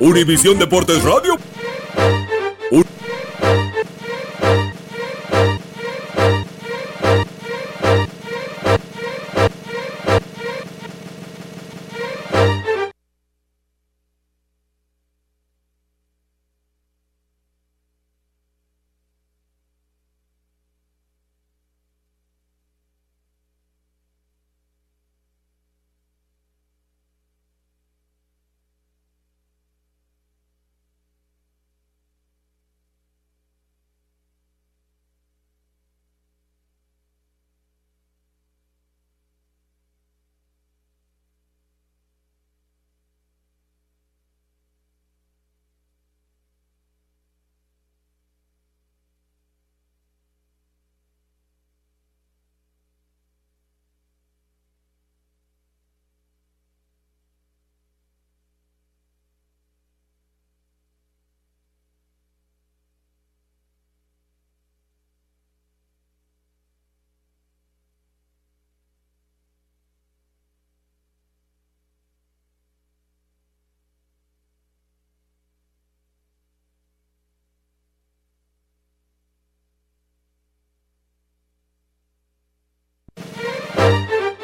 Univisión Deportes Radio.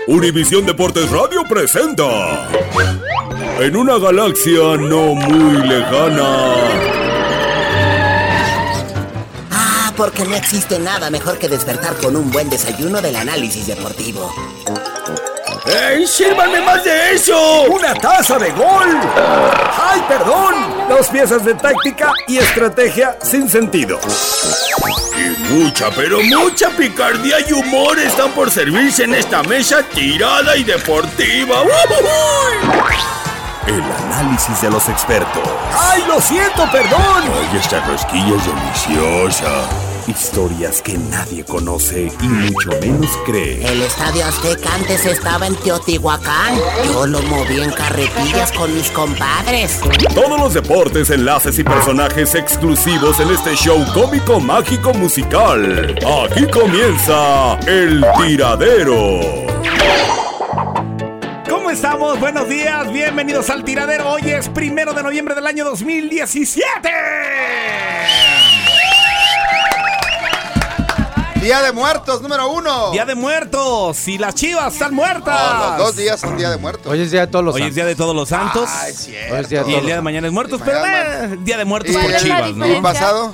Univisión Deportes Radio presenta en una galaxia no muy lejana. Ah, porque no existe nada mejor que despertar con un buen desayuno del análisis deportivo. ¡Ey, sírvanme más de eso! ¡Una taza de gol! ¡Ay, perdón! Dos piezas de táctica y estrategia sin sentido. Y mucha, pero mucha picardía y humor están por servirse en esta mesa tirada y deportiva. ¡Ujujuy! El análisis de los expertos. ¡Ay, lo siento, perdón! Ay, esta rosquilla es deliciosa. Historias que nadie conoce y mucho menos cree. El Estadio Azteca antes estaba en Teotihuacán. Yo lo moví en carretillas con mis compadres. Todos los deportes, enlaces y personajes exclusivos en este show cómico mágico musical. Aquí comienza El Tiradero. ¿Cómo estamos? Buenos días, bienvenidos al tiradero. Hoy es primero de noviembre del año 2017. Día de Muertos, número uno. Día de muertos y las chivas están muertas. No, los dos días son Día de Muertos. Hoy es día de todos los Hoy es santos. día de todos los santos. Ah, es cierto. Hoy es día de y el día de mañana es muertos, pero eh, día de muertos ¿Y por chivas, ¿no? ¿Y pasado?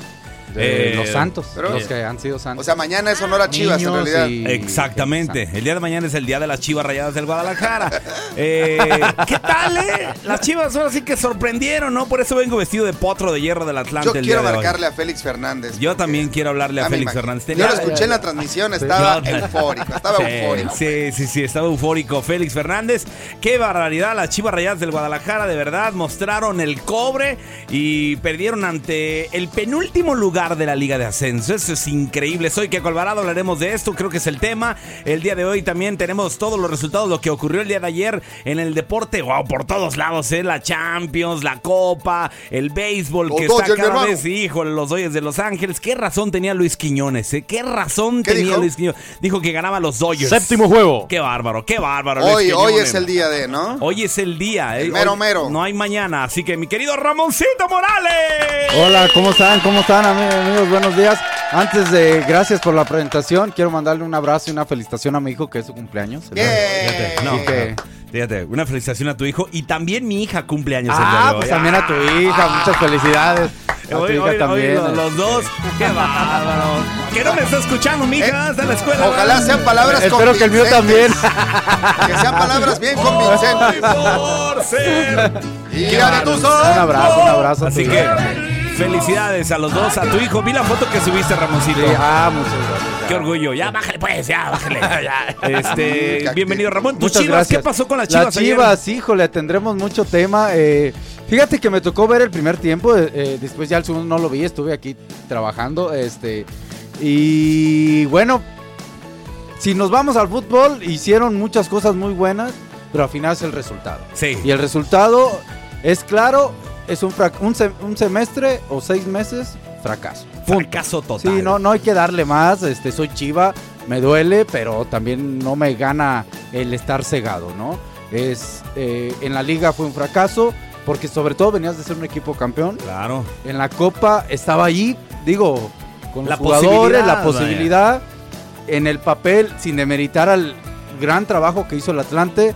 De Eh, los santos, pero- los que han sido santos. O sea, mañana es honor a Chivas, en realidad. y- Exactamente. El día de mañana es el día de las chivas rayadas del Guadalajara. Eh, ¿Qué tal, eh? Las chivas ahora sí que sorprendieron, ¿no? Por eso vengo vestido de potro de hierro del Atlante Yo el quiero día de hoy. marcarle a Félix Fernández. Yo también quiero hablarle a Félix. Fernández. Yo lo escuché en la transmisión, estaba eufórico, estaba Sí, eufórico. Sí, sí, sí, estaba eufórico. Félix Fernández, qué barbaridad. Las Chivas Rayadas del Guadalajara, de verdad, mostraron el cobre y perdieron ante el penúltimo lugar de la Liga de Ascenso. Eso es increíble. Soy que Alvarado, hablaremos de esto, creo que es el tema. El día de hoy también tenemos todos los resultados, lo que ocurrió el día de ayer en el deporte. Wow, por todos lados, ¿eh? La Champions, la Copa, el béisbol, Los que Dodgers, está mi cada hermano. vez, híjole, los Dodgers de Los Ángeles. ¿Qué razón tenía Luis Quiñones? eh? ¿Qué razón ¿Qué tenía dijo? Luis Quiñones? Dijo que ganaba los Dodgers. Séptimo juego. Qué bárbaro, qué bárbaro. Luis Hoy, hoy es el día de, ¿no? Hoy es el día. El eh. mero Hoy mero. No hay mañana. Así que mi querido Ramoncito Morales. Hola, ¿cómo están? ¿Cómo están, ami- amigos? Buenos días. Antes de, gracias por la presentación, quiero mandarle un abrazo y una felicitación a mi hijo que es su cumpleaños. Fíjate, no, que- fíjate, una felicitación a tu hijo y también mi hija cumple años el Ah, día de hoy. pues también a tu hija, muchas felicidades. A tu Hoy, hija hoy- hoy también. los, los dos, qué bárbaro. ¿Qué no me está escuchando, mi hija? Eh, Está en la escuela. Ojalá sean palabras Espero que el mío también. Que sean palabras bien convincentes. Por ser. Hija de tu Un abrazo, un abrazo. a tu Así hija. que felicidades a los dos, a tu hijo. Vi la foto que subiste, Ramoncito. Sí, ah, muchas gracias. Qué orgullo. Ya, bájale pues, ya, bájale. Este, bienvenido, Ramón. Tus Muchas chivas, gracias. ¿qué pasó con las chivas? Las ayer? chivas, híjole, tendremos mucho tema. eh, fíjate que me tocó ver el primer tiempo, eh, eh, después ya el segundo no lo vi, estuve aquí trabajando. este Y bueno, si nos vamos al fútbol, hicieron muchas cosas muy buenas, pero al final es el resultado. Sí. Y el resultado es claro, es un, un, sem- un semestre o seis meses, fracaso. Punto. Fracaso total. Sí, no, no hay que darle más. Este, soy chiva, me duele, pero también no me gana el estar cegado, ¿no? Es eh, en la liga fue un fracaso porque sobre todo venías de ser un equipo campeón. Claro. En la copa estaba allí, digo, con los La jugadores, posibilidad, la posibilidad. En el papel, sin demeritar al gran trabajo que hizo el Atlante,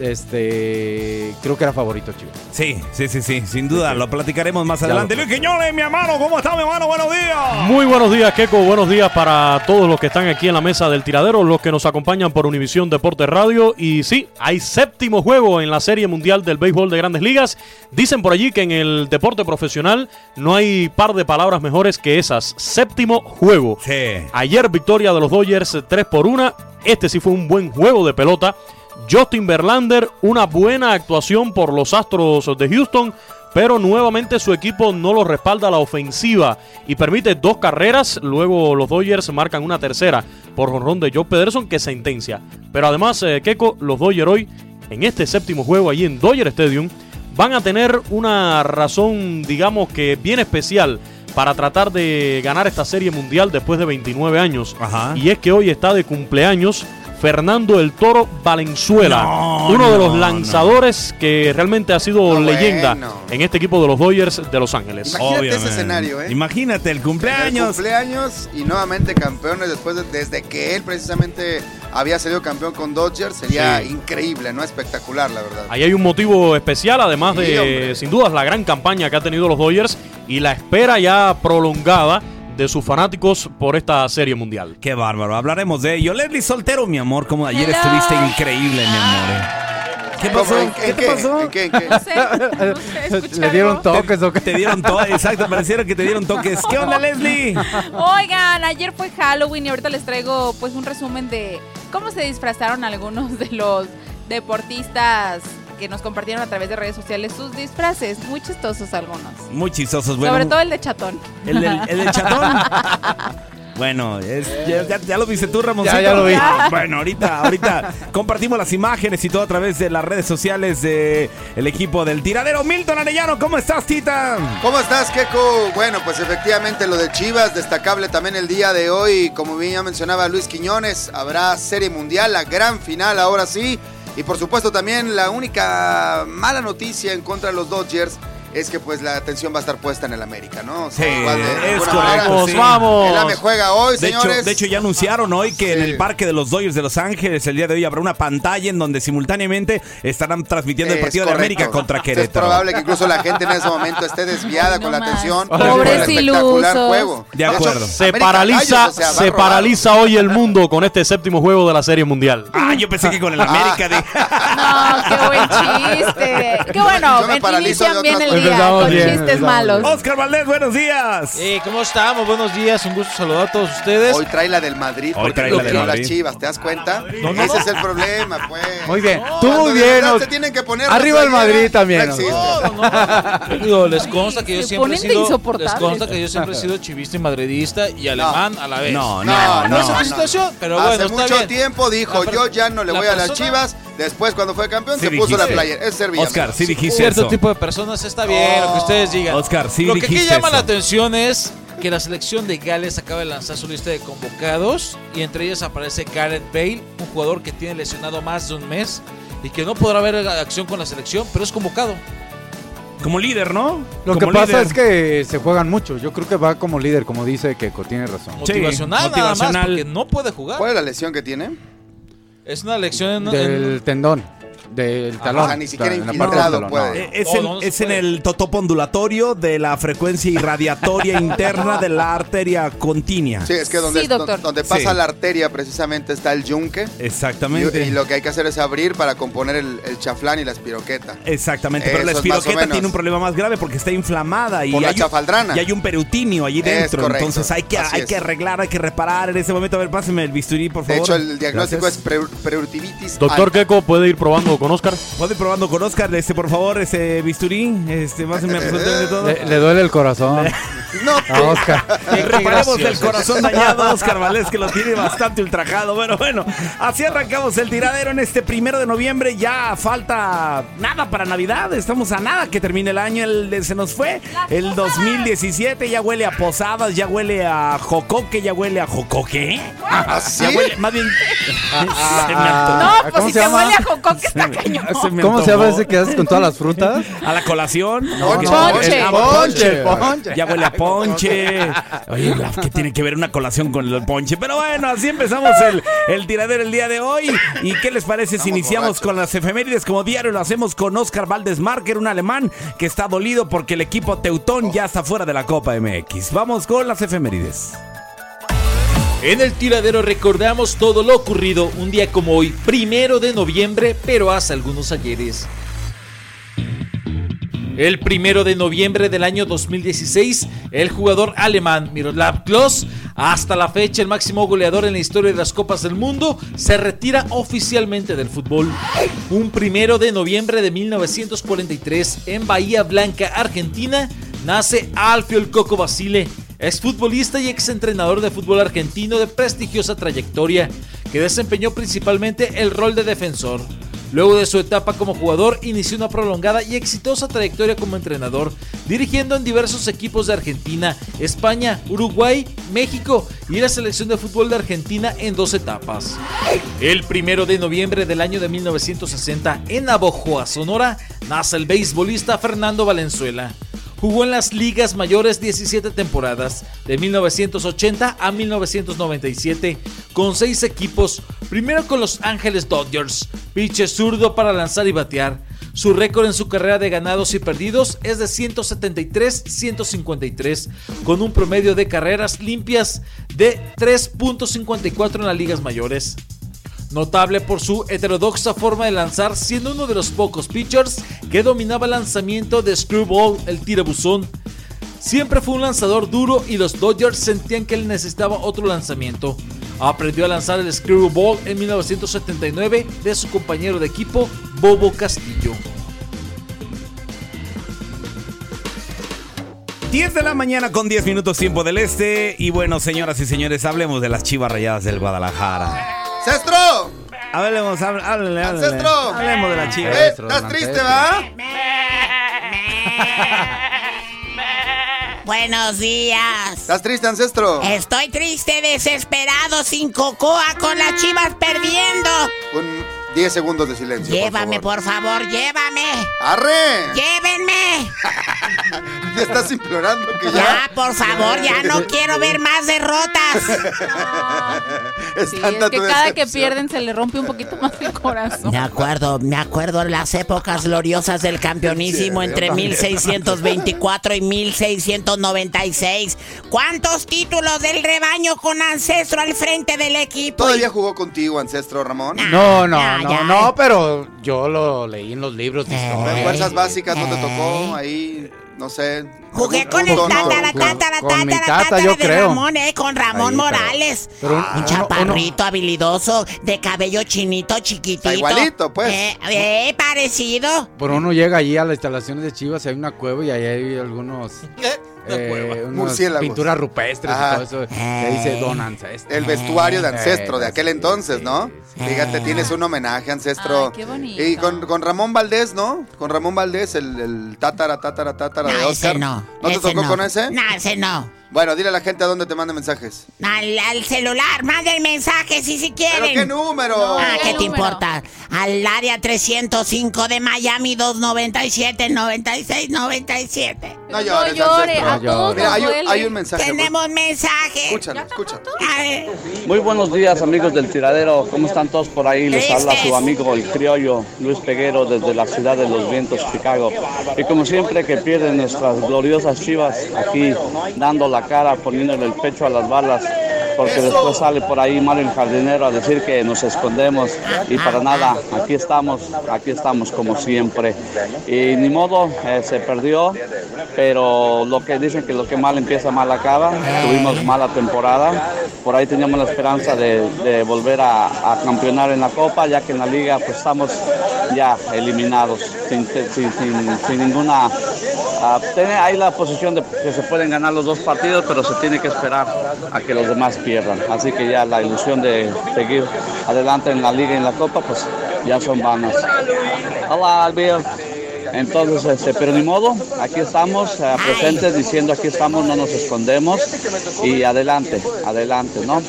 este, creo que era favorito Chivas. Sí, sí, sí, sí. Sin duda, lo platicaremos más Ya adelante. lo- Luis Quiñones, mi hermano, ¿cómo está, mi hermano? Buenos días. Muy buenos días, Keco. Buenos días para todos los que están aquí en la mesa del tiradero, los que nos acompañan por Univisión Deportes Radio. Y sí, hay séptimo juego en la Serie Mundial del Béisbol de Grandes Ligas. Dicen por allí que en el deporte profesional no hay par de palabras mejores que esas. Séptimo juego. Sí. Ayer victoria de los Dodgers 3 por 1. Este sí fue un buen juego de pelota. Justin Verlander, una buena actuación por los Astros de Houston, pero nuevamente su equipo no lo respalda a la ofensiva y permite dos carreras. Luego los Dodgers marcan una tercera por jonrón de Joe Pederson que sentencia. Pero además, eh, Keiko, los Dodgers hoy, en este séptimo juego allí en Dodger Stadium, van a tener una razón, digamos que bien especial para tratar de ganar esta serie mundial después de 29 años. Ajá. Y es que hoy está de cumpleaños Fernando el Toro Valenzuela, No, uno de los no, lanzadores que realmente ha sido No, leyenda bueno. en este equipo de los Dodgers de Los Ángeles. Imagínate ese escenario, ¿eh? Imagínate el El cumpleaños. cumpleaños y nuevamente campeones después de- desde que él precisamente había salido campeón con Dodgers sería Sí. increíble, ¿no? Espectacular, la verdad. Ahí hay un motivo especial, además Sí, de, hombre. sin dudas, la gran campaña que ha tenido los Dodgers y la espera ya prolongada de sus fanáticos por esta serie mundial. Qué bárbaro, hablaremos de ello. Leslie Soltero, mi amor, como ayer Hello. estuviste increíble, mi amor. eh. ¿Qué pasó? ¿En- ¿Qué en te pasó? ¿En qué? ¿En qué? No sé, no sé, Le dieron toques o qué. Te dieron todo, exacto, parecieron que te dieron toques. ¿Qué onda, Leslie? Oigan, ayer fue Halloween y ahorita les traigo pues un resumen de cómo se disfrazaron algunos de los deportistas que nos compartieron a través de redes sociales sus disfraces. Muy chistosos algunos. Muy chistosos, bueno. Sobre todo el de chatón. El del, el del chatón. Bueno, es- ya, ya- ya lo viste tú, Ramoncito. Ya, ya lo vi. Bueno, ahorita, ahorita compartimos las imágenes y todo a través de las redes sociales de el equipo del tiradero. Milton Arellano, ¿cómo estás, Tita? ¿Cómo estás, Keco? Bueno, pues efectivamente lo de Chivas, destacable también el día de hoy. Como bien ya mencionaba Luis Quiñones, habrá Serie Mundial, la gran final ahora sí. Y por supuesto también la única mala noticia en contra de los Dodgers es que pues la atención va a estar puesta en el América, ¿no? O sea, Sí, igual de- de es correcto, manera, sí. ¡Vamos! El AME juega hoy, De hecho, de hecho, ya anunciaron hoy que en el parque de los Dodgers de Los Ángeles el día de hoy habrá una pantalla en donde simultáneamente estarán transmitiendo el Es partido de. América contra Es Querétaro. probable que incluso la gente en ese momento esté desviada con la atención. Pobres el espectacular ilusos. juego. De hecho, acuerdo. Se América paraliza, Gallos, o sea, va se paraliza hoy el mundo con este séptimo juego de la Serie Mundial. Ah, yo pensé que con el América. de- No, qué buen chiste. Qué bueno, Yo me paralizo de bien el Empezamos con bien, chistes empezamos malos. Oscar Valdés, buenos días. Eh, ¿Cómo estamos? Buenos días, un gusto saludar a todos ustedes. Hoy trae la del Madrid. Hoy porque trae lo la del Madrid. las chivas, ¿te das cuenta? No, no, Ese no. es el problema, pues. Muy bien. No, Tú cuando muy de bien. verdad Os- se tienen que poner Arriba el Madrid también, no existe. No, no. Digo, les consta que yo Se siempre he ponen de sido. Les insoportables. consta que yo siempre he sido chivista y madridista y alemán a la vez. No, No, no, no, no es no. una situación, pero Hace bueno, está mucho bien. tiempo dijo, La per- yo ya no le la voy a las persona- chivas. Después, cuando fue campeón, Sí se puso dijiste. la playera. Es servicio. Oscar, sí dijiste Cierto eso. tipo de personas está bien, lo que ustedes digan. Oscar, sí Lo que aquí llama eso. la atención es que la selección de Gales acaba de lanzar su lista de convocados y entre ellos aparece Gareth Bale, un jugador que tiene lesionado más de un mes y que no podrá ver acción con la selección, pero es convocado. Como líder, ¿no? Lo Como que pasa líder. es que se juegan mucho. Yo creo que va como líder, como dice Keiko, tiene razón. Motivacional, nada más, motivacional. porque no puede jugar. ¿Cuál es la lesión que tiene? Es una lección en, Del tendón, del talón. o sea, ni siquiera en infiltrado talón, puede. no. Eh, Es, en, no el totopo ondulatorio de la frecuencia irradiatoria interna de la arteria continua. Sí, es que donde, Sí, doctor. donde pasa Sí. la arteria precisamente está el yunque. Exactamente. Y, y lo que hay que hacer es abrir para componer el, el chaflán y la espiroqueta. Exactamente, pero la espiroqueta tiene un problema más grave porque está inflamada y, Por la hay, un, chafaldrana. y hay un perutinio allí Es dentro. correcto, Entonces hay que, así hay es. que arreglar, hay que reparar en ese momento. A ver, páseme el bisturí, por De favor. hecho, el diagnóstico Gracias. es pre- preurtivitis. Doctor alta. Keiko, ¿puede ir probando con Oscar? Ir probando con Oscar, este, por favor, ese bisturí. Este, páseme absolutamente todo. Le, le duele el corazón No, a Oscar. Qué Reparemos el corazón dañado a Oscar Valdés, que lo tiene bastante ultrajado. Bueno, bueno, así arrancamos el tiradero en este primero de noviembre. Ya falta nada para Navidad. Estamos a nada que termine el año. El, se nos fue el 2017. Ya huele a posadas, ya huele a jocoque, ya huele a jocoque. ¿Ah, sí? Ya huele, más bien. se me antojó. No, Ah, pues ¿cómo si se te llama? huele a jocó que está cañón. ¿Cómo se llama ese que haces con todas las frutas? A la colación. Ponche. Ah, Ponche, ponche. Ya huele a ponche. Oye, la- ¿qué tiene que ver una colación con el ponche? Pero bueno, así empezamos el, el tiradero el día de hoy. ¿Y qué les parece si Estamos iniciamos borrachos. con las efemérides? Como diario lo hacemos con Oscar Valdesmarker, un alemán que está dolido porque el equipo Teutón ya está fuera de la Copa MX. Vamos con las efemérides. En el tiradero recordamos todo lo ocurrido un día como hoy, primero de noviembre, pero hace algunos ayeres. El primero de noviembre del año 2016, el jugador alemán Miroslav Klose, hasta la fecha el máximo goleador en la historia de las Copas del Mundo, se retira oficialmente del fútbol. Un primero de noviembre de 1943, en Bahía Blanca, Argentina, nace Alfio el Coco Basile, exfutbolista y exentrenador de fútbol argentino de prestigiosa trayectoria, que desempeñó principalmente el rol de defensor. Luego de su etapa como jugador, inició una prolongada y exitosa trayectoria como entrenador, dirigiendo en diversos equipos de Argentina, España, Uruguay, México y la selección de fútbol de Argentina en dos etapas. El primero de noviembre del año de 1960, en Navojoa, Sonora, nace el beisbolista Fernando Valenzuela. Jugó en las ligas mayores 17 temporadas, de 1980 a 1997, con seis equipos, primero con los Ángeles Dodgers, pitcher zurdo para lanzar y batear. Su récord en su carrera de ganados y perdidos es de 173-153, con un promedio de carreras limpias de 3.54 en las ligas mayores. Notable por su heterodoxa forma de lanzar, siendo uno de los pocos pitchers que dominaba el lanzamiento de screwball, el tirabuzón. Siempre fue un lanzador duro y los Dodgers sentían que él necesitaba otro lanzamiento. Aprendió a lanzar el screwball en 1979 de su compañero de equipo, Bobo Castillo. 10 de la mañana con 10 minutos tiempo del este. Y bueno, señoras y señores, hablemos de las chivas rayadas del Guadalajara. ¡Cestro! Hablemos, hable, hable, hable. ¡Ancestro! Hablemos de las chivas. Eh, ¿Estás triste, va? Buenos días. ¿Estás triste, ancestro? Estoy triste, desesperado, sin cocoa, con las chivas perdiendo. Un 10 segundos de silencio. Llévame, por por favor, llévame. ¡Arre! Llévenme. Ya estás implorando que ya. Ya, por favor, ya no quiero ver más derrotas. Es Sí, tanta es que tu cada que pierden se le rompe un poquito más el corazón. Me acuerdo, me acuerdo las épocas gloriosas del campeonísimo Sí, entre yo también. 1624 y 1696. ¿Cuántos títulos del rebaño con ancestro al frente del equipo? ¿Todavía jugó contigo, ancestro Ramón? No, no, Ya, no, ya. no, pero yo lo leí en los libros de Eh. En fuerzas básicas no te Eh. tocó ahí, no sé. Jugué con el tata, tatara yo de creo. Ramón, eh, con Ramón Ahí, pero- Morales. pero un- un uno- chaparrito habilidoso, de cabello chinito, chiquitito. Está igualito, pues. Eh, eh, parecido. Por uno llega allí a las instalaciones de Chivas, hay una cueva y ahí hay algunos eh, Murciélagos. pinturas rupestres Ajá. y todo eso. Que dice Don Ancestro. El vestuario de Eh, ancestro de aquel entonces, ¿no? Fíjate, tienes un homenaje, ancestro. Ay, qué bonito. Y con, con Ramón Valdés, ¿no? Con Ramón Valdés, el, el tátara, tátara, tátara de No, ese Oscar. no. te ese tocó no. con ese? No, ese no. Bueno, dile a la gente a dónde te manden mensajes. Al, al celular, manden mensajes si si ¿Pero quieren. qué número? Ah, ¿qué ¿Qué te número? importa? Al área 305 de Miami 297 96 97. No No llores, llore, ancestro. a todos Mira, hay, un- duele. hay un mensaje. Tenemos mensaje. Escúchalo, escúchalo. Muy buenos días amigos del tiradero, ¿cómo están todos por ahí? Les habla su amigo el criollo Luis Peguero desde la ciudad de los vientos, Chicago. Y como siempre que pierden nuestras gloriosas chivas aquí dando la cara, poniéndole el pecho a las balas, porque después sale por ahí mal el jardinero a decir que nos escondemos y para nada, aquí estamos, aquí estamos como siempre. Y ni modo, eh, se perdió, pero lo que dicen que lo que mal empieza mal acaba, tuvimos mala temporada, por ahí teníamos la esperanza de, de volver a, a campeonar en la Copa, ya que en la Liga pues estamos ya eliminados, sin, sin- sin- sin ninguna... tiene ahí la posición de que se pueden ganar los dos partidos, pero se tiene que esperar a que los demás pierdan. Así que ya la ilusión de seguir adelante en la Liga y en la Copa, pues ya son vanas. Hola. Entonces, este, pero ni modo, aquí estamos eh, presentes diciendo aquí estamos, no nos escondemos y adelante, adelante, ¿no?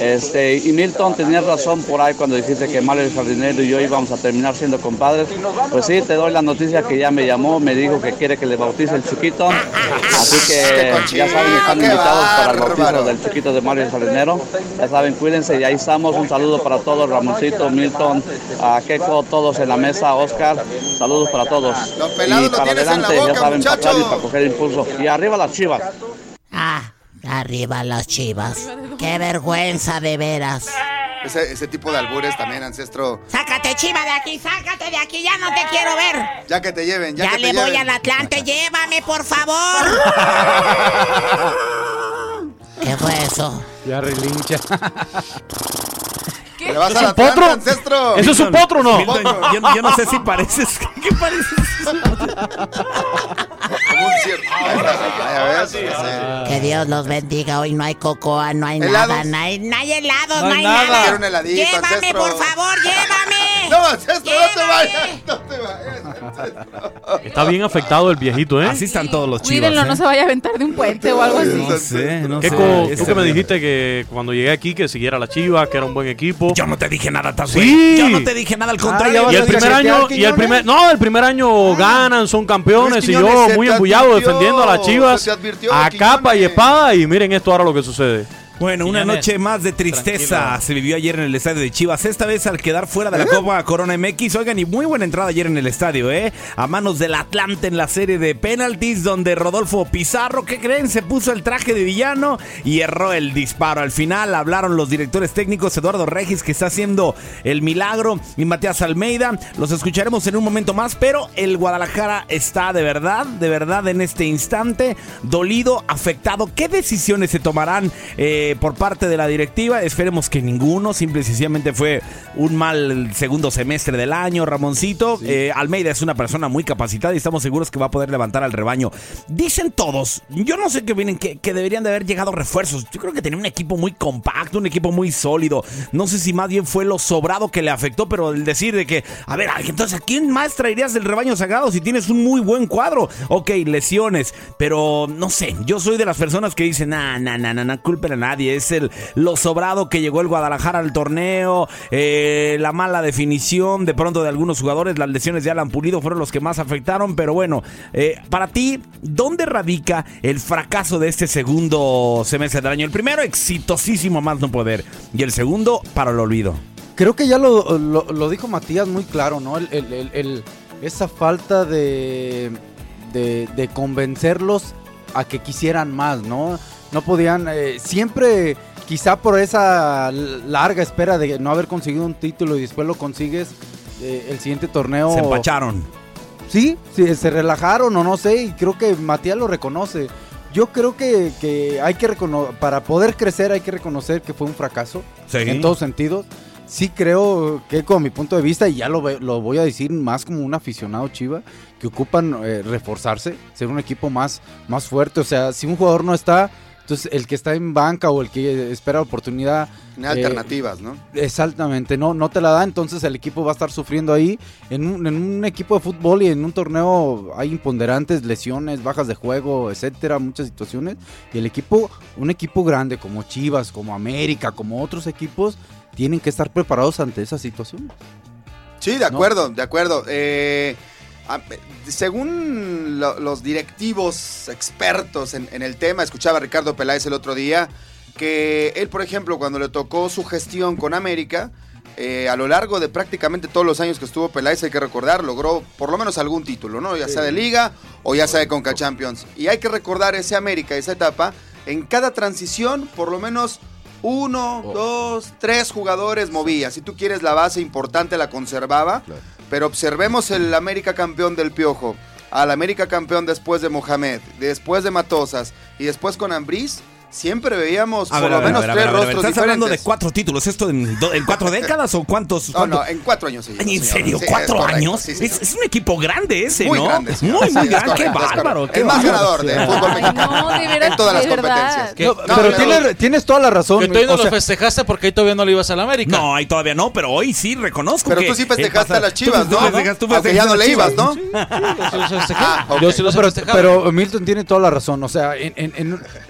Este, y Milton, tenías razón por ahí cuando dijiste que Mario el jardinero y yo íbamos a terminar siendo compadres. Pues sí, te doy la noticia que ya me llamó, me dijo que quiere que le bautice el chiquito. Así que ya saben, están invitados para el bautizo del chiquito de Mario el jardinero. Ya saben, cuídense y ahí estamos. Un saludo para todos, Ramoncito, Milton, a Keiko, todos en la mesa, Oscar. Saludos para todos. Los pelados y lo para tienes en la adelante, boca, ya saben, para atrás y muchacho. para coger impulso. Y arriba las chivas. Ah, arriba las chivas. Qué vergüenza de veras. Ese, ese tipo de albures también, ancestro. Sácate chiva de aquí, sácate de aquí, ya no te quiero ver. Ya que te lleven, ya, Ya, que le te voy lleven. al Atlante, llévame por favor. ¿Qué fue eso? Ya relincha. ¿Le vas ¿Es a un potro? ancestro? ¿Eso es un potro o no? Milton, yo, yo no sé si pareces. ¿Qué pareces? Como un sí. Que Dios los bendiga. Hoy no hay cocoa, no hay ¿Helados? nada. No hay, no hay helados, No no, hay nada. nada. Un heladito, llévame, ancestro. por favor, llévame. No, ancestro, no te vayas. No te vayas. Está bien afectado el viejito, ¿eh? Así están todos los chivas. Cuídenlo, ¿eh? no se vaya a aventar de un puente o algo así. No sé, no sé. Tú que me dijiste que cuando llegué aquí que siguiera la Chiva, que era un buen equipo. Yo no te dije nada, Tazo. Sí. Yo no te dije nada, al Ah, contrario. Y el primer año, y el primer, no, el primer año ganan, son campeones y yo muy embullado defendiendo a las se Chivas a capa y espada y miren esto ahora lo que sucede. Bueno, una noche más de tristeza tranquilo. se vivió ayer en el estadio de Chivas. Esta vez al quedar fuera de la Copa Corona MX. Oigan, y muy buena entrada ayer en el estadio, ¿eh? A manos del Atlante en la serie de penaltis, donde Rodolfo Pizarro, ¿qué creen? Se puso el traje de villano y erró el disparo. Al final hablaron los directores técnicos, Eduardo Regis, que está haciendo el milagro, y Matías Almeida. Los escucharemos en un momento más, pero el Guadalajara está de verdad, de verdad en este instante dolido, afectado. ¿Qué decisiones se tomarán eh, por parte de la directiva? Esperemos que ninguno, simple y sencillamente fue un mal segundo semestre del año, Ramoncito. Eh, Almeida es una persona muy capacitada y estamos seguros que va a poder levantar al rebaño. Dicen todos, yo no sé qué vienen, que, que deberían de haber llegado refuerzos. Yo creo que tenía un equipo muy compacto, un equipo muy sólido. No sé si más bien fue lo sobrado que le afectó, pero el decir de que, a ver, entonces, ¿a quién más traerías del rebaño sagrado si tienes un muy buen cuadro? Ok, lesiones, pero no sé, yo soy de las personas que dicen, nah, nah, nah, nah, nah, culpen a nadie. Es el lo sobrado que llegó el Guadalajara al torneo, eh, la mala definición de pronto de algunos jugadores, las lesiones de Alan Pulido fueron los que más afectaron, pero bueno, eh, para ti, ¿dónde radica el fracaso de este segundo semestre del año? El primero, exitosísimo más no poder, y el segundo, para el olvido. Creo que ya lo, lo- dijo Matías muy claro, ¿no? El- el- esa falta de, de convencerlos a que quisieran más, ¿no? No podían, eh, siempre, quizá por esa larga espera de no haber conseguido un título y después lo consigues, eh, el siguiente torneo... Se empacharon. Sí, sí, se relajaron o no sé, y creo que Matías lo reconoce. Yo creo que, que hay que reconocer, para poder crecer hay que reconocer que fue un fracaso, Sí. en todos sentidos. Sí creo que con mi punto de vista, y ya lo, lo voy a decir más como un aficionado chiva, que ocupan eh, reforzarse, ser un equipo más, más fuerte. O sea, si un jugador no está, entonces el que está en banca o el que espera oportunidad... Tiene eh, alternativas, ¿no? Exactamente, no, no te la da, entonces el equipo va a estar sufriendo ahí. En un, en un equipo de fútbol y en un torneo hay imponderantes, lesiones, bajas de juego, etcétera, muchas situaciones. Y el equipo, un equipo grande como Chivas, como América, como otros equipos, tienen que estar preparados ante esa situación. Sí, de acuerdo, de acuerdo. Eh, según lo- los directivos expertos en, en el tema, escuchaba a Ricardo Peláez el otro día, que él, por ejemplo, cuando le tocó su gestión con América, eh, a lo largo de prácticamente todos los años que estuvo Peláez, hay que recordar, logró por lo menos algún título, ¿no? Ya sea de Liga o ya sea de Conca Champions. Y hay que recordar ese América, esa etapa, en cada transición, por lo menos uno, dos, tres jugadores movía. Si tú quieres la base importante, la conservaba. Pero observemos el América campeón del Piojo, al América campeón después de Mohamed, después de Matosas y después con Ambriz. Siempre veíamos A por lo menos a ver, a tres ver, a ver, rostros ¿Estás hablando de cuatro títulos? ¿Esto en, do- en cuatro décadas o cuántos? No, cuánto- no, en cuatro años. ¿En señor. serio? Sí, ¿Cuatro es correcto, años? sí, es, es un equipo grande ese, Muy ¿no? grande, señor. Muy, Sí, muy es grande. Qué correcto, es bárbaro. El más bárbaro. ganador del fútbol mexicano. no, de veras, en todas las de competencias. ¿Qué? No, No, pero pero- tiene- tienes toda la razón. Que todavía no o sea, lo festejaste porque ahí todavía no le ibas a la América. No, ahí todavía no, pero hoy sí reconozco Pero que tú sí festejaste pasado- a las Chivas, tú ¿no? festejas- tú Aunque ya no a las le ibas, Chivas. ¿no? Yo sí los festejé. Ah. Yo sí los he pero, Milton tiene toda la razón. O sea,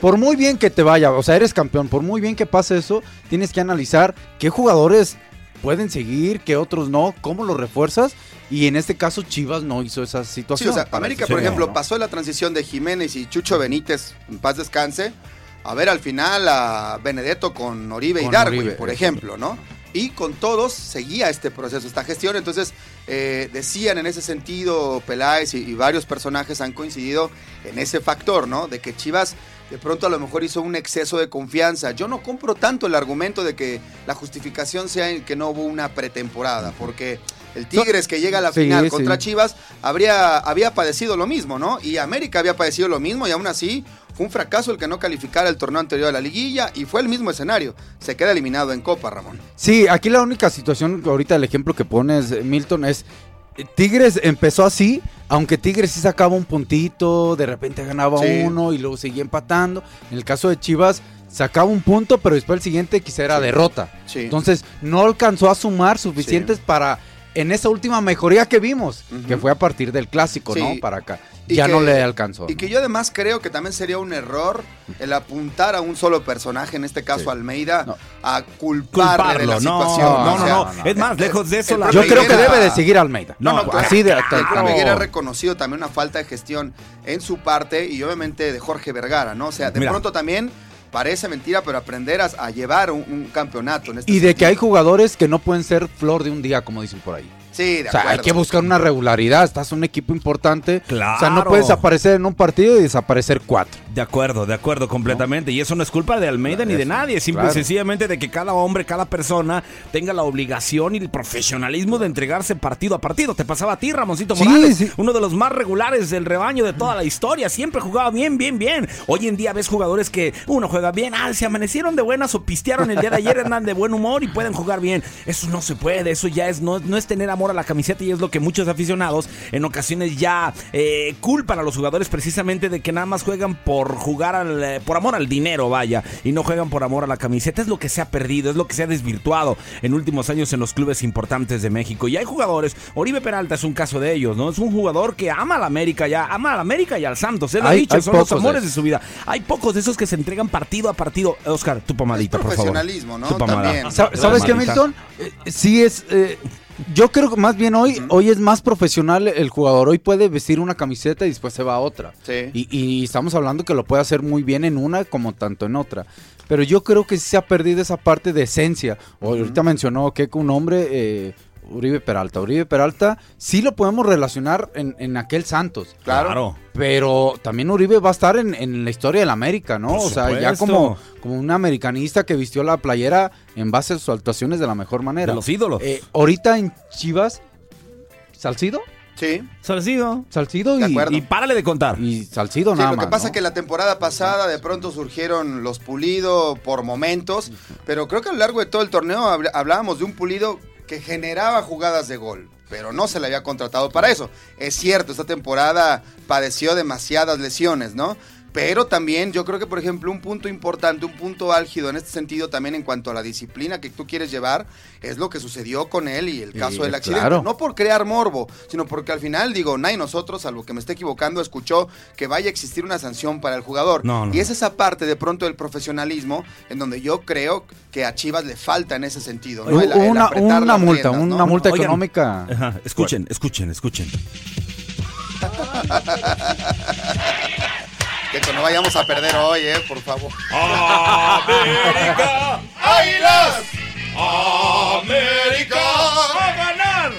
por muy bien que te vaya, o sea, eres campeón, por muy bien que pase eso, tienes que analizar qué jugadores pueden seguir, qué otros no, cómo los refuerzas. Y en este caso, Chivas no hizo esa Sí, situación. o sea, Para América, por ejemplo, pasó la transición de Jiménez y Chucho Benítez, en paz descanse, a ver al final a Benedetto con Oribe y Darwin, Oribe, por ejemplo, ¿no? Y con todos seguía este proceso, esta gestión. Entonces, eh, decían en ese sentido, Peláez y, y varios personajes han coincidido en ese factor, ¿no? De que Chivas de pronto a lo mejor hizo un exceso de confianza. Yo no compro tanto el argumento de que la justificación sea en que no hubo una pretemporada, porque el Tigres que llega a la Sí, final sí. contra Chivas habría, había padecido lo mismo, ¿no? Y América había padecido lo mismo y aún así fue un fracaso el que no calificara el torneo anterior a la liguilla y fue el mismo escenario. Se queda eliminado en Copa, Ramón. Sí, aquí la única situación, ahorita el ejemplo que pones, Milton, es Tigres empezó así, aunque Tigres sí sacaba un puntito, de repente ganaba Sí. uno y luego seguía empatando. En el caso de Chivas, sacaba un punto, pero después el siguiente quizá era Sí. derrota. Sí. Entonces, no alcanzó a sumar suficientes para en esa última mejoría que vimos, que fue a partir del clásico, Sí. ¿no? Para acá. Ya que- no le alcanzó. Y que yo además creo que también sería un error el apuntar a un solo personaje, en este caso Almeida, a culparle de la Culparlo, no, situación. no, O no, sea, no. Es más, lejos de eso, el la- Yo creo que debe de seguir Almeida. No, no, así de hasta- el Higuera ha no. reconocido también una falta de gestión en su parte y obviamente de Jorge Vergara, ¿no? O sea, de Mira. pronto también parece mentira, pero aprender a, a llevar un, un campeonato en este Y de que hay jugadores que no pueden ser flor de un día, como dicen por ahí. Sí, de O sea, hay que buscar una regularidad. Estás un equipo importante. O sea, no Claro. puedes aparecer en un partido y desaparecer cuatro. De acuerdo, de acuerdo completamente. Y eso no es culpa de Almeida ni de nadie. Simple y claro. sencillamente de que cada hombre, cada persona tenga la obligación y el profesionalismo de entregarse partido a partido. Te pasaba a ti, Ramoncito Sí, Morales, sí. uno de los más regulares del rebaño de toda la historia. Siempre jugaba bien, bien, bien. Hoy en día ves jugadores que uno juega bien, ah, se amanecieron de buenas o pistearon el día de ayer, andan de buen humor y pueden jugar bien. Eso no se puede, eso ya es, no, no es tener amor a la camiseta y es lo que muchos aficionados en ocasiones ya eh, culpan a los jugadores precisamente de que nada más juegan por jugar al, eh, por amor al dinero, vaya, y no juegan por amor a la camiseta. Es lo que se ha perdido, es lo que se ha desvirtuado en últimos años en los clubes importantes de México. Y hay jugadores, Oribe Peralta es un caso de ellos, ¿no? Es un jugador que ama a la América ya, ama a la América y al Santos, él lo ha Hay- dicho, hay son los pocos de amores de esos. su vida. Hay pocos de esos que se entregan partido a partido. Oscar, tu pomadita, por favor. profesionalismo, ¿no? Tu pomada. También. Sa- ¿Sabes qué. Milton? Eh, sí es... eh, yo creo que más bien hoy, hoy es más profesional el jugador. Hoy puede vestir una camiseta y después se va a otra. Sí. Y, y estamos hablando que lo puede hacer muy bien en una como tanto en otra. Pero yo creo que sí se ha perdido esa parte de esencia. O Ahorita mencionó que un hombre, eh, Uribe Peralta. Uribe Peralta sí lo podemos relacionar en, en aquel Santos. Claro. Claro. Pero también Uribe va a estar en, en la historia de la América, ¿no? Por o sea, ya como, como un americanista que vistió la playera en base a sus actuaciones de la mejor manera. De los ídolos. Eh, ahorita en Chivas, ¿Salcido? Sí. Salcido. Salcido y, párale de contar. y Salcido Sí, nada lo que más, pasa ¿no? es que la temporada pasada de pronto surgieron los pulido por momentos, pero creo que a lo largo de todo el torneo habl- hablábamos de un pulido generaba jugadas de gol, pero no se le había contratado para eso. Es cierto, esta temporada padeció demasiadas lesiones, ¿no? Pero también yo creo que, por ejemplo, un punto importante, un punto álgido en este sentido también en cuanto a la disciplina que tú quieres llevar, es lo que sucedió con él y el caso del accidente. claro. No por crear morbo, sino porque al final, digo, nadie nosotros, salvo que me esté equivocando, escuchó que vaya a existir una sanción para el jugador. No, no. Y es esa parte de pronto del profesionalismo en donde yo creo que a Chivas le falta en ese sentido. ¿no? Hubo El- el una, multa, riendas, ¿no? una multa Oigan. económica. Ajá, Escuchen, escuchen, escuchen. Que no vayamos a perder hoy, eh, por favor. América, Águilas, América, ¡A ganar!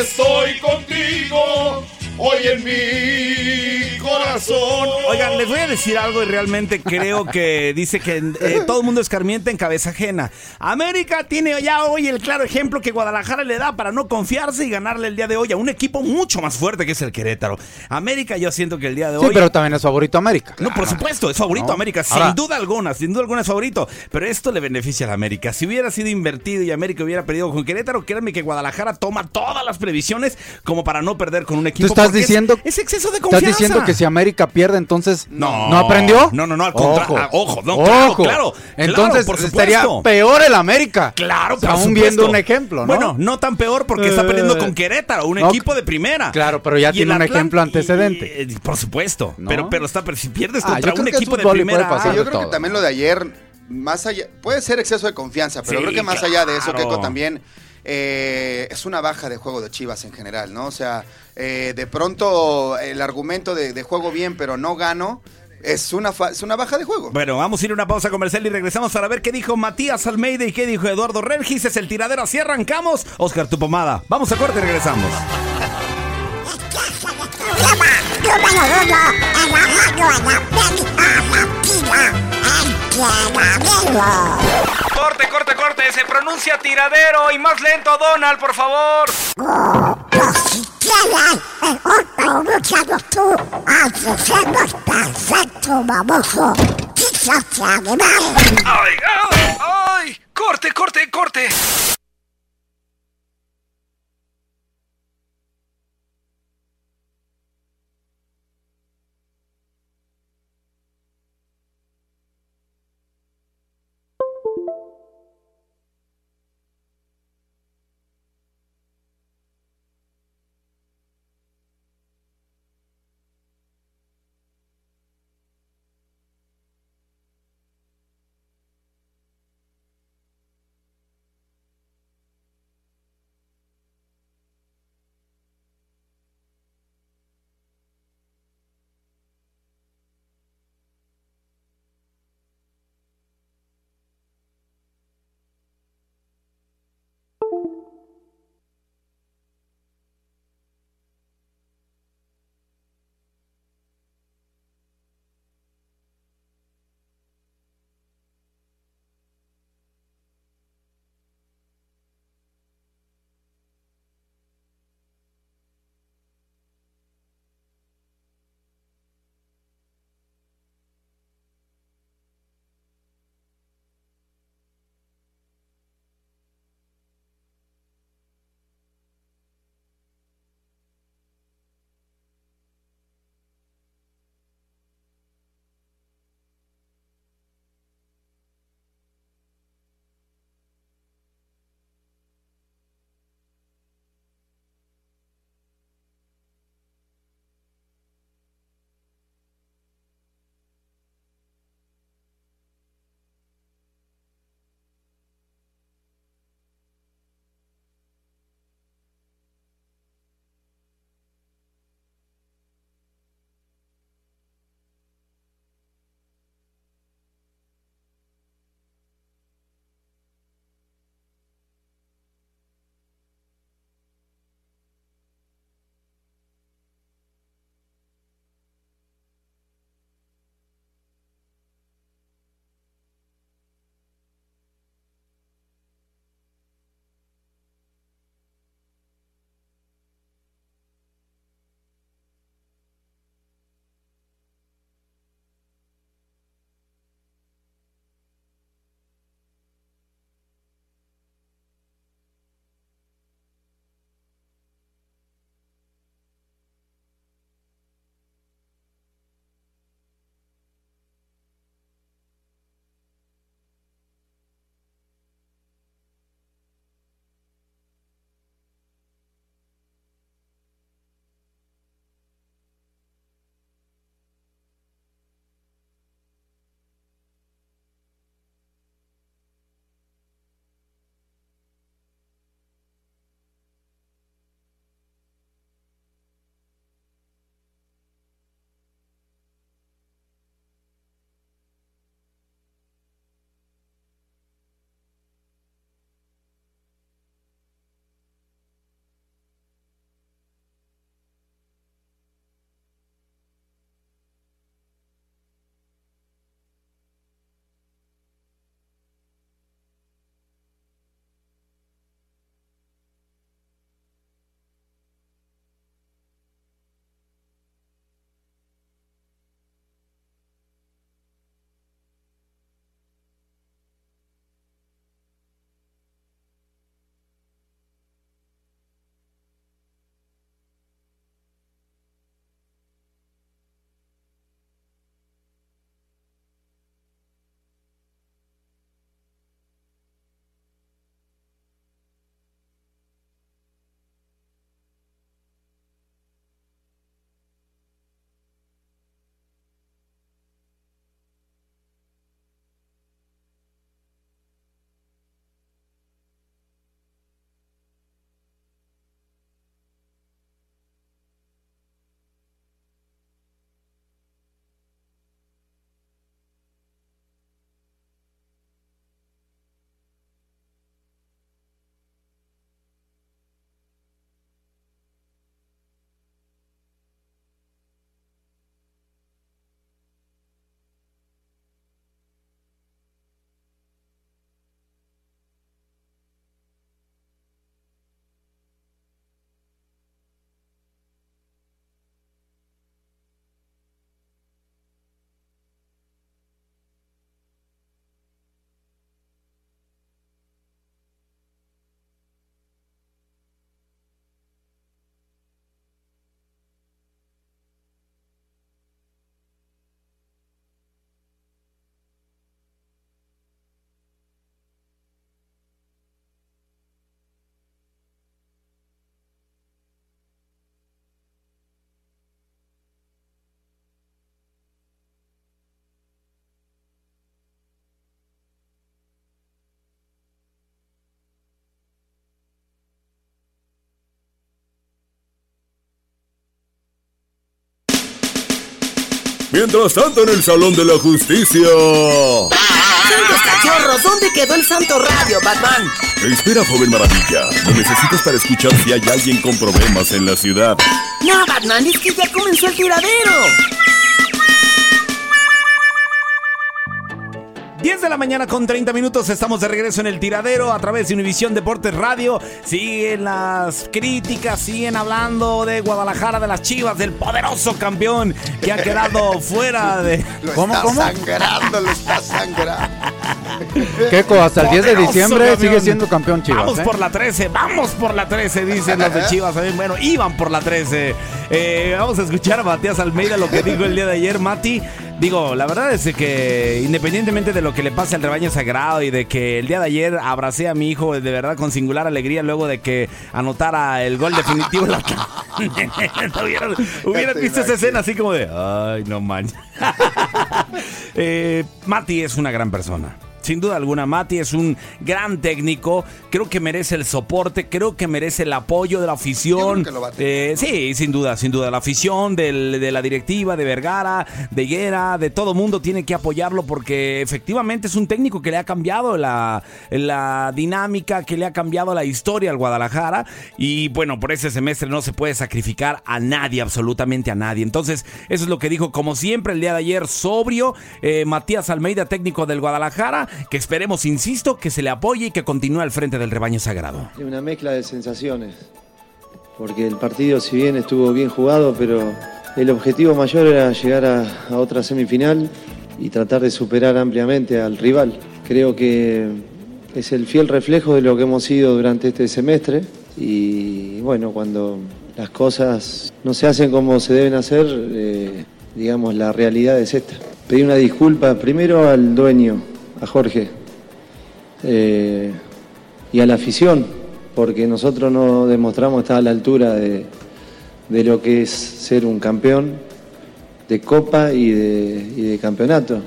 estoy contigo hoy en mi corazón. Oigan, les voy a decir algo y realmente creo que dice que eh, todo el mundo escarmienta en cabeza ajena. América tiene ya hoy el claro ejemplo que Guadalajara le da para no confiarse y ganarle el día de hoy a un equipo mucho más fuerte que es el Querétaro. América yo siento que el día de Sí, hoy... pero también es favorito América. No, por supuesto, es favorito No. América, sin Ahora- duda alguna, sin duda alguna es favorito. Pero esto le beneficia a la América. Si hubiera sido invertido y América hubiera perdido con Querétaro, créanme que Guadalajara toma todas las previsiones como para no perder con un Tú equipo. estás porque es- diciendo, Es, exceso de confianza. estás diciendo que si América pierde, entonces No. no aprendió. No, no, no, al contra- Ojo, ah, ojo, no, claro, Ojo. claro, Entonces claro, por estaría peor el América. Claro, O sea, por aún supuesto. viendo un ejemplo, ¿no? Bueno, no tan peor porque está Eh, perdiendo con Querétaro, un no, equipo de primera. Claro, pero ya Y tiene un ejemplo antecedente. y- y- por supuesto, ¿No? pero, pero está, pero si pierdes Ah, contra un equipo de primera. de yo creo que también lo de ayer, más allá, puede ser exceso de confianza, pero Sí, creo que más allá de eso. Keiko, también eh, es una baja de juego de Chivas en general, ¿no? O sea, eh, de pronto el argumento de, de juego bien, pero no gano, es una, fa- es una baja de juego. Bueno, vamos a ir a una pausa comercial y regresamos para ver qué dijo Matías Almeida y qué dijo Eduardo Regis. Es el tiradero, así arrancamos. Oscar, tu pomada. Vamos a corte y regresamos. Corte, corte, corte. Se pronuncia tiradero y más lento, Donald, por favor. ¡Ay, ay, ay! ¡Corte, corte, corte! Mientras tanto, en el Salón de la Justicia. ¡Santos cachorros! ¿Dónde quedó el santo radio, Batman? Espera, joven maravilla. Lo necesitas para escuchar si hay alguien con problemas en la ciudad. No, Batman, es que ya comenzó el tiradero. 10 de la mañana con 30 minutos, estamos de regreso en el tiradero a través de Univisión Deportes Radio. Siguen las críticas, siguen hablando de Guadalajara, de las Chivas, del poderoso campeón que ha quedado fuera de... Lo está sangrando, lo está sangrando. Keco, hasta el 10 de diciembre campeón. sigue siendo campeón Chivas. Vamos ¿eh? por la 13, vamos por la 13, dicen los de Chivas. también. Bueno, iban por la 13. Eh, vamos a escuchar a Matías Almeida lo que dijo el día de ayer, Mati. Digo, la verdad es que independientemente de lo que le pase al rebaño sagrado y de que el día de ayer abracé a mi hijo de verdad con singular alegría luego de que anotara el gol definitivo. La... hubieran, hubieran visto esa escena así como de, ay, no manches. Eh, Mati es una gran persona. Sin duda alguna, Mati es un gran técnico. Creo que merece el soporte, creo que merece el apoyo de la afición. Eh, sí, sin duda, sin duda. La afición del- de la directiva, de Vergara, de Higuera, de todo mundo tiene que apoyarlo porque efectivamente es un técnico que le ha cambiado la, la dinámica, que le ha cambiado la historia al Guadalajara. Y bueno, por ese semestre no se puede sacrificar a nadie, absolutamente a nadie. Entonces, eso es lo que dijo, como siempre, el día de ayer, sobrio, eh, Matías Almeida, técnico del Guadalajara, que esperemos, insisto, que se le apoye y que continúe al frente del rebaño sagrado. Una mezcla de sensaciones, porque el partido si bien estuvo bien jugado, pero el objetivo mayor era llegar a, a otra semifinal y tratar de superar ampliamente al rival. Creo que es el fiel reflejo de lo que hemos sido durante este semestre y bueno, cuando las cosas no se hacen como se deben hacer, eh, digamos, la realidad es esta. Pedí una disculpa primero al dueño, a Jorge, eh, y a la afición, porque nosotros no demostramos estar a la altura de, de lo que es ser un campeón de copa y de, campeonato.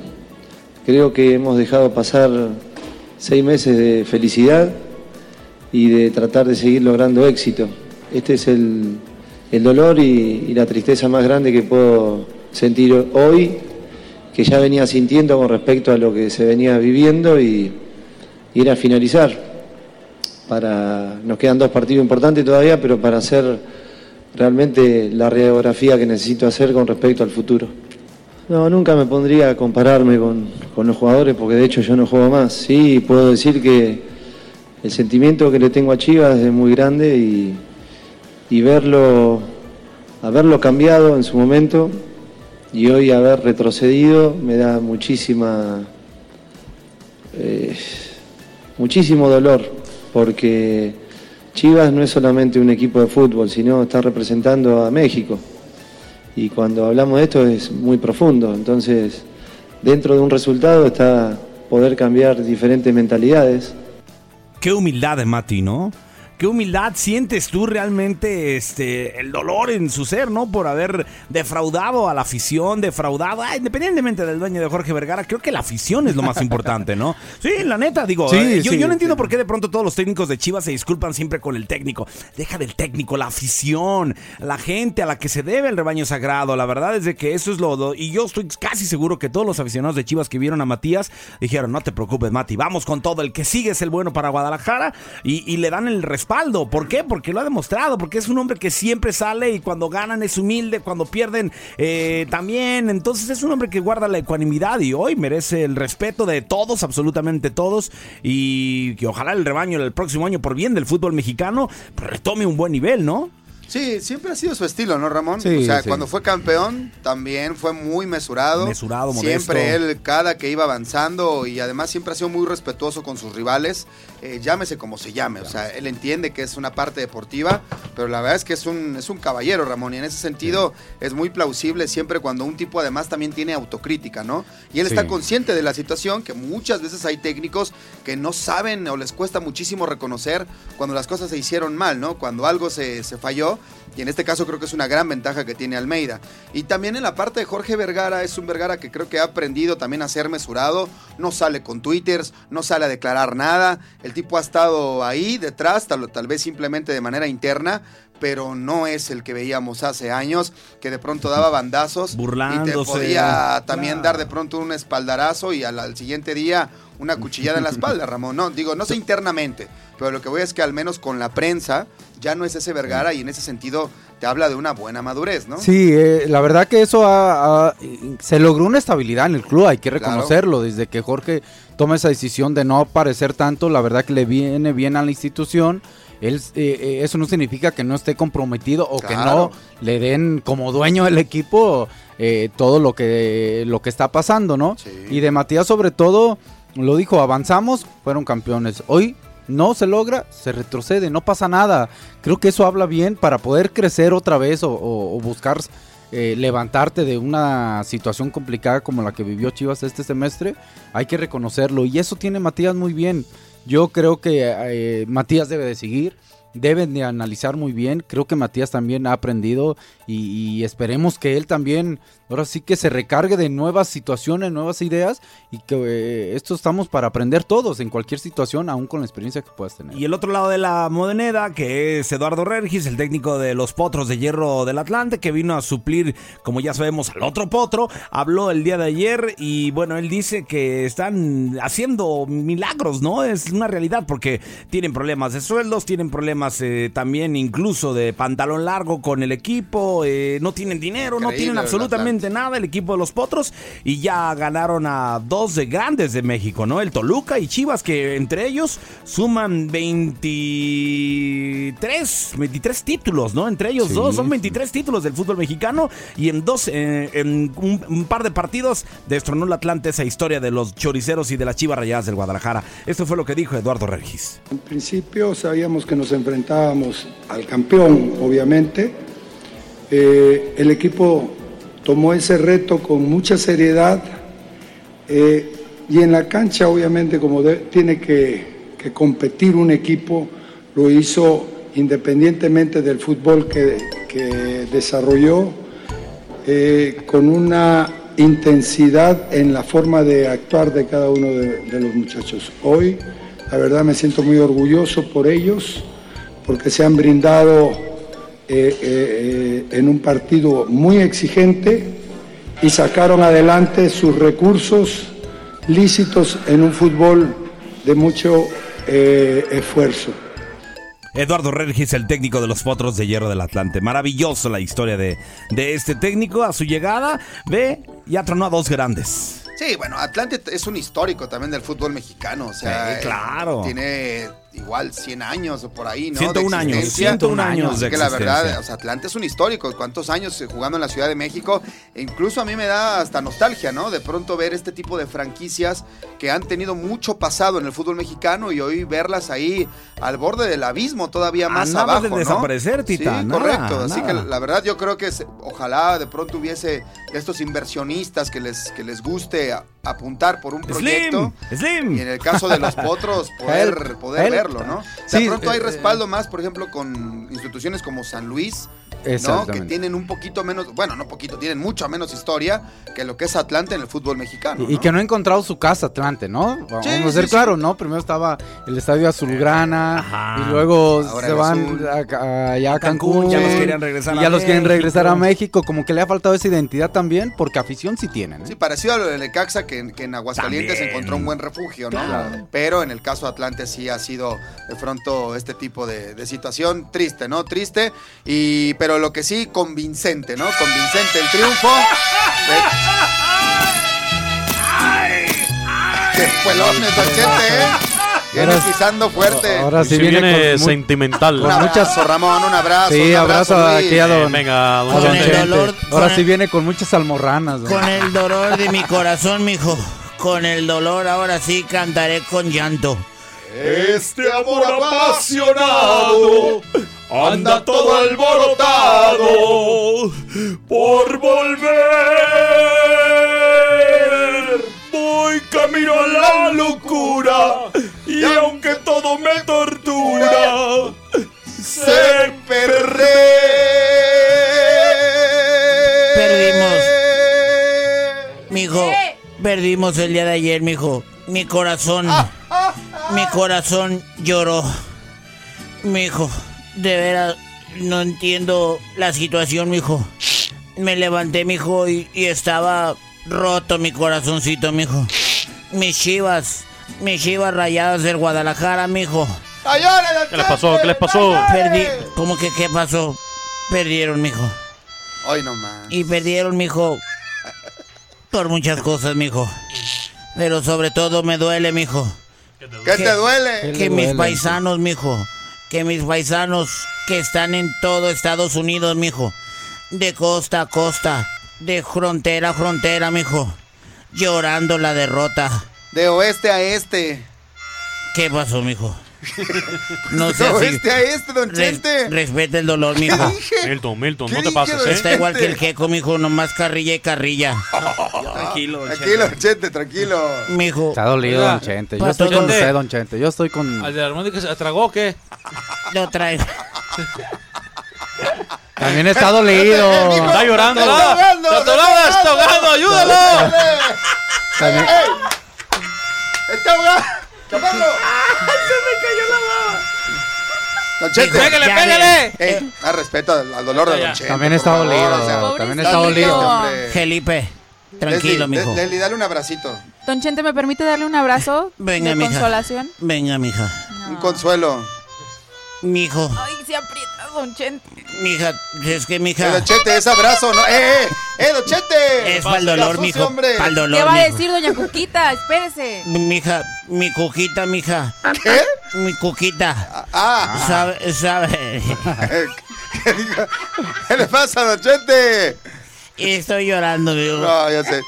Creo que hemos dejado pasar seis meses de felicidad y de tratar de seguir logrando éxito. Este es el, el dolor y la tristeza más grande que puedo sentir hoy, que ya venía sintiendo con respecto a lo que se venía viviendo y, y era finalizar. Para, nos quedan dos partidos importantes todavía, pero para hacer realmente la radiografía que necesito hacer con respecto al futuro. No, nunca me pondría a compararme con, con los jugadores porque de hecho yo no juego más. Sí, puedo decir que el sentimiento que le tengo a Chivas es muy grande y, y verlo, haberlo cambiado en su momento y hoy haber retrocedido me da muchísima, eh, muchísimo dolor porque Chivas no es solamente un equipo de fútbol, sino está representando a México. Y cuando hablamos de esto es muy profundo. Entonces, dentro de un resultado está poder cambiar diferentes mentalidades. Qué humildad de Mati, ¿no? Qué humildad sientes tú realmente este el dolor en su ser, ¿no? Por haber defraudado a la afición, defraudado, ah, independientemente del dueño de Jorge Vergara, creo que la afición es lo más importante, ¿no? Sí, la neta, digo, Sí, eh, yo, sí, yo no entiendo por qué de pronto todos los técnicos de Chivas se disculpan siempre con el técnico. Deja del técnico, la afición, la gente a la que se debe el rebaño sagrado. La verdad es de que eso es lo, lo- y yo estoy casi seguro que todos los aficionados de Chivas que vieron a Matías dijeron, no te preocupes, Mati, vamos con todo, el que sigue es el bueno para Guadalajara y, y le dan el ¿Por qué? Porque lo ha demostrado, porque es un hombre que siempre sale y cuando ganan es humilde, cuando pierden eh, también. Entonces es un hombre que guarda la ecuanimidad y hoy merece el respeto de todos, absolutamente todos. Y que ojalá el rebaño el próximo año, por bien del fútbol mexicano, pues, retome un buen nivel, ¿no? Sí, siempre ha sido su estilo, ¿no, Ramón? Sí, o sea, sí. cuando fue campeón también fue muy mesurado. Mesurado, Siempre él, cada que iba avanzando y además siempre ha sido muy respetuoso con sus rivales, eh, llámese como se llame. O sea, él entiende que es una parte deportiva, pero la verdad es que es un, es un caballero, Ramón, y en ese sentido es muy plausible siempre cuando un tipo además también tiene autocrítica, ¿no? Y él está consciente de la situación, que muchas veces hay técnicos que no saben o les cuesta muchísimo reconocer cuando las cosas se hicieron mal, ¿no? Cuando algo se, se falló. Y en este caso creo que es una gran ventaja que tiene Almeida. Y también en la parte de Jorge Vergara, es un Vergara que creo que ha aprendido también a ser mesurado. No sale con twitters, no sale a declarar nada. El tipo ha estado ahí detrás, tal, tal vez simplemente de manera interna. Pero no es el que veíamos hace años, que de pronto daba bandazos y te Burlándose. podía también dar de pronto un espaldarazo y al, al siguiente día una cuchillada en la espalda, Ramón. No, digo, no sé internamente, pero lo que voy es que al menos con la prensa ya no es ese Vergara y en ese sentido te habla de una buena madurez, ¿no? Sí, eh, la verdad que eso ha- ha- se logró una estabilidad en el club, hay que Claro. reconocerlo, desde que Jorge toma esa decisión de no aparecer tanto, la verdad que le viene bien a la institución. Él, eh, eh, eso no significa que no esté comprometido o que no le den como dueño del equipo eh, todo lo que, lo que está pasando, ¿no? Y de Matías sobre todo, lo dijo, avanzamos, fueron campeones. Hoy no se logra, se retrocede, no pasa nada. Creo que eso habla bien para poder crecer otra vez o, o- o buscar eh, levantarte de una situación complicada como la que vivió Chivas este semestre. Hay que reconocerlo y eso tiene Matías muy bien. Yo creo que eh, Matías debe de seguir. Deben de analizar muy bien. Creo que Matías también ha aprendido y, y esperemos que él también, ahora sí que se recargue de nuevas situaciones, nuevas ideas y que eh, esto estamos para aprender todos en cualquier situación, aún con la experiencia que puedas tener. Y el otro lado de la moneda, que es Eduardo Regis, el técnico de los Potros de Hierro del Atlante, que vino a suplir, como ya sabemos, al otro Potro, habló el día de ayer y bueno, él dice que están haciendo milagros, ¿no? Es una realidad porque tienen problemas de sueldos, tienen problemas eh, también incluso de pantalón largo con el equipo, eh, no tienen dinero, no tienen el absolutamente nada el equipo de los Potros y ya ganaron a dos de grandes de México, ¿no? El Toluca y Chivas, que entre ellos suman 23, 23 títulos, ¿no? Entre ellos Sí, dos son sí. 23 títulos del fútbol mexicano y en dos, eh, en un, un par de partidos destronó el Atlante esa historia de los choriceros y de las Chivas Rayadas del Guadalajara. Esto fue lo que dijo Eduardo Regis. En principio sabíamos que nos enfrentábamos al campeón, obviamente. Eh, el equipo tomó ese reto con mucha seriedad eh, y en la cancha, obviamente, como tiene que, competir un equipo, lo hizo independientemente del fútbol que, que desarrolló, eh, con una intensidad en la forma de actuar de cada uno de, de los muchachos. Hoy, la verdad, me siento muy orgulloso por ellos, porque se han brindado eh, eh, eh, en un partido muy exigente y sacaron adelante sus recursos lícitos en un fútbol de mucho eh, esfuerzo. Eduardo Regis, el técnico de los Potros de Hierro del Atlante. Maravilloso la historia de, de este técnico. A su llegada, ve, ya tronó a dos grandes. Sí, bueno, Atlante es un histórico también del fútbol mexicano. O sea, Sí, claro. Tiene igual 100 años o por ahí, ¿no? 101 De años, existencia. 101 años Así de que la verdad, o sea, Atlante es un histórico. ¿Cuántos años eh, jugando en la Ciudad de México? E incluso a mí me da hasta nostalgia, ¿no? De pronto ver este tipo de franquicias que han tenido mucho pasado en el fútbol mexicano y hoy verlas ahí al borde del abismo, todavía A más nada abajo, de ¿no? desaparecer, Tita, Sí, nada, correcto. Así nada. que la verdad yo creo que ojalá de pronto hubiese estos inversionistas que les, que les guste a- apuntar por un proyecto. Slim. Y en el caso de los potros, poder, poder verlo, ¿no? De Sí, pronto hay eh, respaldo más, por ejemplo, con instituciones como San Luis. ¿No? Que tienen un poquito menos, bueno, no poquito, tienen mucha menos historia que lo que es Atlante en el fútbol mexicano. Y, y que no ha encontrado su casa Atlante, ¿no? Vamos a ser sí, claro, ¿no? Primero estaba el estadio Azulgrana y luego Ahora se van a- a- allá a Cancún, Cancún. ya los querían regresar y a ya los quieren México. regresar a México. Como que le ha faltado esa identidad también, porque afición sí tienen. ¿eh? Sí, parecido a lo de Necaxa, que, en- que en Aguascalientes También. encontró un buen refugio, ¿no? Claro. Pero en el caso de Atlante sí ha sido de pronto este tipo de, de situación triste, ¿no? Triste, y, pero lo que sí, convincente, ¿no? Convincente el triunfo. ¡Qué pelones, Don Chente, eh! Viene Ahora- pisando fuerte. ahora sí Sí viene, viene con sentimental. Un con abrazo, muchas- Ramón, un abrazo. Sí, un abrazo, Luis. aquí a don, venga, a don don Con el dolor- Ahora con sí el- viene con muchas almorranas. ¿no? Con el dolor de mi corazón, mijo. Con el dolor, ahora sí cantaré con llanto. Este amor apasionado anda todo alborotado por volver. Voy camino a la locura y aunque todo me tortura, sé Perdimos. Perdimos el día de ayer, mijo. Mi corazón, mi corazón lloró. Mijo, de veras, no entiendo la situación, mijo. Me levanté, mijo, y, y estaba roto mi corazoncito, mijo. Mis chivas, mis chivas rayadas del Guadalajara, mijo. ¿Qué les pasó? ¿Qué les pasó? Perdí, ¿cómo que qué pasó? Perdieron, mijo. Hoy nomás. Y perdieron, mijo. Por muchas cosas, mijo. Pero sobre todo me duele, mijo. ¿Qué te duele? Que ¿Qué mis duele? paisanos, mijo. Que mis paisanos que están en todo Estados Unidos, mijo. De costa a costa. De frontera a frontera, mijo. Llorando la derrota. De oeste a este. ¿Qué pasó, mijo? No sé así. oeste a este, don Chente. respeta el dolor, mijo. Milton, Milton, ¿Qué no te dije, pases, don ¿eh? Está igual que el queco, mijo. Nomás carrilla y carrilla. Tranquilo, Tranquilo, don Chente, tranquilo. Mijo. Está dolido, Oiga, don Chente. Yo estoy con usted, don Chente. Yo estoy con... ¿Al de la armónica se tragó o qué? Lo traigo. También está dolido. Está llorando, ¡Está ¿verdad? ahogando! ¡Está ahogando, está ahogando! ¡Ayúdalo! También- ¡Está ahogado! ¡Chaparro! Don Chente. ¡Pégale, pégale! Ey, a respeto al, al dolor de don. Chente. También por está favor, dolido. o sea, También está dolido. hombre. Felipe, tranquilo, Leslie, mijo. Le- Leslie, dale un abracito. Don Chente, ¿me permite darle un abrazo Venga, de mija. consolación? Venga, mija. Un consuelo. Mijo, Ay, se aprieta, Don Chente. mija, es que Eh, mija. don Chete, es abrazo, ¿no? ¡Eh, eh! ¡Eh, don Chete! Es para el dolor, mijo. Para el ¿Qué dolor, va a decir Doña Cuquita? Espérese. Mija, mi cuquita, mija. ¿Qué? Mi cuquita. Ah, ¿Sabe? ¿Sabe? ¿qué dijo? ¿Qué le pasa, don Chete? Estoy llorando, mijo. No, ya sé.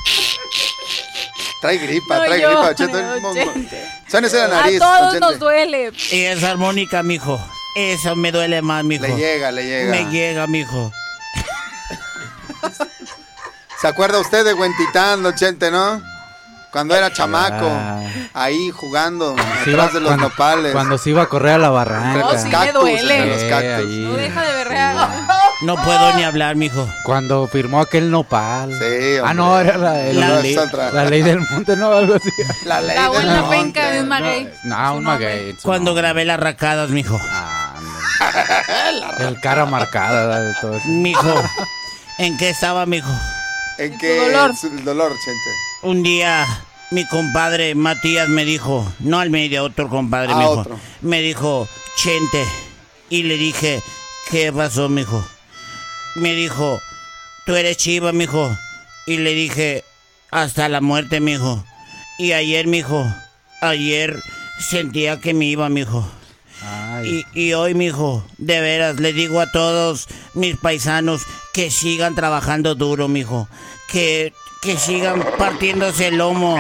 Trae gripa, No trae llore, gripa, Chente. Sáñese la A nariz, don todos nos duele. Y esa armónica, mijo. Eso me duele más, mijo. Le llega, le llega. Me llega, mijo. ¿Se acuerda usted de Huentitán, don Chente, no? Cuando era chamaco, Ah. ahí jugando, atrás de los cuando, nopales. Cuando se iba a correr a la barranca. No, sí me duele. entre los cactus. ahí. No deja de berrear. No puedo ni hablar, mijo. Cuando firmó aquel nopal. Sí, Ah, no, era la, La- la, ley, la ley del monte, ¿no? Algo así. La ley La del buena monte. penca de un maguey. No, un maguey. Cuando grabé las racadas, mijo. Ah, hombre. El cara marcada de todo eso. Mijo. ¿En qué estaba, mijo? En que dolor. el dolor, Chente. Un día mi compadre Matías me dijo, no al medio, otro compadre, Ah, mijo. otro. Me dijo, Chente. Y le dije, ¿qué pasó, mijo? Me dijo, tú eres chiva, mijo. Y le dije, hasta la muerte, mijo. Y ayer, mijo, ayer sentía que me iba, mijo. Y, y hoy, mijo, de veras, le digo a todos mis paisanos que sigan trabajando duro, mijo. Que, que sigan partiéndose el lomo.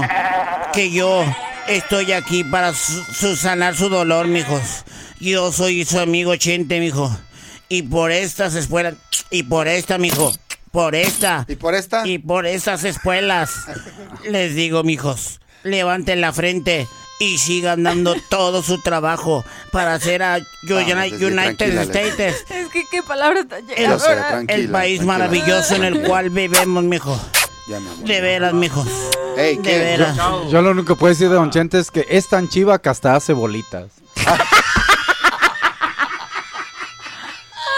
Que yo estoy aquí para su- su- sanar su dolor, mijos. Yo soy su amigo Chente, mijo. Y por estas escuelas, y por esta, mijo, por esta, ¿Y por esta? y por estas escuelas, les digo, mijos, levanten la frente y sigan dando todo su trabajo para hacer a United, Leslie, United States Es que qué palabra tan el, Yo sé, llegada. tranquila, el país tranquila. maravilloso en el cual vivimos, mijo. Ya, mi amor. De veras, mijos. Ey, De ¿qué? veras. Yo lo único que puedo decir de Don Chente es que es tan chiva que hasta hace bolitas.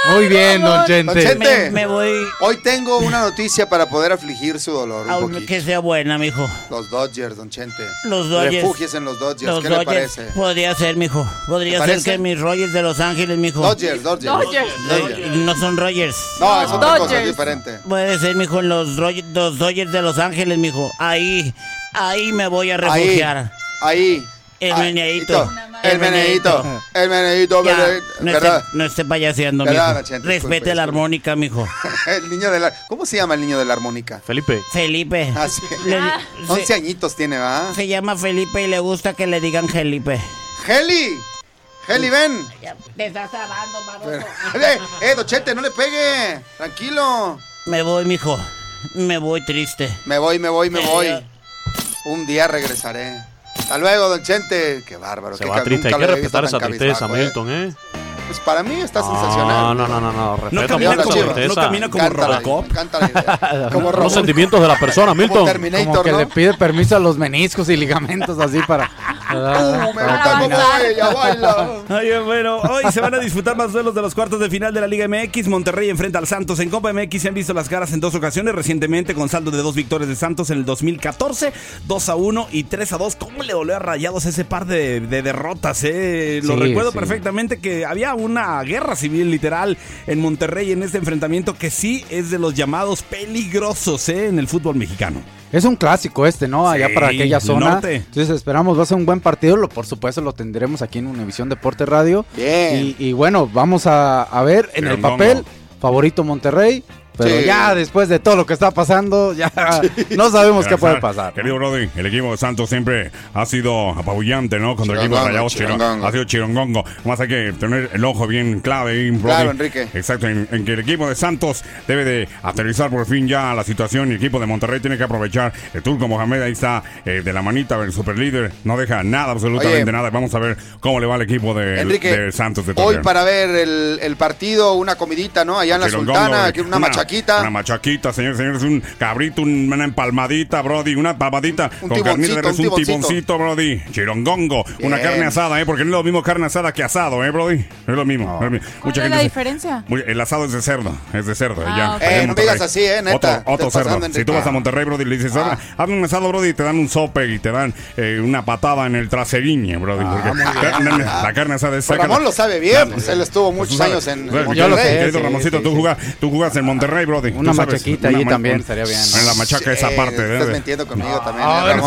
Muy bien, Don Don Chente. Me, me voy Hoy tengo una noticia para poder afligir su dolor un un- poquito. que sea buena, mijo. Los Dodgers, Don Chente. Los Dodgers. Refúgiese en los Dodgers. Los ¿Qué le parece? Podría ser, mijo. Podría ¿Te ser parece? que mis Rogers de Los Ángeles, mijo. Dodgers, Dodgers. Dodgers. Dodgers. No son Rogers. No, es otra cosa, Dodgers. es diferente. Puede ser, mijo, en los, los Dodgers de Los Ángeles, mijo. Ahí, ahí me voy a refugiar. Ahí. El ahí. meneadito. El meneadito. El meneadito, Ya, no, ¿Verdad? esté, no esté payaseando, ¿Verdad, mijo. Chente? Respete Disculpe, la disculpe. armónica, mijo. El niño de la... ¿Cómo se llama el niño de la armónica? Felipe. Felipe. Ah, sí. Le- 11 se, añitos tiene, ¿va? se llama Felipe y le gusta que le digan Felipe. ¡Heli! ¡Heli, ven! Te estás hablando, baboso. ¡Eh, eh, Dochete, no le pegue! Tranquilo. Me voy, mijo. Me voy triste. Me voy, me voy, me voy. Un día regresaré. Hasta luego, Don Chente. Qué bárbaro. Se qué va triste. Hay que respetar esa tristeza, cabizbajo, ¿eh? Milton, ¿eh? Pues para mí está No, sensacional. no, no, no, no. Respeta camina mucho como- la no tristeza. camina como la- Robocop. Como Los Robocop. sentimientos de la persona, Como Milton. Terminator, Como que ¿no? le pide permiso a los meniscos y ligamentos así para... ¡Uh, me encanta cómo ella baila! Ay, bueno, hoy se van a disputar más duelos de los cuartos de final de la Liga MX. Monterrey enfrenta al Santos en Copa MX. Se han visto las caras en dos ocasiones recientemente con saldo de dos victorias de Santos en el 2014, 2 a 1 y 3 a 2. ¿Cómo le dolió a Rayados ese par de, de derrotas? Eh? Lo Sí, recuerdo sí. perfectamente que había una guerra civil literal en Monterrey en este enfrentamiento que sí es de los llamados peligrosos eh, en el fútbol mexicano. Es un clásico este, ¿no? Allá Sí, para aquella el zona. norte. Entonces esperamos, va a ser un buen partido. Lo, por supuesto lo tendremos aquí en Univisión Deporte Radio. Bien. Y, y bueno, vamos a, a ver en el papel, favorito Monterrey. Pero Sí. ya después de todo lo que está pasando, ya no sabemos qué puede pasar. Querido Brody, el equipo de Santos siempre ha sido apabullante, ¿no? Contra el equipo de Rayados chirongongo. ha sido chirongongo. Más hay que tener el ojo bien clave, ahí, Brody. Claro, Enrique. Exacto, en, en que el equipo de Santos debe de aterrizar por fin ya la situación. Y el equipo de Monterrey tiene que aprovechar. El Turco Mohamed ahí está eh, de la manita, el superlíder. No deja nada, absolutamente Oye. nada. Vamos a ver cómo le va al equipo de, Enrique, de Santos de Hoy para ver el, el partido, una comidita, ¿no? Allá en la Sultana, eh, aquí una machaquita. Una machaquita, señores, señores, un cabrito, un- una empalmadita, Brody, una palmadita Un con carnita de res, un un tiboncito. tiboncito, Brody, chirongongo, una carne asada, ¿eh? Porque no es lo mismo carne asada que asado, ¿eh, Brody? No es lo mismo. no es lo mismo. ¿Cuál Mucha es la gente diferencia? Muy- el asado es de cerdo, es de cerdo. Ah, ya, Eh, no digas así, eh, neta. Otro, cerdo. Si tú vas a Ah. Monterrey, Brody, le dices, "Ahora, hazme un asado, Brody, y te dan un sope y te dan eh, una patada en el traseriñe, Brody. porque la, carne asada es Ramón lo sabe bien, pues él estuvo Pues muchos años en Monterrey. Yo lo sé, Ramoncito, tú, jugas, tú jugas en Monterrey, Brody. Una machaquita ahí ma- también un- estaría bien. En la machaca esa Eh, parte. Estás de- mintiendo conmigo también. Ah, eh,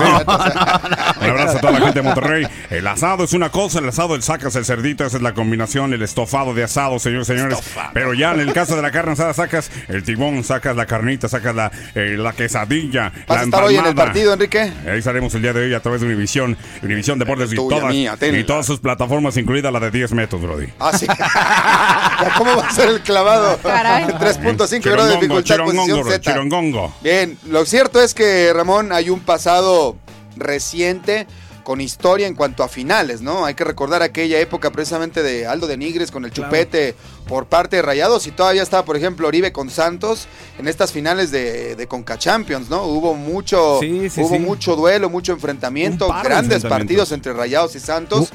un abrazo a toda la gente de Monterrey. El asado es una cosa, el asado, el sacas el cerdito, esa es la combinación, el estofado de asado, señores, señores. Pero ya en el caso de la carne asada sacas el tibón, sacas la carnita, sacas la, eh, la quesadilla, ¿Vas la a estar hoy en el partido, Enrique? Ahí estaremos el día de hoy a través de Univisión, Univisión Deportes y todas, mía, y todas sus plataformas, incluida la de 10 metros, Brody. Ah, sí. ¿Cómo va a ser el clavado? Caray. 3.5 grado de dificultad, chirongongo, Z. chirongongo. Bien, lo cierto es que, Ramón, hay un pasado reciente con historia en cuanto a finales, ¿no? Hay que recordar aquella época precisamente de Aldo de Nigres con el chupete por parte de Rayados y todavía estaba, por ejemplo, Oribe con Santos en estas finales de, de Conca Champions, ¿no? Hubo mucho, Sí, sí, hubo sí. mucho duelo, mucho enfrentamiento, grandes partidos entre Rayados y Santos.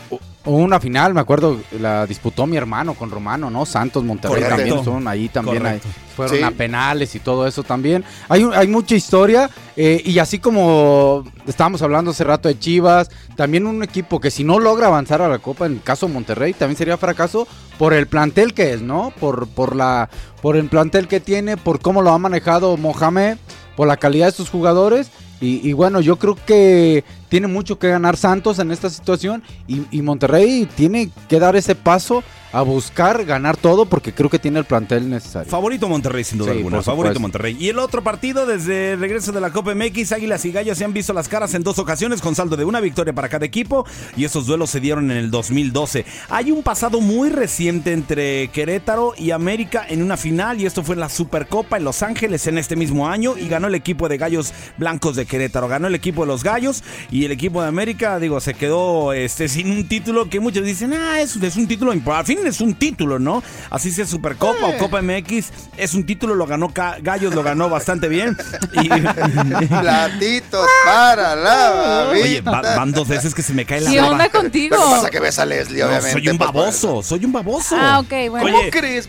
O una final, me acuerdo, la disputó mi hermano con Romano, ¿no? Santos, Monterrey Correcto. también son ahí también. ahí fueron Sí. a penales y todo eso también. Hay, un- hay mucha historia eh, y así como estábamos hablando hace rato de Chivas, también un equipo que si no logra avanzar a la Copa, en el caso Monterrey, también sería fracaso por el plantel que es, Por, por, la, por el plantel que tiene, por cómo lo ha manejado Mohamed, por la calidad de sus jugadores. Y bueno, yo creo que tiene mucho que ganar Santos en esta situación y, y Monterrey tiene que dar ese paso a buscar ganar todo porque creo que tiene el plantel necesario. Favorito Monterrey, sin duda Sí, alguna. Favorito. Monterrey. Y el otro partido, desde el regreso de la Copa MX, Águilas y Gallos se han visto las caras en dos ocasiones con saldo de una victoria para cada equipo. Y esos duelos se dieron en el 2012. Hay un pasado muy reciente entre Querétaro y América en una final. Y esto fue en la Supercopa en Los Ángeles en este mismo año. Y ganó el equipo de Gallos Blancos de Querétaro. Ganó el equipo de los Gallos. Y el equipo de América, digo, se quedó este, sin un título que muchos dicen, ah, es, es un título. Al fin es un título, ¿no? Así sea Supercopa o Copa MX, es un título, lo ganó Ca- Gallos, lo ganó bastante bien. Y, Platitos para la oye, va- babita. van dos veces que se me cae la ¿Qué onda contigo? Lo que pasa que ves a Leslie, No, obviamente. soy un pues, baboso, soy un baboso. Ah, ok, bueno. ¿Cómo Oye. crees?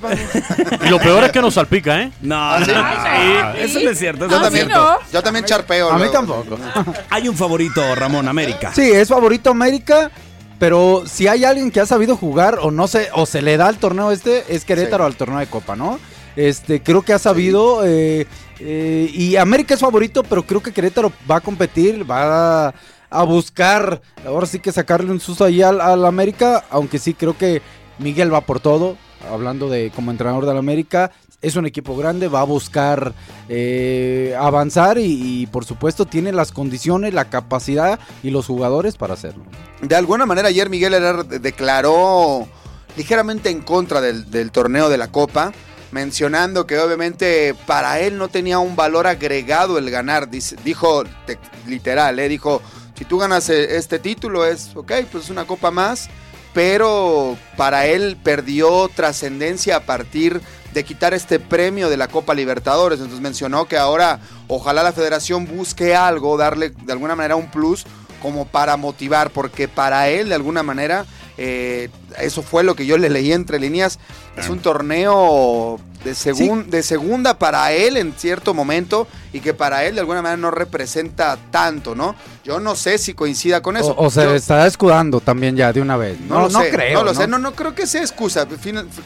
Y lo peor es que nos salpica, ¿eh? No, ¿Ah, sí? no, sí. eso no es cierto. eso Yo no es también, yo también charpeo. A mí tampoco. Hay un favorito, Ramón, América. Sí, es favorito América, pero si hay alguien que ha sabido jugar o no sé, o se le da al torneo este, es Querétaro al torneo de Copa, ¿no? Este, creo que ha sabido eh, eh, y América es favorito, pero creo que Querétaro va a competir, va a, a buscar, ahora sí que sacarle un susto ahí al, al América, aunque sí creo que Miguel va por todo, hablando de como entrenador del América, es un equipo grande, va a buscar eh, avanzar y, por supuesto tiene las condiciones, la capacidad y los jugadores para hacerlo. De alguna manera ayer Miguel Herrera declaró ligeramente en contra del, torneo de la Copa, mencionando que obviamente para él no tenía un valor agregado el ganar. Dijo te- literal, eh, dijo, si tú ganas eh, este título es, ok, pues es una copa más, pero para él perdió trascendencia a partir de quitar este premio de la Copa Libertadores. Entonces mencionó que ahora ojalá la federación busque algo, darle de alguna manera un plus como para motivar, porque para él, de alguna manera, eh, eso fue lo que yo le leí entre líneas. Es un torneo de, segun- de segunda para él en cierto momento y que para él de alguna manera no representa tanto, ¿no? Yo no sé si coincida con eso. O, o se Yo- está escudando también ya de una vez. no, No, lo no sé, creo. no lo sé, no, no creo que sea excusa.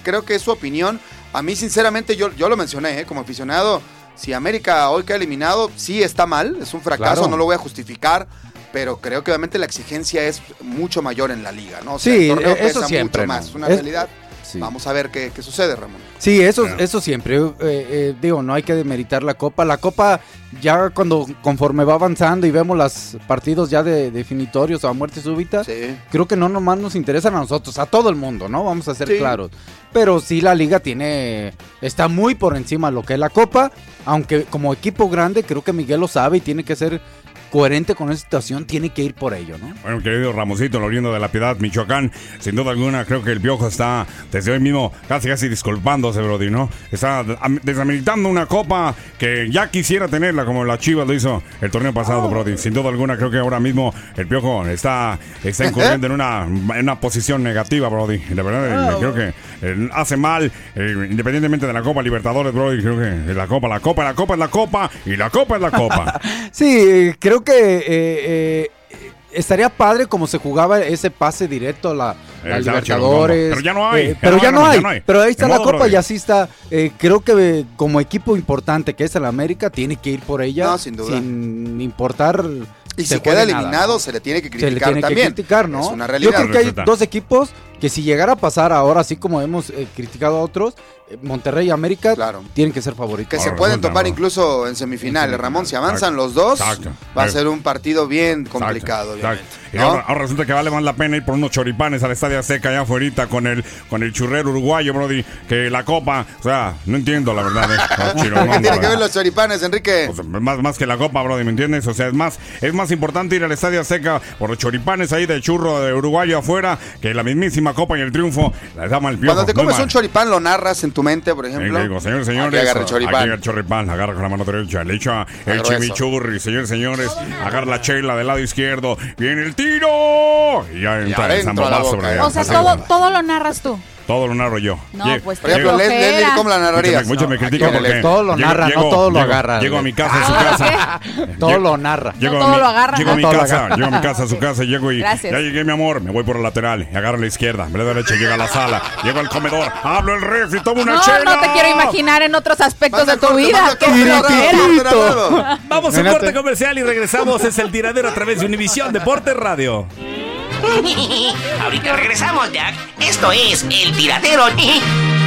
Creo que es su opinión. A mí, sinceramente, yo, yo lo mencioné, ¿eh? como aficionado. Si América hoy queda eliminado, sí está mal, es un fracaso, Claro. no lo voy a justificar. Pero creo que obviamente la exigencia es mucho mayor en la liga, ¿no? O sea, Sí, el torneo eso pesa siempre, mucho más. Es una Es- realidad. sí. Vamos a ver qué, qué sucede, Ramón. Sí, eso, eso siempre. eh, eh, digo, no hay que demeritar la copa. La copa, ya cuando conforme va avanzando y vemos los partidos ya de definitorios o a muerte súbita, creo que no nomás nos interesan a nosotros, a todo el mundo, ¿no? Vamos a ser Sí. claros. Pero sí la liga tiene, está muy por encima de lo que es la copa, aunque como equipo grande creo que Miguel lo sabe y tiene que ser coherente con esa situación, tiene que ir por ello, ¿no? Bueno, querido Ramosito, el oriundo de la Piedad, Michoacán, sin duda alguna creo que el Piojo está desde hoy mismo casi casi disculpándose, Brody, ¿no? Está desameritando una copa que ya quisiera tenerla como la Chivas lo hizo el torneo pasado, Brody. Sin duda alguna creo que ahora mismo el Piojo está, está incurriendo en una, en una posición negativa, Brody. La verdad, eh, creo que eh, hace mal, eh, independientemente de la Copa Libertadores, Brody, creo que la Copa, la Copa, la Copa es la Copa y la Copa es la Copa. Sí, creo que eh, eh, estaría padre como se jugaba ese pase directo a la, la Exacto, Libertadores. pero ya no hay, Eh, pero ya, no hay, ya no hay. Pero ahí está la Copa brother. y así está. Eh, creo que eh, como equipo importante que es el América, tiene que ir por ella. No, sin duda. Sin importar. Y se si queda nada, eliminado, se le tiene que Se le criticar tiene también. que criticar, ¿no? Es una Yo realidad. creo que hay dos equipos que si llegara a pasar ahora, así como hemos eh, criticado a otros, eh, Monterrey y América tienen que ser favoritos. Que se pueden topar incluso en semifinales. Ramón, si avanzan los dos, Exacto. va a ser un partido bien complicado, Exacto. obviamente. Y ¿no? ahora, ahora resulta que vale más la pena ir por unos choripanes al Estadio Seca allá afuera con el, con el churrero uruguayo, Brody, que la copa. O sea, no entiendo la verdad. eh. No, chiro, no, ¿Qué tiene que ver los choripanes, Enrique? Más, más que la copa, Brody, ¿me entiendes? O sea, es más, es más importante ir al Estadio Seca por los choripanes ahí de churro de uruguayo afuera que la mismísima copa y el triunfo. La dama el piojo. Cuando te comes mal. un choripán, ¿lo narras en tu mente, por Eh, ejemplo? le digo, señores, Aquí señores, agarra el choripán. aquí el choripán, agarra con la mano derecha, le echa el chimichurri, señores, señores, agarra la chela del lado izquierdo, viene el tiro y ya entra el boca, bro, O sea, todo, todo lo narras tú. Todo lo narro yo. No, Lle- pues, Por ejemplo, qué Leslie, ¿cómo la narrarías? Muchos me, muchos me No, critican aquí, porque Todo lo llego- narra, no llego- todo lo llego- agarra. Llego a mi casa, a su ¿Todo lo casa. Todo lo narra. Llego todo mi, lo agarra. llego a mi todo lo casa, llego a mi casa, a su casa, llego y Gracias. ya llegué, mi amor, me voy por la lateral, y agarro a la izquierda, me doy derecha, llego a la sala, llego al comedor, hablo el refri, tomo una No, chela. no te quiero imaginar en otros aspectos de tu vida. Vamos a un corte comercial y regresamos. Es el tiradero a través de Univisión Deportes Radio. Ahorita regresamos, Jack. Esto es El Tiradero.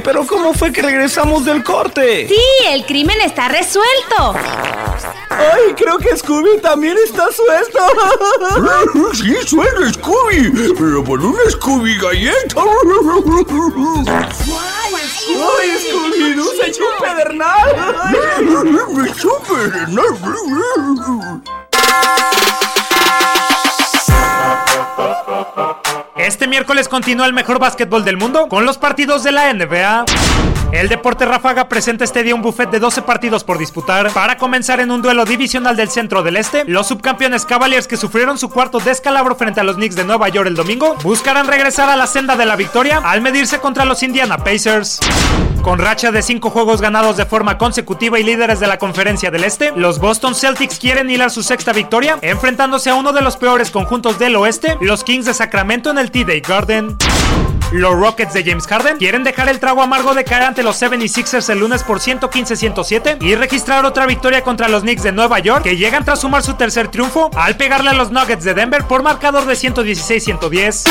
Pero ¿cómo fue que regresamos del corte? Sí, el crimen está resuelto. Ay, creo que Scooby también está suelto. Sí, suena Scooby, pero por una Scooby galleta. ¡Ay, Scooby-Doo se echó un pedernal! Me echó un Este miércoles continúa el mejor básquetbol del mundo con los partidos de la NBA. El Deporte Ráfaga presenta este día un buffet de 12 partidos por disputar para comenzar en un duelo divisional del centro del este. Los subcampeones Cavaliers que sufrieron su cuarto descalabro frente a los Knicks de Nueva York el domingo buscarán regresar a la senda de la victoria al medirse contra los Indiana Pacers. Con racha de 5 juegos ganados de forma consecutiva y líderes de la conferencia del este, los Boston Celtics quieren hilar su sexta victoria enfrentándose a uno de los peores conjuntos del oeste, los Kings de Sacramento en el T-Day Garden. Los Rockets de James Harden quieren dejar el trago amargo de caer ante los 76ers el lunes por 115-107 y registrar otra victoria contra los Knicks de Nueva York que llegan tras sumar su tercer triunfo al pegarle a los Nuggets de Denver por marcador de 116-110.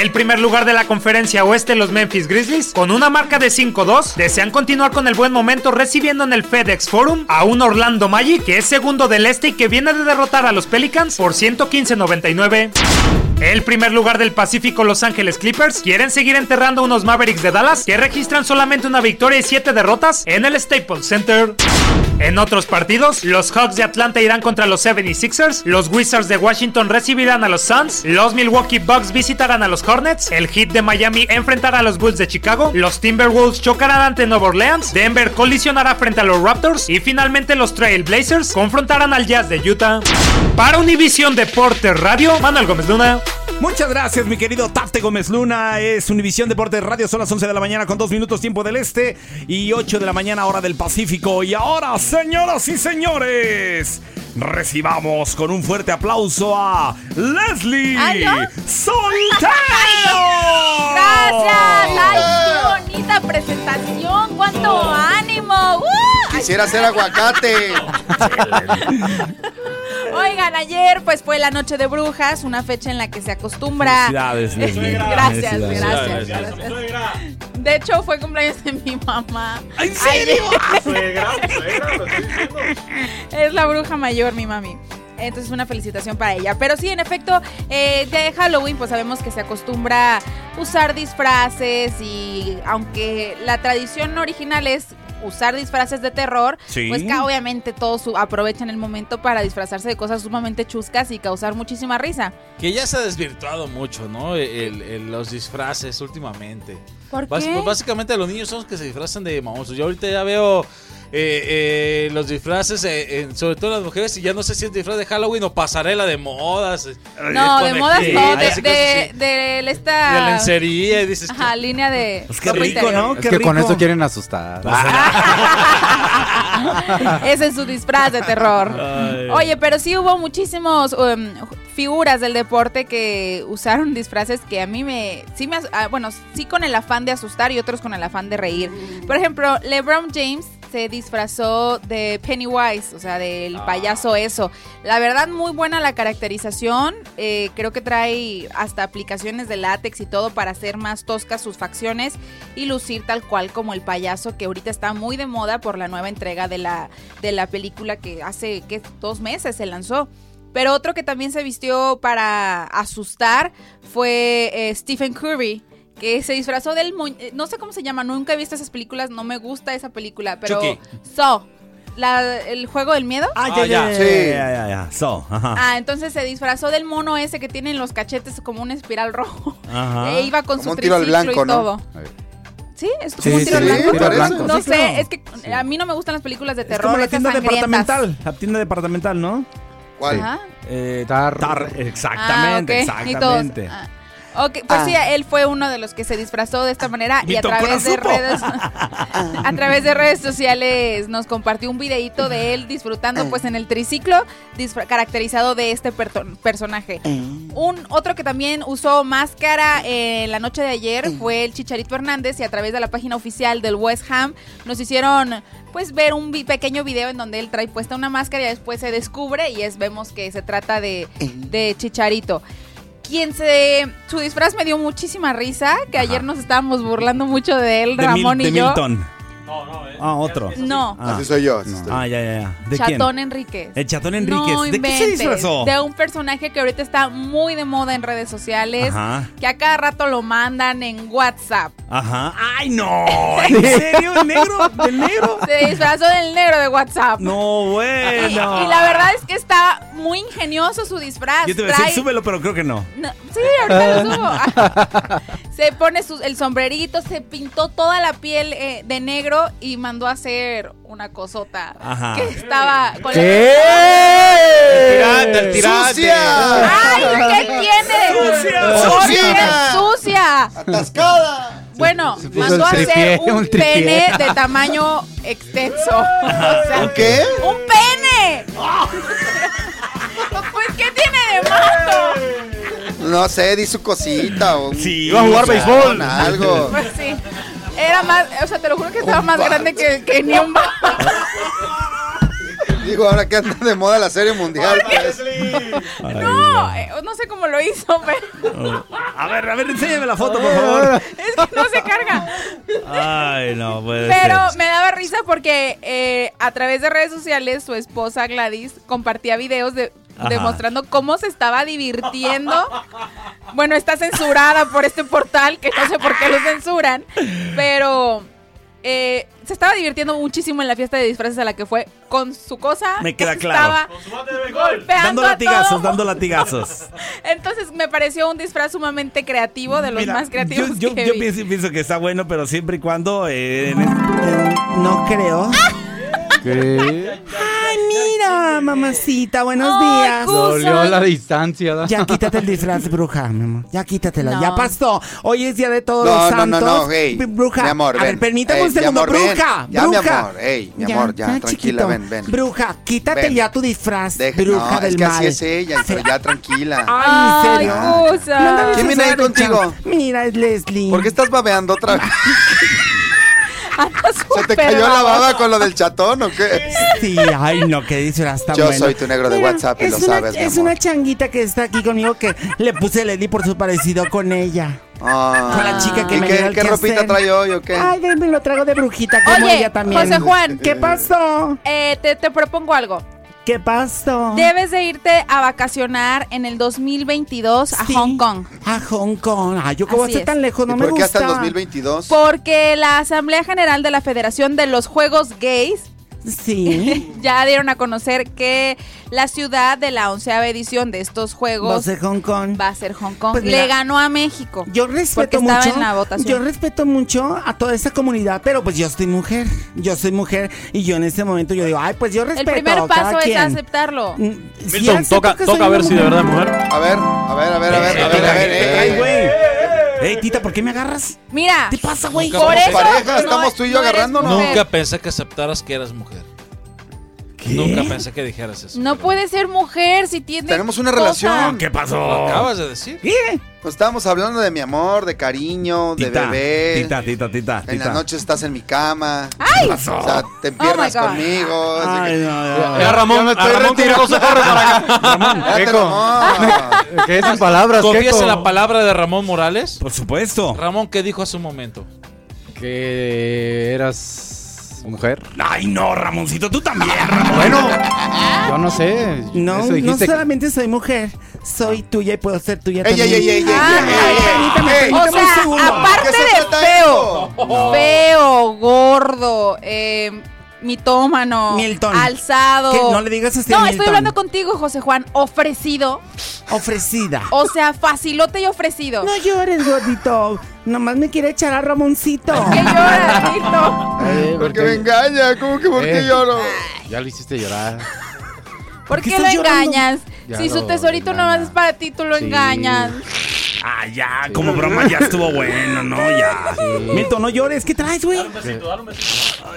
El primer lugar de la conferencia oeste, los Memphis Grizzlies, con una marca de 5-2, desean continuar con el buen momento recibiendo en el FedEx Forum a un Orlando Magic que es segundo del este y que viene de derrotar a los Pelicans por 115-99. El primer lugar del Pacífico, Los Ángeles Clippers, quieren seguir enterrando unos Mavericks de Dallas que registran solamente una victoria y 7 derrotas en el Staples Center. En otros partidos, los Hawks de Atlanta irán contra los 76ers, los Wizards de Washington recibirán a los Suns, los Milwaukee Bucks visitarán a los Hornets, el Heat de Miami enfrentará a los Bulls de Chicago, los Timberwolves chocarán ante Nueva Orleans, Denver colisionará frente a los Raptors y finalmente los Trail Blazers confrontarán al Jazz de Utah. Para Univision Deportes Radio, Manuel Gómez Luna. Muchas gracias, mi querido Tate Gómez Luna. Es Univisión Deportes Radio. Son las 11 de la mañana con 2 minutos tiempo del este y 8 de la mañana hora del Pacífico. Y ahora, señoras y señores, recibamos con un fuerte aplauso a Leslie Soltero. Gracias. Ay, qué bonita presentación. Cuánto ánimo. ¡Uh! Quisiera ser aguacate. Oigan, ayer pues fue la noche de brujas, una fecha en la que se acostumbra. Felicidades, gracias, Felicidades. gracias, gracias. De hecho, fue cumpleaños de mi mamá. ¿En serio? Es la bruja mayor, mi mami. Entonces, una felicitación para ella. Pero sí, en efecto, eh, de Halloween, pues sabemos que se acostumbra usar disfraces y aunque la tradición original es usar disfraces de terror, Sí. pues que obviamente todos aprovechan el momento para disfrazarse de cosas sumamente chuscas y causar muchísima risa. Que ya se ha desvirtuado mucho, ¿no? El- el- los disfraces últimamente. ¿Por qué? pues básicamente los niños son los que se disfrazan de monstruos. Yo ahorita ya veo eh, eh, los disfraces, eh, en- sobre todo las mujeres, y ya no sé si es disfraz de Halloween o pasarela de modas. eh, No, de modas no, de, de, esta... De lencería, dices, Ajá, línea de... Pues ropa interior. es que con eso quieren asustar. Ese es su disfraz de terror. Ay. Oye, pero sí hubo muchísimos um, figuras del deporte que usaron disfraces que a mí me... Sí me... ah, bueno, sí con el afán de asustar y otros con el afán de reír. Por ejemplo, LeBron James se disfrazó de Pennywise, o sea, del payaso eso. La verdad, muy buena la caracterización. Eh, creo que trae hasta aplicaciones de látex y todo para hacer más toscas sus facciones y lucir tal cual como el payaso que ahorita está muy de moda por la nueva entrega de la, de la película que hace ¿qué? dos meses se lanzó. Pero otro que también se vistió para asustar fue eh, Stephen Curry. Que se disfrazó del... mu- eh, No sé cómo se llama, nunca he visto esas películas, no me gusta esa película, pero... Chucky. So, la- el juego del miedo. Ah, ya, ya, ya, ya, ya, ya. So, ajá. Ah, entonces se disfrazó del mono ese que tiene en los cachetes como una espiral rojo. Ajá. E iba con Como su un tiro al triciclo blanco, y ¿no? todo. ¿Sí? ¿Es Sí, como un tiro sí, blanco? tiro blanco. No Sí, sé, es que a mí no me gustan las películas de Es terror. como la tienda departamental. La tienda departamental, ¿no? ¿Cuál? Ajá. Eh, tar. Exactamente, Ah, ok. Y todos, exactamente. Ah. Ok, pues Ah. sí, él fue uno de los que se disfrazó de esta manera y a través de redes a través de redes sociales nos compartió un videíto de él disfrutando pues en el triciclo disfra- caracterizado de este perto- personaje. Un otro que también usó máscara en la noche de ayer fue el Chicharito Hernández y a través de la página oficial del West Ham nos hicieron pues ver un vi- pequeño video en donde él trae puesta una máscara y después se descubre y es vemos que se trata de, de Chicharito. Quien se. Su disfraz me dio muchísima risa, que ayer nos estábamos burlando mucho de él, De, Mil- Ramón de y yo. Milton. Ah, otro. No. Ah. Así soy yo. así estoy. Ah, ya, ya, ya. ¿De Chatón quién? Enríquez. El Chatón Enríquez. No ¿De qué se disfrazó? De un personaje que ahorita está muy de moda en redes sociales. Ajá. Que a cada rato lo mandan en WhatsApp. Ajá. ¡Ay, no! ¿En serio? ¿El negro? ¿Del negro? Se disfrazó del negro de WhatsApp. No, bueno. y la verdad es que está muy ingenioso su disfraz. Yo te voy a decir, súbelo, pero creo que no. No, sí, ahorita lo subo. se pone sus- el sombrerito, se pintó toda la piel eh, de negro y mandó a hacer una cosota Ajá. que estaba con ¿Qué? El tirante, el tirante. ¡Sucia! ¡Ay, qué tiene! ¡Sucia! ¡Sucia! sucia! ¡Atascada! Bueno, mandó a el hacer tripié, un, un tripié. pene de tamaño extenso. O sea, ¿Un qué? ¡Un pene! pues, ¿qué tiene de malo? No sé, di su cosita o un- Sí. Iba a jugar béisbol. algo. Pues sí. Era más, o sea, te lo juro que estaba más grande que, que ni un Digo, ahora que anda de moda la serie mundial. pues. No, eh, no sé cómo lo hizo, pero A ver, a ver, enséñame la foto, por favor. es que no se carga. Ay, no puede Pero ser. me daba risa porque eh, a través de redes sociales su esposa Gladys compartía videos de, Ajá. demostrando cómo se estaba divirtiendo. Bueno, está censurada por este portal, que no sé por qué lo censuran, pero eh, se estaba divirtiendo muchísimo en la fiesta de disfraces a la que fue con su cosa. Me queda que claro. Estaba golpeando Dando a latigazos, todo. dando latigazos. Entonces me pareció un disfraz sumamente creativo, de los Mira, más creativos yo, yo, que yo vi. pienso, pienso que está bueno, pero siempre y cuando. eh, no creo. ¿Qué? Mira, mamacita, buenos Ay, días. Dolió la distancia. Ya quítate el disfraz, bruja, mi amor. Ya quítatelo. No. Ya pasó. Hoy es día de todos No, los no, no, santos. no, hey, B- Bruja. mi amor, a ver, permítame un segundo. mi ven. bruja, Ya, mi bruja. amor, ey, mi amor, ya, tranquila, chiquito. ven, ven. Bruja, quítate Ven. ya tu disfraz, Deja- bruja no, del es que mal. así es ella, pero ya tranquila. Ay, ¿en serio? Ay, cosa. No andas ¿Quién viene ahí contigo? Mira, es Leslie. ¿Por qué estás babeando otra vez? Anda ¿Se te cayó la baba con lo del chatón o qué? Sí, ay, no, qué disfraz tan Yo bueno. soy tu negro de WhatsApp y lo una- sabes, mi Es amor. una changuita que está aquí conmigo que le puse Leslie por su parecido con ella. Ah. Con la chica que ¿Y me qué, qué ropita quehacer. trae hoy o qué? Ay, me lo traigo de brujita como Oye, ella también. José Juan. ¿Qué pasó? Eh, te, te propongo algo. ¿Qué pasó? Debes de irte a vacacionar en el 2022 a Sí. Hong Kong. A Hong Kong. Ay, yo cómo Así voy a ser es. tan lejos, no ¿Y me por qué gusta. hasta el 2022? Porque la Asamblea General de la Federación de los Juegos Gays Sí. ya dieron a conocer que la ciudad de la onceava edición de estos Va a juegos ser Hong Kong. va a ser Hong Kong. Pues mira, Le ganó a México. Yo Porque respeto estaba mucho. en la votación. Yo respeto mucho a toda esa comunidad, pero pues yo soy mujer. Yo soy mujer y yo en este momento yo digo, ay, pues yo El respeto. primer cada paso es quien. aceptarlo. Mm, sí Milton, toca, toca a ver si de verdad es mujer. A ver, a ver, a ver, a ver, a ver, a ver. Ey, tita, ¿por qué me agarras? Mira, ¿Qué pasa, güey? por eso pareja, no- estamos tú y yo no agarrándonos. Nunca pensé que aceptaras que eras mujer. Nunca pensé que dijeras eso. No puede ser mujer si tiene. Tenemos una cosa. relación. ¿Qué Lo pasó? acabas de decir. ¿Qué? Pues estábamos hablando de mi amor, de cariño, de bebé. tita, tita, tita, En tita. la noche estás en mi cama. ¡Ay! O sea, te empiernas Oh conmigo. Ay, que- no, no, Ya no. Ramón, Ya me estoy Ramón se corre para acá. Ramón. ¿Qué sin palabras? ¿Confías en la palabra de Ramón Morales? Por supuesto. Ramón, ¿qué dijo hace un momento? Que eras mujer. Ay, no, Ramoncito, tú también, Ramón. Bueno, yo no sé. No, Eso no solamente soy mujer, soy tuya y puedo ser tuya Ey, también. ey, ey, ey, ey, Ah, ey, ay, ey, permítame, ey. permítame. O sea, segundo. aparte ¿Qué se de feo, feo, gordo, eh, mitómano, Milton. alzado. ¿Qué? No le digas así a No, Milton. estoy hablando contigo, José Juan. Ofrecido. Ofrecida. O sea, facilote y ofrecido. No llores, gordito. Nomás me quiere echar a Ramoncito. ¿Qué lloras, Tito? Eh, Porque me engaña, ¿cómo que por qué Eh. lloro? Ya lo hiciste llorar. ¿Por qué qué lo llorando? engañas? Ya si su lo tesorito engaña. nomás es para ti, tú lo Sí. engañas. Ah, ya, como broma ya estuvo bueno, ¿no? Ya. Milton, no llores. ¿Qué traes, güey?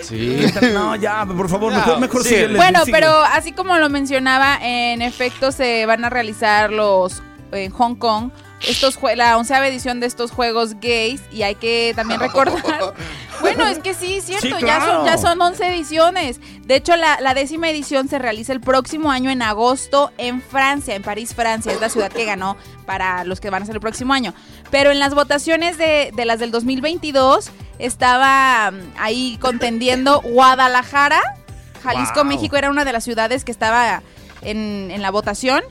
Sí. No, ya, por favor, Ya, mejor, mejor síguele, Bueno, pero así como lo mencionaba, en efecto se van a realizar los en Hong Kong estos jue- la onceava edición de estos juegos gays y hay que también recordar. bueno, es que sí, es cierto, Sí, ya, son, ya son 11 ediciones. De hecho, la, la décima edición se realiza el próximo año en agosto en Francia, en París, Francia. Es la ciudad que ganó para los que van a ser el próximo año. Pero en las votaciones de, de las del 2022 estaba mm, ahí contendiendo Guadalajara. Jalisco, Wow. México era una de las ciudades que estaba en, en la votación.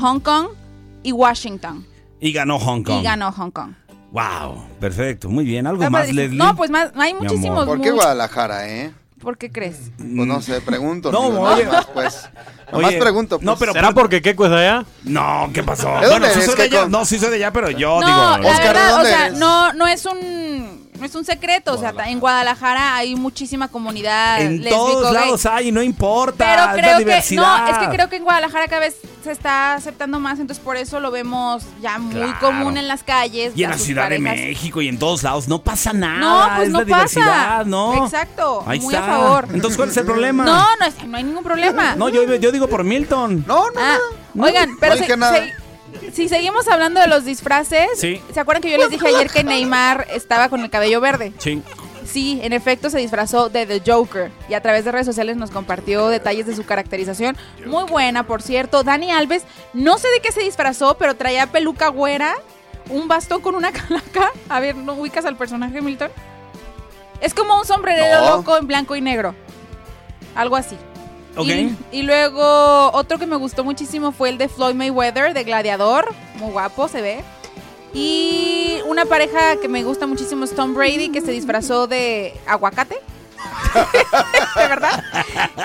Hong Kong y Washington. Y ganó Hong Kong. Y ganó Hong Kong. Wow, perfecto, muy bien. ¿Algo Está más, padrísimo. Leslie? No, pues más, hay muchísimos. ¿Por qué Guadalajara, eh? ¿Por qué crees? Pues no sé, pregunto. No, amigo, oye. nomás, pues. Nomás Oye, pregunto. Pues. no, pero- ¿Será porque es de allá? No, ¿qué pasó? ¿De dónde Bueno, sí eres, soy de allá. Keiko? No, sí soy de allá, pero yo No, digo. la Oscar, ¿de verdad, o dónde sea, eres? no, no es un no es un secreto, o sea, en Guadalajara hay muchísima comunidad En todos gay. lados hay, no importa. Pero es la creo que no, es que creo que en Guadalajara cada vez se está aceptando más, entonces por eso lo vemos ya muy Claro. común en las calles. Y en a la Ciudad de. México y en todos lados no pasa nada. No, pues es no la diversidad. ¿no? Exacto, Ahí muy está. a favor. Entonces, ¿cuál es el problema? No, no, es- no hay ningún problema. No, yo, yo digo por Milton. No, no. Ah, oigan, pero No se- se- si seguimos hablando de los disfraces, Sí. ¿se acuerdan que yo les dije ayer que Neymar estaba con el cabello verde? Sí. Sí, en efecto se disfrazó de The Joker y a través de redes sociales nos compartió detalles de su caracterización. Muy buena, por cierto. Dani Alves, no sé de qué se disfrazó, pero traía peluca güera, un bastón con una calaca. A ver, ¿no ubicas al personaje, Milton? Es como un sombrerero No. loco en blanco y negro. Algo así. Y, y luego otro que me gustó muchísimo fue el de Floyd Mayweather, de Gladiador. Muy guapo, se ve. Y una pareja que me gusta muchísimo es Tom Brady, que se disfrazó de aguacate. de verdad.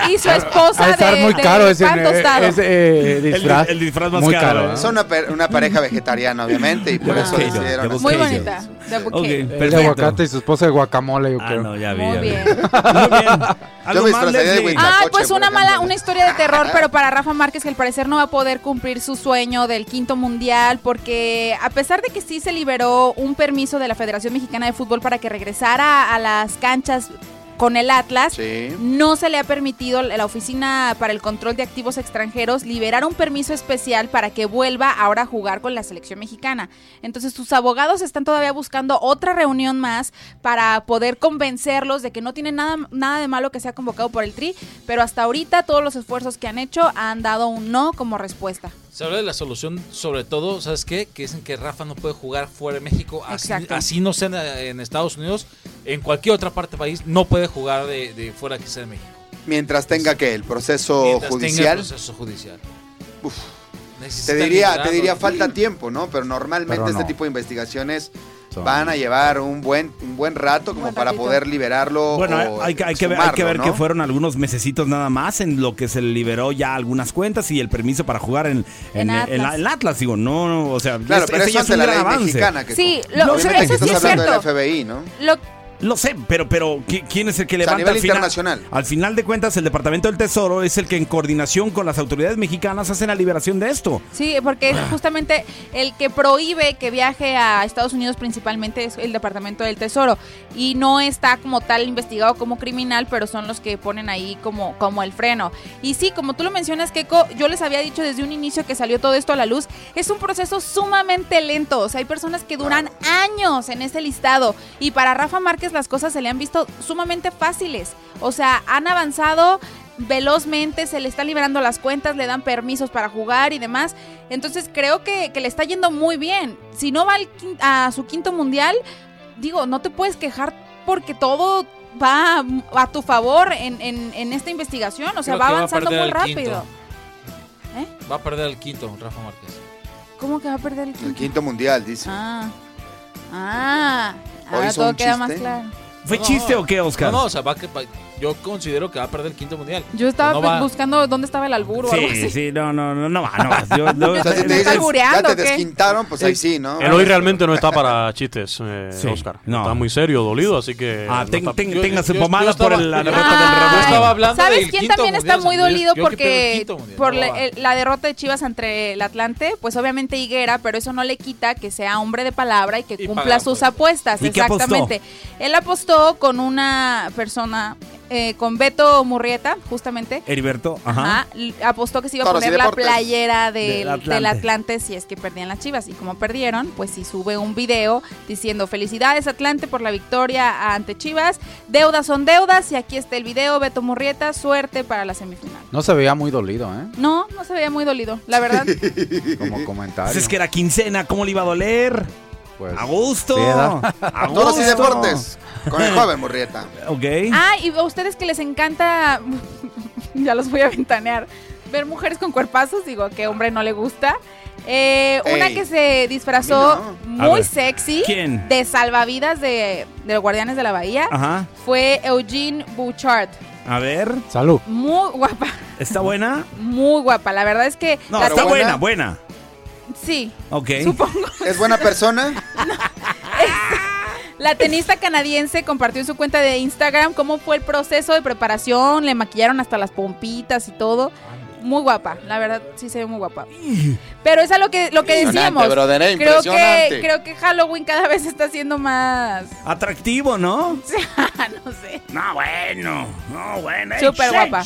Y su esposa de estar de, muy de caro ese, pan tostado. ese, eh, disfraz. el disfraz más muy caro, caro. ¿eh? Son una, pareja vegetariana, obviamente, y por eso decidieron de Muy bonita. De Ok, bouquet. El aguacate y su esposa de guacamole, yo Ah, creo. no, ya vi. Muy ya bien. Muy bien. ¿Algo más, de Ah, pues una mala, una historia de terror, pero para Rafa Márquez que al parecer no va a poder cumplir su sueño del quinto mundial, porque a pesar de que sí se liberó un permiso de la Federación Mexicana de Fútbol para que regresara a las canchas con el Atlas, Sí. no se le ha permitido la Oficina para el Control de Activos Extranjeros liberar un permiso especial para que vuelva ahora a jugar con la selección mexicana. Entonces sus abogados están todavía buscando otra reunión más para poder convencerlos de que no tiene nada, nada de malo que sea convocado por el Tri, pero hasta ahorita todos los esfuerzos que han hecho han dado un no como respuesta. Se habla de la solución, sobre todo, ¿sabes qué? Que dicen que Rafa no puede jugar fuera de México. Así, así no sea en, en Estados Unidos, en cualquier otra parte del país, no puede jugar de, de fuera que sea de México. Mientras tenga que el proceso Mientras tenga el judicial. proceso judicial. Uf. Te diría, te diría falta tiempo, ¿no? Pero normalmente Pero este tipo de investigaciones van a llevar un buen, un buen rato como buen para poder liberarlo. Bueno, o hay, que- hay que ver, hay que ver ¿no? que fueron algunos mesecitos nada más en lo que se liberó ya algunas cuentas y el permiso para jugar en, En en, Atlas. la- en Atlas. Digo, no, no, o sea, Claro, este- pero eso ya ante un la ley avance. mexicana. Que Sí, lo- obviamente eso que sí estás es hablando del cierto. FBI, ¿no? Lo, Lo sé, pero, pero ¿qui- ¿quién es el que O sea, a levanta nivel al final? internacional. Al final de cuentas, el Departamento del Tesoro es el que en coordinación con las autoridades mexicanas hace la liberación de esto. Sí, porque es justamente el que prohíbe que viaje a Estados Unidos principalmente es el Departamento del Tesoro y no está como tal investigado como criminal, pero son los que ponen ahí como, como el freno. Y sí, como tú lo mencionas, Keiko, yo les había dicho desde un inicio que salió todo esto a la luz, es un proceso sumamente lento, o sea, hay personas que duran años en ese listado y para Rafa Márquez las cosas se le han visto sumamente fáciles, o sea, han avanzado velozmente, se le están liberando las cuentas, le dan permisos para jugar y demás. Entonces creo que, que le está yendo muy bien. Si no va al quin- a su quinto mundial, digo, no te puedes quejar porque todo va a tu favor en, en- en esta investigación. O sea, Creo va avanzando muy rápido. quinto. Va a perder el quinto, Rafa Márquez. ¿Cómo que va a perder el quinto? El quinto mundial, dice. Ah. Ah. ¿O Ahora todo queda más claro. ¿Fue No, chiste o qué, Oscar? No, no, o sea, va que, va- yo considero que va a perder el quinto mundial. Yo estaba No va- buscando dónde estaba el albur o algo Sí, así. sí, no, no, no, no va, no va. Yo- yo- O sea, si te desquintaron, pues ahí sí, ¿no? El hoy realmente no está para chistes, eh, Sí, Oscar. no. Está muy serio, dolido, así que. Ah, no ten- ten- Yo- yo- yo pomada por el- la derrota del rebaño. Yo estaba hablando ¿Sabes del quién quinto también mundial, está muy dolido porque por no la, la derrota de Chivas ante el Atlante? Pues obviamente Higuera, pero eso no le quita que sea hombre de palabra y que cumpla sus pues. apuestas. Exactamente. Él apostó con una persona eh, con Beto Murrieta, justamente. Heriberto, ajá. Apostó que se iba a poner la playera del, Del Atlante. del Atlante si es que perdían las Chivas. Y como perdieron, pues sí sube un video diciendo felicidades Atlante por la victoria ante Chivas. Deudas son deudas y aquí está el video. Beto Murrieta, suerte para la semifinal. No se veía muy dolido, ¿eh? No, no se veía muy dolido, la verdad. Como comentario. Pues es que era quincena, ¿cómo le iba a doler? Pues, a gusto. a Toros y deportes. Con el joven Murrieta. Ok. Ah, y a ustedes que les encanta, ya los voy a ventanear, ver mujeres con cuerpazos, digo, que hombre no le gusta. Eh, una que se disfrazó muy ver, sexy ¿quién? de salvavidas de, de los Guardianes de la Bahía Ajá. fue Eugene Bouchard. A ver, Salud. Muy guapa, ¿está buena? muy guapa. La verdad es que No, la está buena, buena. Sí, Ok. supongo. ¿Es buena persona? La tenista canadiense compartió en su cuenta de Instagram cómo fue el proceso de preparación, le maquillaron hasta las pompitas y todo. Muy guapa, la verdad sí se ve muy guapa. Pero es a lo que lo que decíamos. brother, eh, creo que creo que Halloween cada vez está siendo más Atractivo, ¿no? no sé. No, bueno. No, bueno. Súper guapa.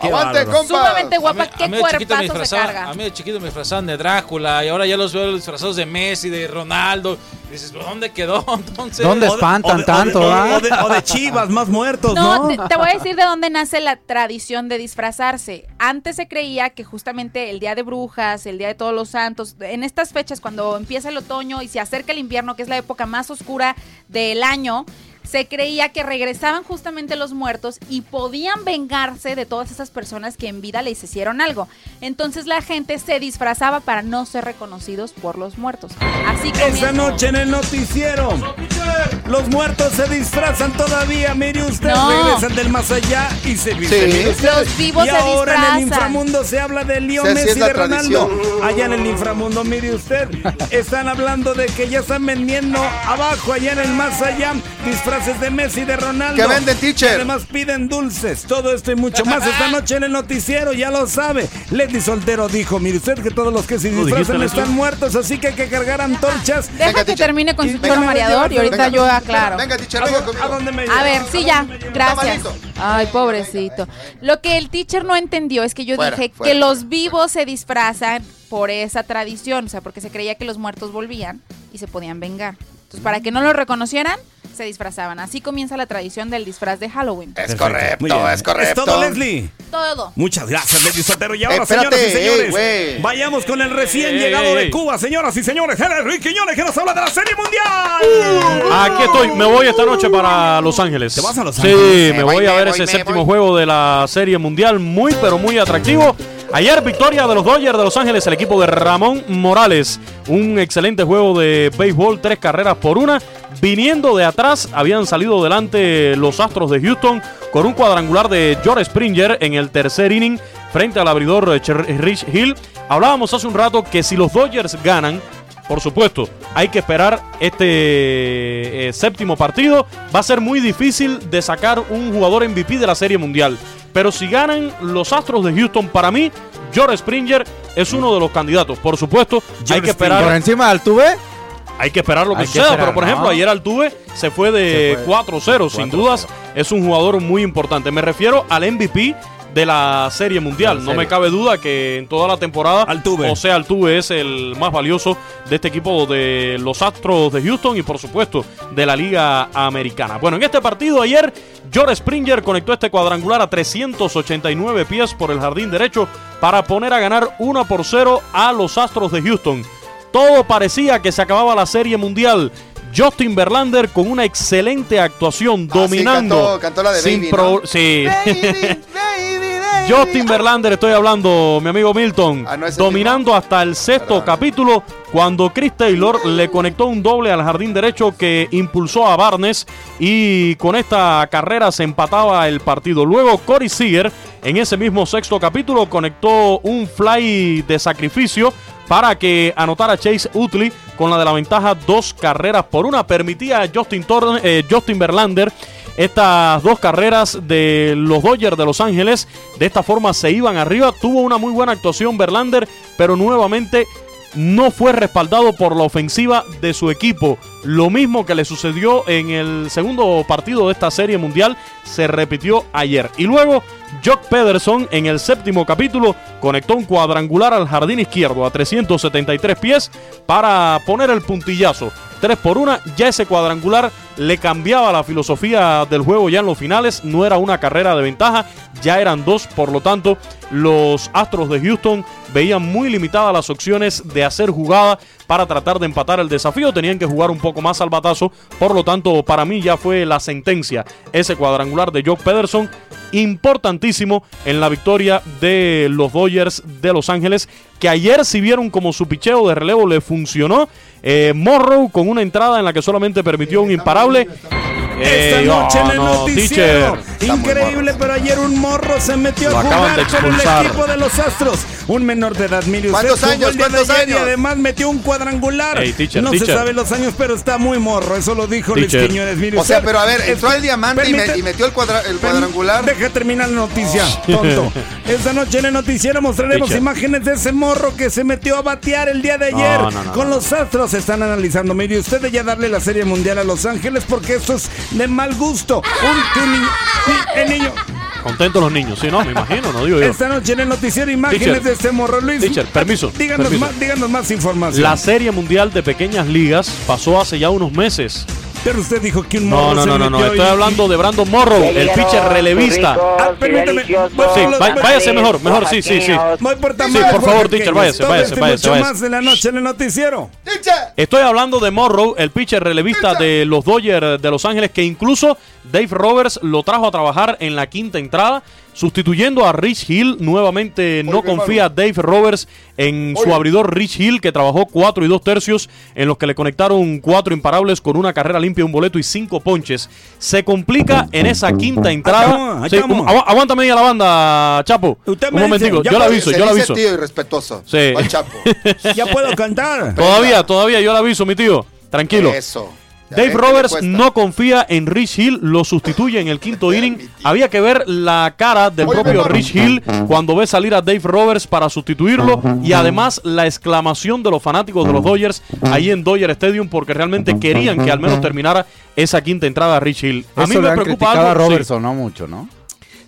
Qué Aguante, compa. Sumamente A guapa, mí- a qué mí me cuerpazo se carga. A mí de chiquito me disfrazaban de Drácula y ahora ya los veo disfrazados de Messi, de Ronaldo. Dices, ¿pero ¿dónde quedó entonces? ¿Dónde O de- espantan o de- tanto, o de, o de- o de chivas, más muertos, No, ¿no? te, te voy a decir de dónde nace la tradición de disfrazarse. Antes se creía que justamente el Día de Brujas, el Día de Todos los Santos, en estas fechas cuando empieza el otoño y se acerca el invierno, que es la época más oscura del año, se creía que regresaban justamente los muertos y podían vengarse de todas esas personas que en vida les hicieron algo. Entonces la gente se disfrazaba para no ser reconocidos por los muertos. Así Esta comienza- noche en el noticiero. Los muertos se disfrazan todavía, mire usted. No. Regresan del más allá y se visten. Sí. Los vivos y se ahora en el disfrazan. inframundo se habla de Leo Sí, Messi la de Ronaldo. tradición. Allá en el inframundo, mire usted. Están hablando de que ya están vendiendo abajo, allá en el más allá, de Messi y de Ronaldo. Que venden, teacher. Además piden dulces. Todo esto y mucho más esta noche en el noticiero, ya lo sabe. Leslie Soltero dijo, mire usted que todos los que se ¿Lo dijiste, disfrazan están muertos, así que hay que cargar antorchas. Deja Venga, que teacher. termine con su choro mareador y ahorita venga. yo aclaro. Venga, teacher, ¿A venga conmigo. a dónde me A ver, sí, ya, gracias. Ay, pobrecito. Lo que el teacher no entendió es que yo Fuera, dije fuera. que los vivos se disfrazan por esa tradición, o sea, porque se creía que los muertos volvían y se podían vengar. Entonces, para que no lo reconocieran, se disfrazaban. Así comienza la tradición del disfraz de Halloween. Es Perfecto, correcto, muy bien. es correcto. Es todo, Leslie. Todo. Muchas gracias, Leslie Soltero. Y ahora, Espérate, señoras y señores, ey, güey. vayamos con el recién Ey, llegado ey, de ey. Cuba, señoras y señores. Él es Quiñones, que nos habla de la Serie Mundial. Aquí estoy, me voy esta noche para Los Ángeles. ¿Te vas a Los Sí, Ángeles? me voy, voy a ver voy, ese me séptimo voy. juego de la Serie Mundial, muy pero muy atractivo. Ayer victoria de los Dodgers de Los Ángeles, el equipo de Ramón Morales. Un excelente juego de béisbol, tres carreras por una. Viniendo de atrás, habían salido delante los Astros de Houston con un cuadrangular de George Springer en el tercer inning frente al abridor Rich Hill. Hablábamos hace un rato que si los Dodgers ganan, por supuesto, hay que esperar este eh, séptimo partido. Va a ser muy difícil de sacar un jugador MVP de la Serie Mundial. Pero si ganan los Astros de Houston, para mí, George Springer es uno de los candidatos. Por supuesto, hay que Por esperar, encima del Altuve, hay que esperar lo que que suceda. esperar, pero por ¿no? ejemplo, ayer Altuve se fue de Se fue 4-0. Sin 4-0. dudas, es un jugador muy importante. Me refiero al MVP de la Serie Mundial. No me cabe duda que en toda la temporada Altuve. José Altuve es el más valioso de este equipo de los Astros de Houston y por supuesto de la Liga Americana. Bueno, en este partido ayer George Springer conectó este cuadrangular a 389 pies por el jardín derecho para poner a ganar 1 por 0 a los Astros de Houston. Todo parecía que se acababa la Serie Mundial. Justin Verlander con una excelente actuación, Ah, sí, dominando. cantó- cantó la de sin Baby, pro- ¿no? Sí. Baby. Justin Verlander, estoy hablando, mi amigo Milton, Ah, no dominando hasta el sexto Perdón. capítulo cuando Chris Taylor le conectó un doble al jardín derecho que impulsó a Barnes y con esta carrera se empataba el partido. Luego Corey Seager en ese mismo sexto capítulo conectó un fly de sacrificio para que anotara Chase Utley con la de la ventaja dos carreras por una. Permitía a Justin, eh, Justin Verlander estas dos carreras de los Dodgers de Los Ángeles. De esta forma se iban arriba. Tuvo una muy buena actuación Verlander, pero nuevamente no fue respaldado por la ofensiva de su equipo. Lo mismo que le sucedió en el segundo partido de esta serie mundial se repitió ayer. Y luego, Jock Pederson en el séptimo capítulo conectó un cuadrangular al jardín izquierdo a 373 pies para poner el puntillazo. 3 por 1, ya ese cuadrangular le cambiaba la filosofía del juego ya en los finales, no era una carrera de ventaja, ya eran dos, por lo tanto los Astros de Houston veían muy limitadas las opciones de hacer jugada para tratar de empatar el desafío, tenían que jugar un poco más al batazo, por lo tanto para mí ya fue la sentencia. Ese cuadrangular de Jock Pederson, importantísimo en la victoria de los Dodgers de Los Ángeles, que ayer si vieron como su picheo de relevo le funcionó, eh, Morrow con una entrada en la que solamente permitió un imparable. Esta noche en oh, el no, noticiero. teacher. Increíble, pero ayer un morro se metió Lo a jugar con el equipo de los Astros. Un menor de edad, mire usted. ¿Cuántos años? el día de ¿Cuántos ayer Y años? además metió un cuadrangular. No se sabe los años, pero está muy morro. Eso lo dijo Luis. Quiñones. Mire O sea, pero a ver, entró el diamante y, me- permite- y metió el, cuadra- el cuadrangular. Deja terminar la noticia, tonto. Esta noche en el noticiero mostraremos Teacher. imágenes de ese morro que se metió a batear el día de ayer. No, no, no, con no. los astros están analizando. Mire, usted de ya darle la serie mundial a Los Ángeles porque eso es de mal gusto. Un, niño, el niño. Contentos los niños, sí, no, me imagino, no digo yo. Esta noche en el noticiero imágenes Teacher. de este morro, Luis. Teacher, permiso, Díganos, permiso. Más, díganos más información. La Serie Mundial de Pequeñas Ligas pasó hace ya unos meses. Pero usted dijo que un morro No, no, se no, no, no, estoy y- hablando de Brandon Morrow, el pitcher relevista. Ah, permítame. Sí, vá- váyase mejor, mejor, sí, sí, sí. Voy por Sí, por favor, teacher, váyase, váyase, váyase. más de la noche en el noticiero. Estoy hablando de Morrow, el pitcher relevista de los Dodgers de Los Ángeles, que incluso Dave Roberts lo trajo a trabajar en la quinta entrada, sustituyendo a Rich Hill. Nuevamente no confía Dave Roberts en su abridor Rich Hill, que trabajó cuatro y dos tercios, en los que le conectaron cuatro imparables con una carrera limpia, un boleto y cinco ponches. Se complica en esa quinta entrada. Sí, un- agu- aguántame ahí a la banda, Chapo. Usted Un me momentico, yo la aviso, yo la aviso. tío irrespetuoso. Sí. ¿Cuál chapo? Ya puedo cantar. Todavía, todavía, yo le aviso, mi tío. Tranquilo. Eso. Ya Dave Roberts no confía en Rich Hill, lo sustituye en el quinto inning. Había que ver la cara del propio Rich Hill cuando ve salir a Dave Roberts para sustituirlo y además la exclamación de los fanáticos de los Dodgers ahí en Dodger Stadium porque realmente querían que al menos terminara esa quinta entrada a Rich Hill. A mí me le han preocupa a algo, sí. Robertson, no mucho, ¿no?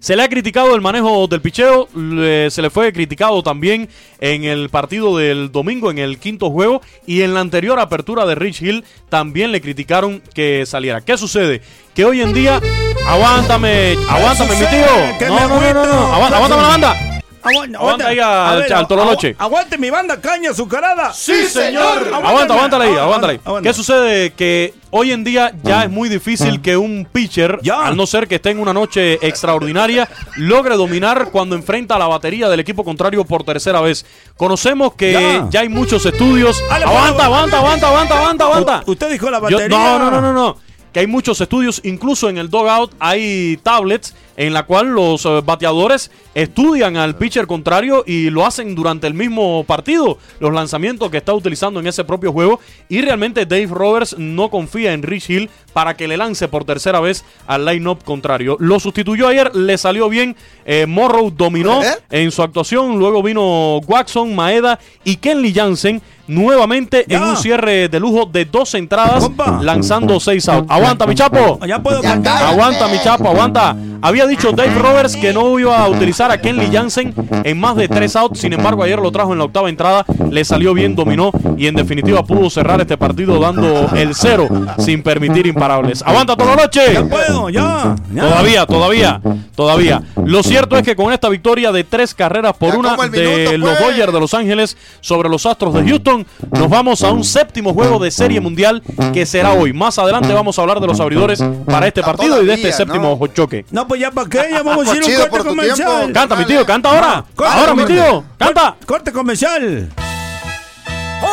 Se le ha criticado el manejo del picheo, le- se le fue criticado también en el partido del domingo, en el quinto juego, y en la anterior apertura de Rich Hill también le criticaron que saliera. ¿Qué sucede? Que hoy en día, aguántame, aguántame, mi tío. No, no, no, aguántame la banda. Aguanta, Aguanta ahí a- ver, al Tololoche. agu- Aguante mi banda caña azucarada. Sí, señor. Aguanta, aguántala ahí, Ah, aguántala ahí. ¿Qué sucede? Que hoy en día ya es muy difícil que un pitcher, Ya. al no ser que esté en una noche extraordinaria, logre dominar cuando enfrenta a la batería del equipo contrario por tercera vez. Conocemos que Ya. ya, hay muchos estudios. Ale, Aguanta, aguanta, aguanta, aguanta, aguanta, aguanta. U- Usted dijo la Yo- batería. no, no, no, no, no. Que hay muchos estudios, incluso en el dogout hay tablets en la cual los eh, bateadores estudian al pitcher contrario y lo hacen durante el mismo partido, los lanzamientos que está utilizando en ese propio juego. Y realmente Dave Roberts no confía en Rich Hill para que le lance por tercera vez al line-up contrario. Lo sustituyó ayer, le salió bien. eh, Morrow dominó ¿Eh? en su actuación. Luego vino Watson, Maeda y Kenley Jansen nuevamente Ya. en un cierre de lujo de dos entradas, lanzando seis outs. Aguanta, mi chapo. Ya puedo cantar. Aguanta, mi chapo, aguanta. Había dicho Dave Roberts que no iba a utilizar a Kenley Jansen en más de tres outs. Sin embargo, ayer lo trajo en la octava entrada. Le salió bien, dominó y en definitiva pudo cerrar este partido dando el cero sin permitir imparables. Aguanta toda la noche. Ya puedo, ya. ya. Todavía, todavía, todavía. Lo cierto es que con esta victoria de tres carreras por Ya una de minuto, los pues. Dodgers de Los Ángeles sobre los Astros de Houston, nos vamos a un séptimo juego de Serie Mundial que será hoy. Más adelante vamos a hablar de los abridores para este partido y de este séptimo choque. No, pues ya para qué, ya vamos a ir a un corte por tu comercial. tiempo. Canta, mi tío, canta ahora. Corte, Ahora, mi tío, canta. Corte comercial.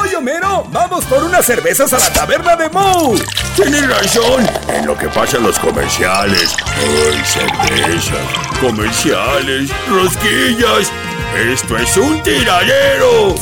Oye, Homero, vamos por unas cervezas a la taberna de Moe. Tienes razón en lo que pasa en los comerciales. Ay, cervezas, comerciales, rosquillas. Esto es un tiradero.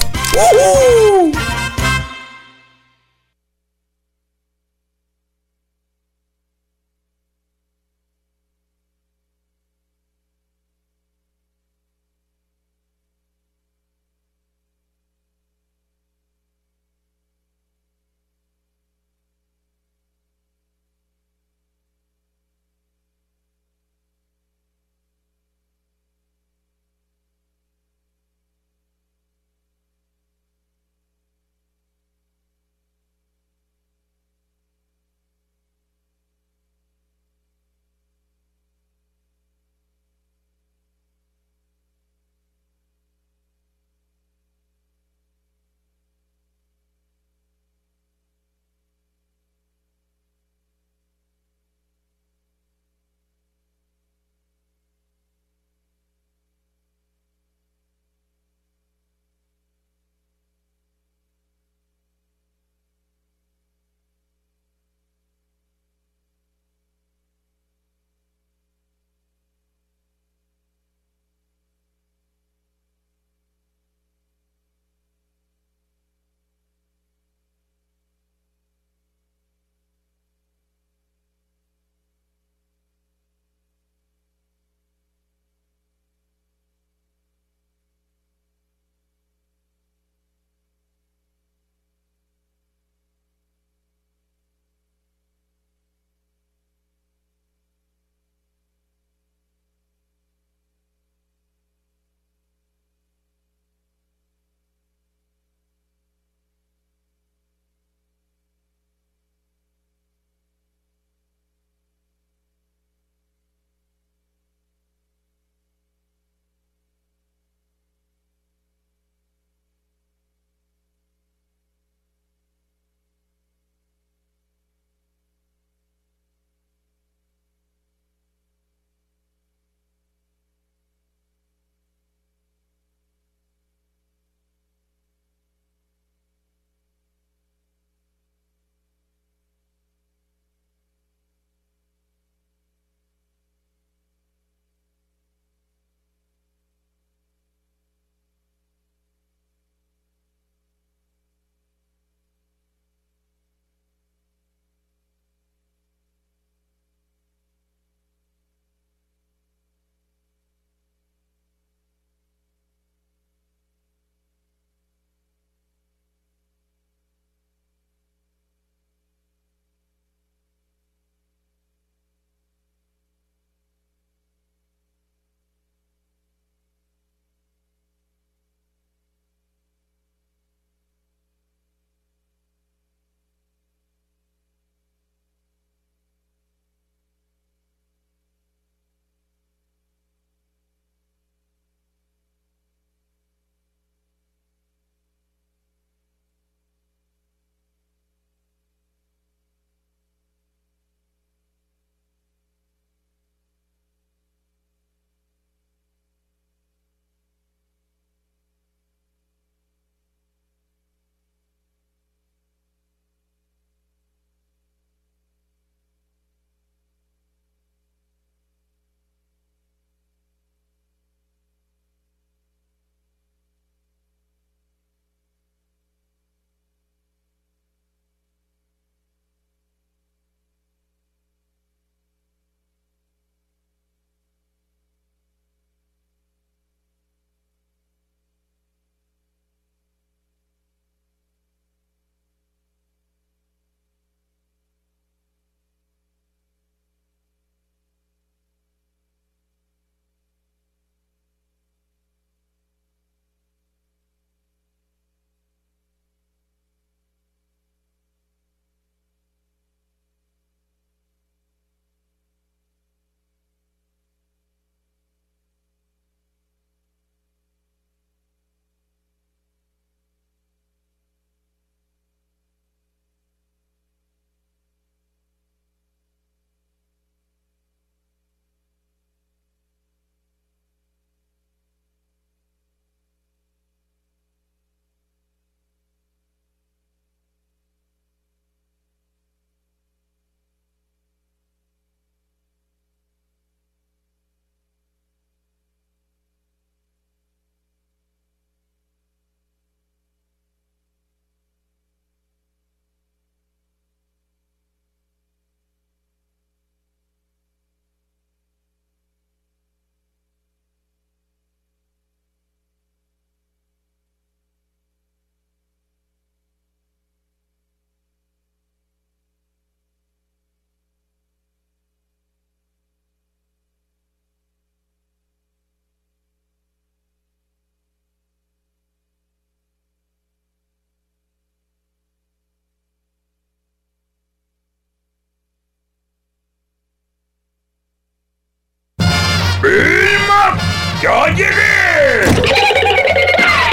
¡Vilma! ¡Ya llegué!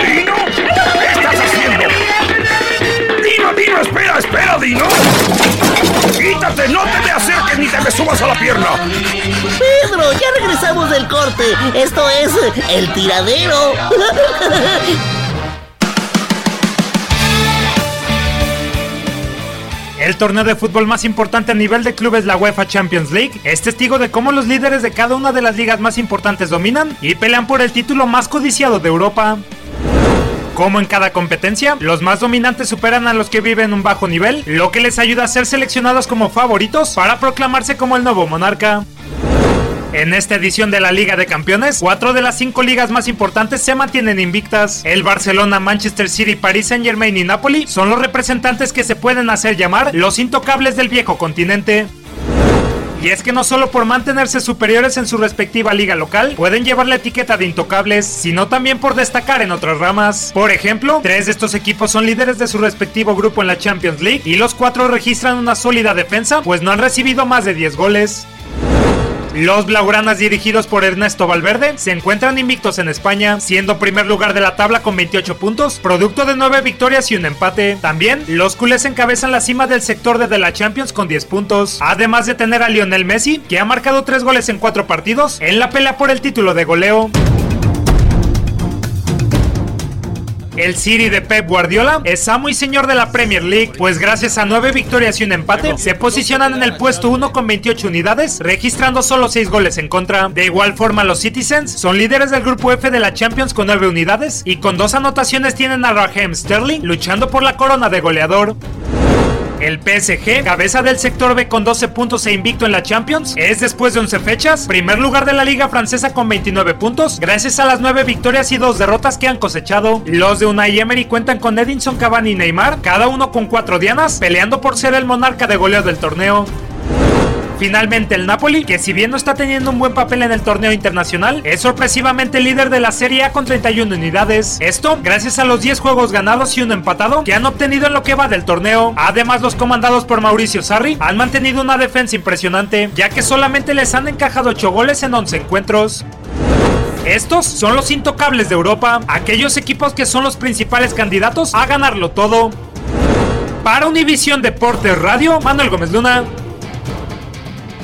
¡Dino! ¿Qué estás haciendo? ¡Dino, Dino! ¡Espera, espera, Dino! ¡Quítate! ¡No te me acerques ni te me subas a la pierna! Pedro, ya regresamos del corte. Esto es El Tiradero. El torneo de fútbol más importante a nivel de clubes, la UEFA Champions League, es testigo de cómo los líderes de cada una de las ligas más importantes dominan y pelean por el título más codiciado de Europa. Como en cada competencia, los más dominantes superan a los que viven un bajo nivel, lo que les ayuda a ser seleccionados como favoritos para proclamarse como el nuevo monarca. En esta edición de la Liga de Campeones, cuatro de las cinco ligas más importantes se mantienen invictas. El Barcelona, Manchester City, Paris Saint Germain y Napoli son los representantes que se pueden hacer llamar los intocables del viejo continente. Y es que no solo por mantenerse superiores en su respectiva liga local, pueden llevar la etiqueta de intocables, sino también por destacar en otras ramas. Por ejemplo, tres de estos equipos son líderes de su respectivo grupo en la Champions League y los cuatro registran una sólida defensa, pues no han recibido más de 10 goles. Los Blaugranas dirigidos por Ernesto Valverde se encuentran invictos en España, siendo primer lugar de la tabla con 28 puntos, producto de 9 victorias y un empate. También, los culés encabezan la cima del sector de la Champions con 10 puntos, además de tener a Lionel Messi, que ha marcado 3 goles en 4 partidos, en la pelea por el título de goleo. El City de Pep Guardiola es amo y señor de la Premier League, pues gracias a nueve victorias y un empate, se posicionan en el puesto 1 con 28 unidades, registrando solo 6 goles en contra. De igual forma, los Citizens son líderes del grupo F de la Champions con 9 unidades y con dos anotaciones tienen a Raheem Sterling luchando por la corona de goleador. El PSG, cabeza del sector B con 12 puntos e invicto en la Champions, es después de 11 fechas, primer lugar de la liga francesa con 29 puntos, gracias a las 9 victorias y 2 derrotas que han cosechado. Los de Unai Emery cuentan con Edinson Cavani y Neymar, cada uno con 4 dianas, peleando por ser el monarca de goleo del torneo. Finalmente el Napoli, que si bien no está teniendo un buen papel en el torneo internacional, es sorpresivamente líder de la Serie A con 31 unidades. Esto gracias a los 10 juegos ganados y uno empatado que han obtenido en lo que va del torneo. Además los comandados por Mauricio Sarri han mantenido una defensa impresionante, ya que solamente les han encajado 8 goles en 11 encuentros. Estos son los intocables de Europa, aquellos equipos que son los principales candidatos a ganarlo todo. Para Univisión Deportes Radio, Manuel Gómez Luna.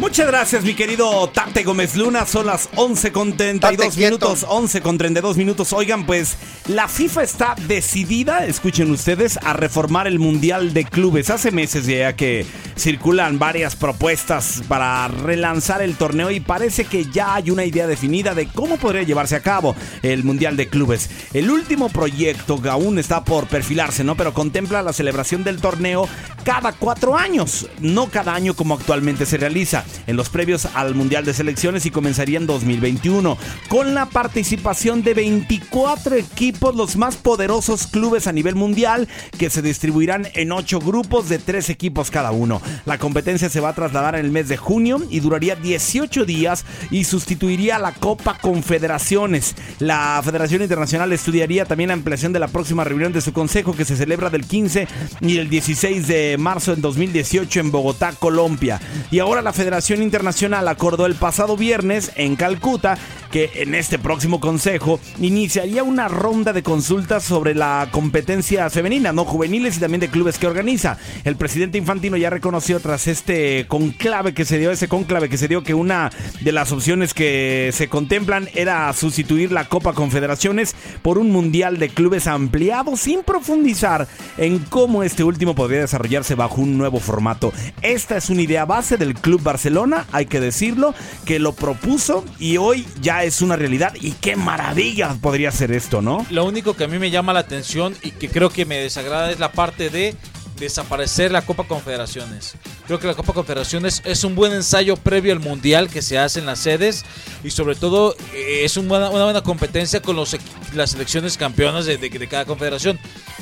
Muchas gracias, mi querido Tate Gómez Luna. Son las 11 con 32 minutos. 11 con 32 minutos. Oigan, pues la FIFA está decidida, escuchen ustedes, a reformar el Mundial de Clubes. Hace meses ya que circulan varias propuestas para relanzar el torneo y parece que ya hay una idea definida de cómo podría llevarse a cabo el Mundial de Clubes. El último proyecto que aún está por perfilarse, ¿no? Pero contempla la celebración del torneo cada cuatro años, no cada año como actualmente se realiza en los previos al Mundial de Selecciones y comenzaría en 2021, con la participación de 24 equipos, los más poderosos clubes a nivel mundial, que se distribuirán en 8 grupos de 3 equipos cada uno. La competencia se va a trasladar en el mes de junio y duraría 18 días y sustituiría la Copa Confederaciones. La Federación Internacional estudiaría también la ampliación de la próxima reunión de su consejo que se celebra del 15 y el 16 de marzo en 2018 en Bogotá, Colombia. Y ahora la Federación Internacional acordó el pasado viernes en Calcuta que en este próximo consejo iniciaría una ronda de consultas sobre la competencia femenina, no juveniles y también de clubes que organiza. El presidente Infantino ya reconoció tras este conclave que se dio, ese conclave que se dio, que una de las opciones que se contemplan era sustituir la Copa Confederaciones por un mundial de clubes ampliado sin profundizar en cómo este último podría desarrollarse bajo un nuevo formato. Esta es una idea base del Club Barcelona, hay que decirlo, que lo propuso y hoy ya es una realidad y qué maravilla podría ser esto, ¿no? Lo único que a mí me llama la atención y que creo que me desagrada es la parte de desaparecer la Copa Confederaciones. Creo que la Copa Confederaciones es un buen ensayo previo al Mundial que se hace en las sedes y sobre todo eh, es buena- una buena competencia con los, las selecciones campeonas de, de- de cada confederación.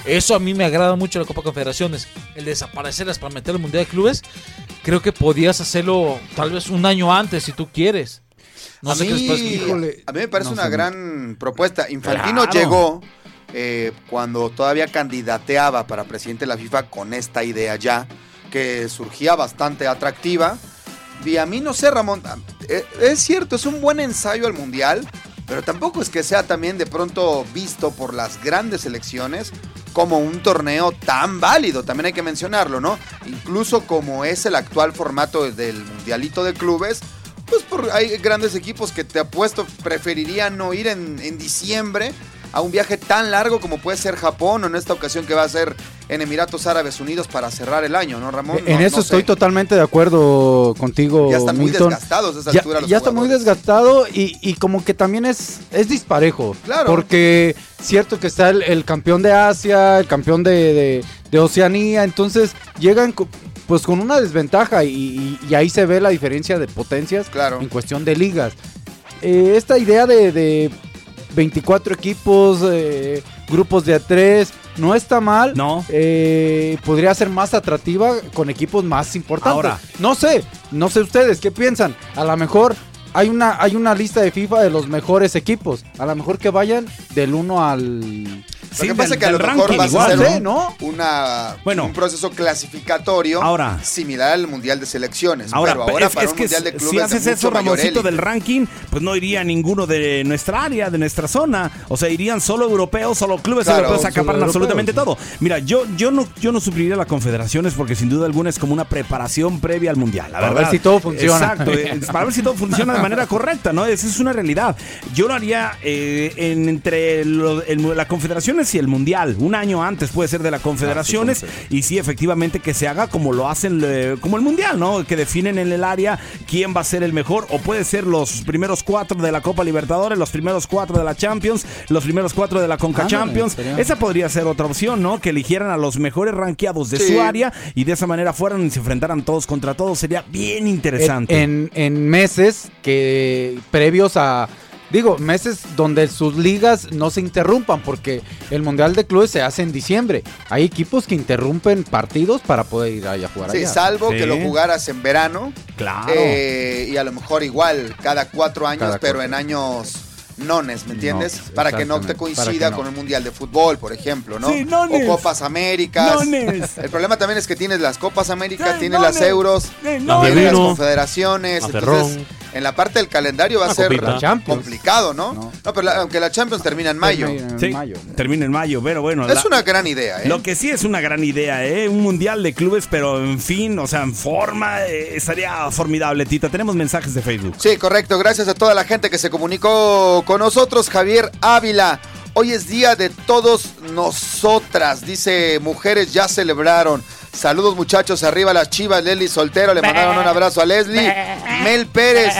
Eso a mí me agrada mucho la Copa Confederaciones. El desaparecerlas para meter el Mundial de Clubes, creo que podías hacerlo tal vez un año antes si tú quieres. No a, sé mí, qué les parece. a mí me parece No una gran propuesta. Infantino Claro. llegó eh, cuando todavía candidateaba para presidente de la FIFA con esta idea ya, que surgía bastante atractiva. Y a mí no sé, Ramón, eh, es cierto, es un buen ensayo al Mundial, pero tampoco es que sea también de pronto visto por las grandes selecciones como un torneo tan válido, también hay que mencionarlo, ¿no? Incluso como es el actual formato del Mundialito de Clubes, pues hay grandes equipos que te apuesto preferirían no ir en diciembre a un viaje tan largo como puede ser Japón o en esta ocasión que va a ser en Emiratos Árabes Unidos para cerrar el año, ¿no, Ramón? en eso no estoy sé. totalmente de acuerdo contigo. Ya están muy Milton. desgastados a esa Ya- altura los Ya está muy desgastado y, y como que también es, es disparejo. Claro. Porque cierto que está el, el campeón de Asia, el campeón de, de- de Oceanía, entonces llegan pues con una desventaja y, y- y ahí se ve la diferencia de potencias en cuestión de ligas. Eh, esta idea de, de 24 equipos, eh, grupos de a 3, no está mal. No. Eh, podría ser más atractiva con equipos más importantes. Ahora. No sé, no sé ustedes, ¿qué piensan? A lo mejor hay una, hay una lista de FIFA de los mejores equipos. A lo mejor que vayan del 1 al... Lo que pasa es que a lo mejor vas a hacer ¿no? una, Bueno. un proceso clasificatorio Ahora. similar al Mundial de Selecciones. Ahora, pero ahora es, para es un que Mundial de si Clubes haces de eso, Ramoncito, del ranking, pues no iría ninguno de nuestra área, de nuestra zona. O sea, irían solo europeos, solo clubes Claro, europeos acaparan europeos. absolutamente todo. Mira, yo, yo no yo no sufriría las confederaciones porque sin duda alguna es como una preparación previa al mundial. La Para verdad. ver si todo funciona. Exacto, eh, para ver si todo funciona de manera correcta, ¿no? Esa es una realidad. Yo lo haría eh, en- entre lo- el- las confederaciones y el mundial. Un año antes puede ser de las confederaciones y sí, efectivamente, que se haga como lo hacen, eh, como el mundial, ¿no? Que definen en el área quién va a ser el mejor o puede ser los primeros cuatro de la Copa Libertadores, los primeros cuatro de la Champions, los primeros cuatro de la Conca Ándale, Champions. Esa podría ser otra opción, ¿no? Que eligieran a los mejores rankeados de Sí. su área y de esa manera fueran y se enfrentaran todos contra todos. Sería bien interesante. En, en meses que previos a... Digo, meses donde sus ligas no se interrumpan porque el Mundial de Clubes se hace en diciembre. Hay equipos que interrumpen partidos para poder ir allá a jugar Sí, allá. salvo que lo jugaras en verano. Claro. eh, y a lo mejor igual, cada cuatro años, Cada pero cuatro. en años nones, ¿me entiendes? Nones, para que no te coincida no. con el Mundial de Fútbol, por ejemplo, ¿no? Sí, nones. O Copas Américas. Nones. El problema también es que tienes las Copas Américas, Sí, tienes nones. las Euros, Sí, tienes las confederaciones. Entonces. En la parte del calendario va a ser complicado, ¿no? No, pero la- aunque la Champions termina en mayo. En Sí, mayo. termina en mayo, pero bueno. Es la- una gran idea, ¿eh? Lo que sí es una gran idea, ¿eh? Un mundial de clubes, pero en fin, o sea, en forma, eh, estaría formidable, Tita. Tenemos mensajes de Facebook. Sí, correcto. Gracias a toda la gente que se comunicó con nosotros. Javier Ávila. Hoy es día de todos nosotras. Dice, mujeres ya celebraron. Saludos muchachos, arriba las chivas, Leslie Soltero, le mandaron un abrazo a Leslie. Mel Pérez,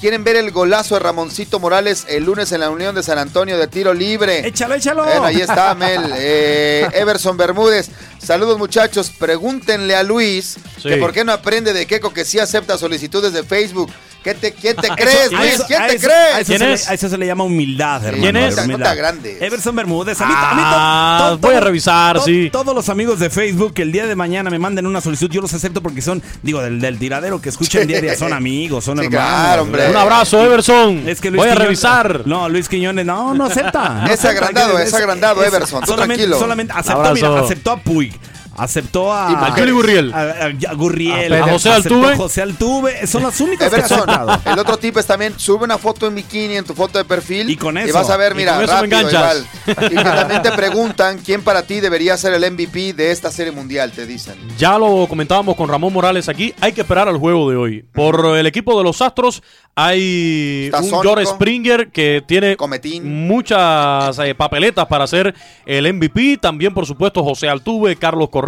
quieren ver el golazo de Ramoncito Morales el lunes en la Unión de San Antonio de tiro libre. Échalo, échalo. Bueno, ahí está Mel. Eh, Everson Bermúdez, saludos muchachos, pregúntenle a Luis Sí. que por qué no aprende de Keco que sí acepta solicitudes de Facebook. ¿Qué te, ¿Quién te crees, A Luis? eso- ¿Quién a te eso- crees? A eso, ¿Quién se le, es? a eso se le llama humildad, hermano. ¿Quién es? Humildad. agrandes. Everson Bermúdez. A mí, a mí to- Ah, to- voy a revisar, to- sí. Todos los amigos de Facebook que el día de mañana me manden una solicitud, yo los acepto porque son, digo, del, del tiradero que día a día, son amigos, son Sí, hermanos. claro, hombre. Un abrazo, Everson. Es que Luis Voy a Quiñones- revisar. No, Luis Quiñones, no, no acepta. no Es acepta, agrandado, es agrandado, Everson, tú solamente, tranquilo. Solamente aceptó, mira, aceptó a Puig. Aceptó a, Y Al Juli Gurriel. a, a- a Gurriel. A José Altuve. a José Altuve. Son las únicas que el otro tip es también sube una foto en bikini en tu foto de perfil Y con y eso. vas a ver, Y mira, me rápido igual. Y que también te preguntan quién para ti debería ser el MVP de esta serie mundial, te dicen. Ya lo comentábamos con Ramón Morales aquí. Hay que esperar al juego de hoy. Por el equipo de los Astros hay Está un Sónico. George Springer que tiene Cometín. muchas eh, papeletas para ser el MVP. También, por supuesto, José Altuve, Carlos Correa.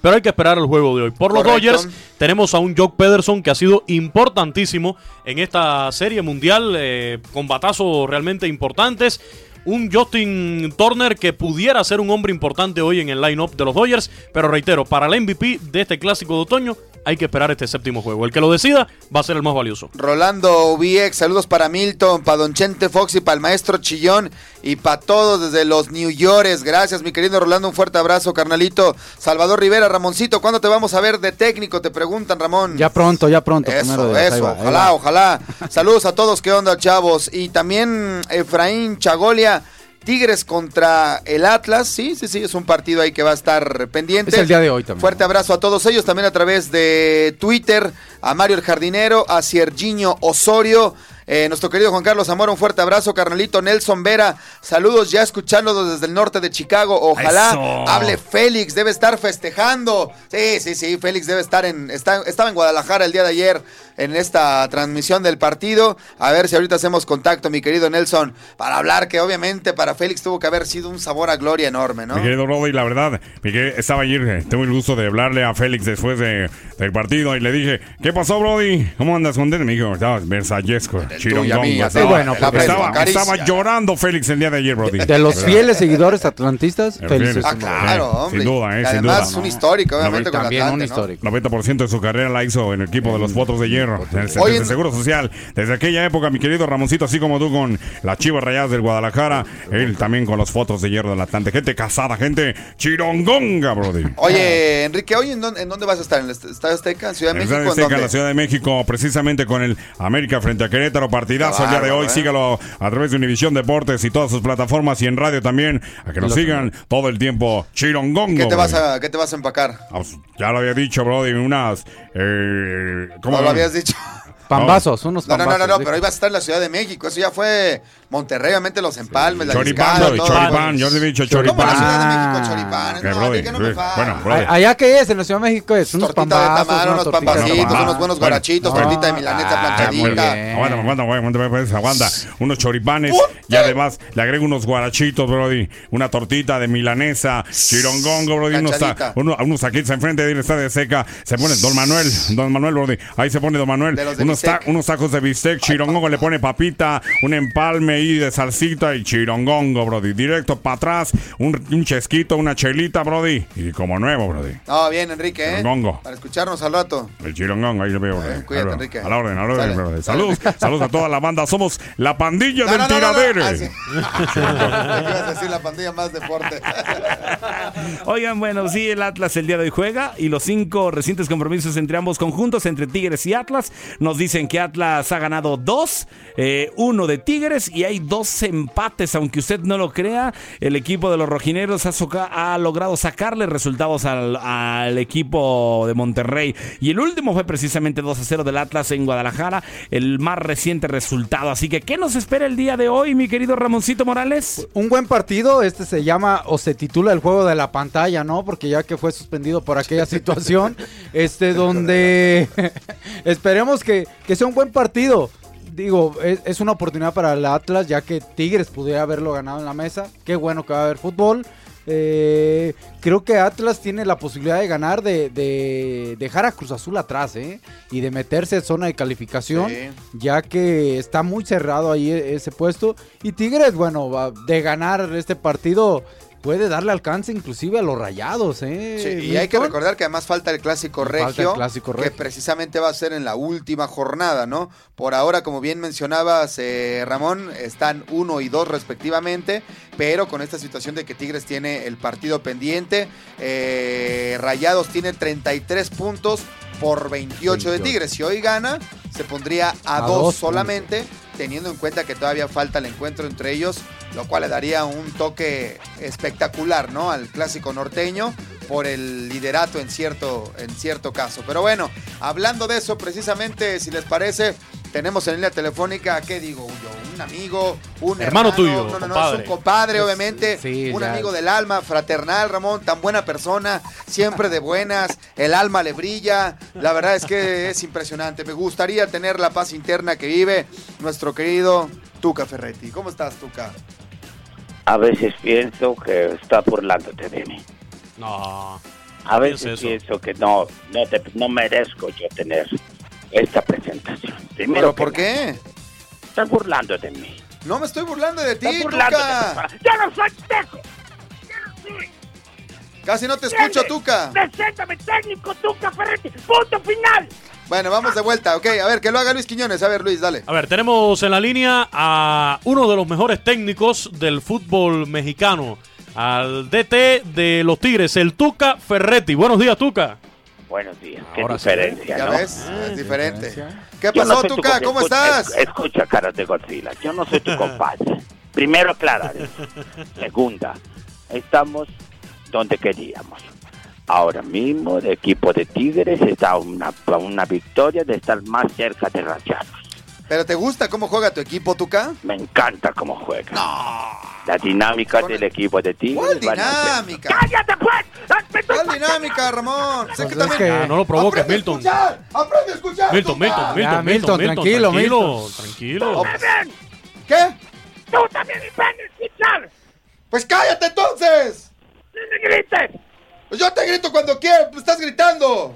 Pero hay que esperar el juego de hoy. Por los. Dodgers tenemos a un Jock Pederson que ha sido importantísimo en esta serie mundial. eh, con batazos realmente importantes. Un Justin Turner que pudiera ser un hombre importante hoy en el line-up de los Dodgers. Pero reitero, para el MVP de este clásico de otoño hay que esperar este séptimo juego. El que lo decida va a ser el más valioso. Rolando VX, saludos para Milton, para Don Chente Fox y para el maestro Chillón y para todos desde los New Yorkers. Gracias, mi querido Rolando, un fuerte abrazo, carnalito. Salvador Rivera, Ramoncito, ¿cuándo te vamos a ver de técnico? Te preguntan, Ramón. Ya pronto, ya pronto. Eso, eso, va, ojalá, ojalá. Saludos a todos, ¿qué onda, chavos? Y también Efraín Chagolia, Tigres contra el Atlas, sí, sí, sí, es un partido ahí que va a estar pendiente. Es el día de hoy también. Fuerte abrazo a todos ellos, también a través de Twitter, a Mario el Jardinero, a Ciergiño Osorio, eh, nuestro querido Juan Carlos Zamora, un fuerte abrazo, carnalito Nelson Vera, saludos ya escuchándolos desde el norte de Chicago, ojalá Eso. hable Félix, debe estar festejando, sí, sí, sí, Félix debe estar en, está- estaba en Guadalajara el día de ayer en esta transmisión del partido, a ver si ahorita hacemos contacto, mi querido Nelson, para hablar que obviamente para Félix tuvo que haber sido un sabor a gloria enorme, ¿no? Mi querido Brody, la verdad, mi querido- estaba ayer, eh, tengo el gusto de hablarle a Félix después de- del partido y le dije, ¿qué pasó, Brody? ¿Cómo andas con él? Me dijo, estaba versallesco, chirongongo. mí, Estaba, bueno, estaba- llorando Félix el día de ayer, Brody. De los ¿Verdad? fieles seguidores atlantistas, Félix Ah, claro, hombre. Sin duda, eh, Y sin además duda. un histórico, obviamente, con También un Atlante, ¿no? histórico. 90% de su carrera la hizo en el equipo de los Potros de Hierro, en el Centro Oye, de Seguro Social. Desde aquella época, mi querido Ramoncito, así como tú con las Chivas Rayadas del Guadalajara, él también con los Potros de Hierro del Atlante. Gente casada, gente chirongonga, Brody. Oye, Enrique, ¿hoy en dónde, en dónde vas a estar? ¿En el est- Estadio Azteca? ¿En Ciudad de En México? Estadio ¿En dónde? la Ciudad de México, precisamente con el América frente a Querétaro, partidazo Qué el día de hoy. ¿eh? Sígalo a través de Univisión Deportes y todas sus plataformas y en radio también, a que nos sigan todo el tiempo. Chirongongo. ¿Qué te, vas a, ¿Qué te vas a empacar? Ah, pues, Ya lo había dicho, Brody, unas... Eh, ¿Cómo No lo habías dicho. Pambazos, unos No, no, pambazos. no, no, no, sí. pero iba a estar en la Ciudad de México. Eso ya fue Monterrey, obviamente los empalmes, la Choripán, discada, Brody, todo. choripán. Yo le he dicho ¿Cómo la choripán. Ciudad de Ah. México, choripán? Que, No, Brody, que no me eh, fa- bueno, ¿Allá qué es? En la Ciudad de México es unos Tortita de pambazos, una unos de pampacitos, unos buenos Bueno. guarachitos, tortita de milanesa Ah, Muy planchadita. Aguanta, aguanta, aguanta, aguanta, aguanta. Unos choripanes y además le agrego unos guarachitos, Brody. Una tortita de milanesa, chirongongo, Brody. Unos, unos taquitos enfrente del estadio seca. Se pone Don Manuel, Don Manuel, Brody. Ahí se pone Don Manuel. De de Unos, unos tacos de bistec, chirongongo. Le pone papita, un empalme de salsita y chirongongo, Brody. Directo para atrás, un, un chesquito, una chelita, Brody. Y como nuevo, Brody. No, bien, Enrique, ¿eh? Chirongongo. Para escucharnos al rato. El chirongongo, ahí lo veo. Brody. cuídate, Ahí. Enrique. A la orden, a la orden. Brody. Salud, saludos a toda la banda. Somos la pandilla No, del no, no, no, no. tiradere. Ah, sí. ¿Qué ibas a decir? La pandilla más deporte. Oigan, bueno, sí, el Atlas el día de hoy juega y los cinco recientes compromisos entre ambos conjuntos, entre Tigres y Atlas, nos dicen que Atlas ha ganado dos, eh, uno de Tigres y hay dos empates, aunque usted no lo crea, el equipo de los rojineros ha, logrado sacarle resultados al, al equipo de Monterrey y el último fue precisamente 2 a 0 del Atlas en Guadalajara, el más reciente resultado, así que ¿qué nos espera el día de hoy, mi querido Ramoncito Morales? Un buen partido, este se llama o se titula el juego de la pantalla, ¿no? Porque ya que fue suspendido por aquella situación, este donde esperemos que, que sea un buen partido. Digo, es, es una oportunidad para el Atlas, ya que Tigres pudiera haberlo ganado en la mesa. Qué bueno que va a haber fútbol. Eh, creo que Atlas tiene la posibilidad de ganar, de, de dejar a Cruz Azul atrás, ¿eh? Y de meterse en zona de calificación, Sí. ya que está muy cerrado ahí e- ese puesto. Y Tigres, bueno, va- de ganar este partido puede darle alcance inclusive a los rayados, ¿eh? Sí, y hay que recordar que además falta el clásico Falta el regio, clásico que regio. precisamente va a ser en la última jornada, ¿no? Por ahora, como bien mencionabas, eh, Ramón, están uno y dos respectivamente, pero con esta situación de que Tigres tiene el partido pendiente, eh, Rayados tiene 33 puntos por 28, de 28. Tigres. Si hoy gana, se pondría a, A dos, dos solamente, teniendo en cuenta que todavía falta el encuentro entre ellos, lo cual le daría un toque espectacular, ¿no? Al clásico norteño por el liderato en cierto, en cierto caso. Pero bueno, hablando de eso, precisamente, si les parece, tenemos en línea telefónica, ¿qué digo yo? Un amigo, un Hermano hermano, tuyo, no, no, no, compadre. es un compadre, obviamente, Sí, un ya. amigo del alma, fraternal, Ramón, tan buena persona, siempre de buenas, el alma le brilla, la verdad es que es impresionante. Me gustaría tener la paz interna que vive nuestro querido Tuca Ferretti. ¿Cómo estás, Tuca? A veces pienso que está burlándote de mí. No. A veces pienso que no, no, te- no merezco yo tener esta presentación. Primero ¿Pero por qué? Estás burlando de mí. No me estoy burlando de ti, Estás burlando Tuca. de mí. ¡Yo no soy teco! Casi no te escucho, Tuca. Preséntame técnico, Tuca Ferretti. Punto final. Bueno, vamos de vuelta, ok. A ver, que lo haga Luis Quiñones. A ver, Luis, dale. A ver, tenemos en la línea a uno de los mejores técnicos del fútbol mexicano, al DT de los Tigres, el Tuca Ferretti. Buenos días, Tuca. Buenos días. Qué Ahora sí. diferencia, Ya ¿no? ves, es diferente. ¿Qué no pasó, tu Tuca? ¿Cómo escucha- estás? es- Escucha, caras de Godzilla. Yo no soy tu compadre. Primero aclarar. eso. Segunda, estamos donde queríamos. Ahora mismo el equipo de Tigres está a una, a una victoria de estar más cerca de Rayados. ¿Pero te gusta cómo juega tu equipo, Tuca? Me encanta cómo juega. La dinámica del equipo de Tigres. ¿Cuál dinámica? ¡Cállate, pues! ¿Cuál dinámica, Ramón? Sé que también... Ah, no lo provoques, ¡Aprende a Milton. escuchar! ¡Aprende a escuchar! Milton! Milton, Milton, Ya, Milton, Milton, Milton, tranquilo, tranquilo, tranquilo. ¿Qué? ¡Tú también aprendes a escuchar! ¡Pues cállate entonces! ¡No me grites! Pues yo te grito cuando quiero, me estás gritando.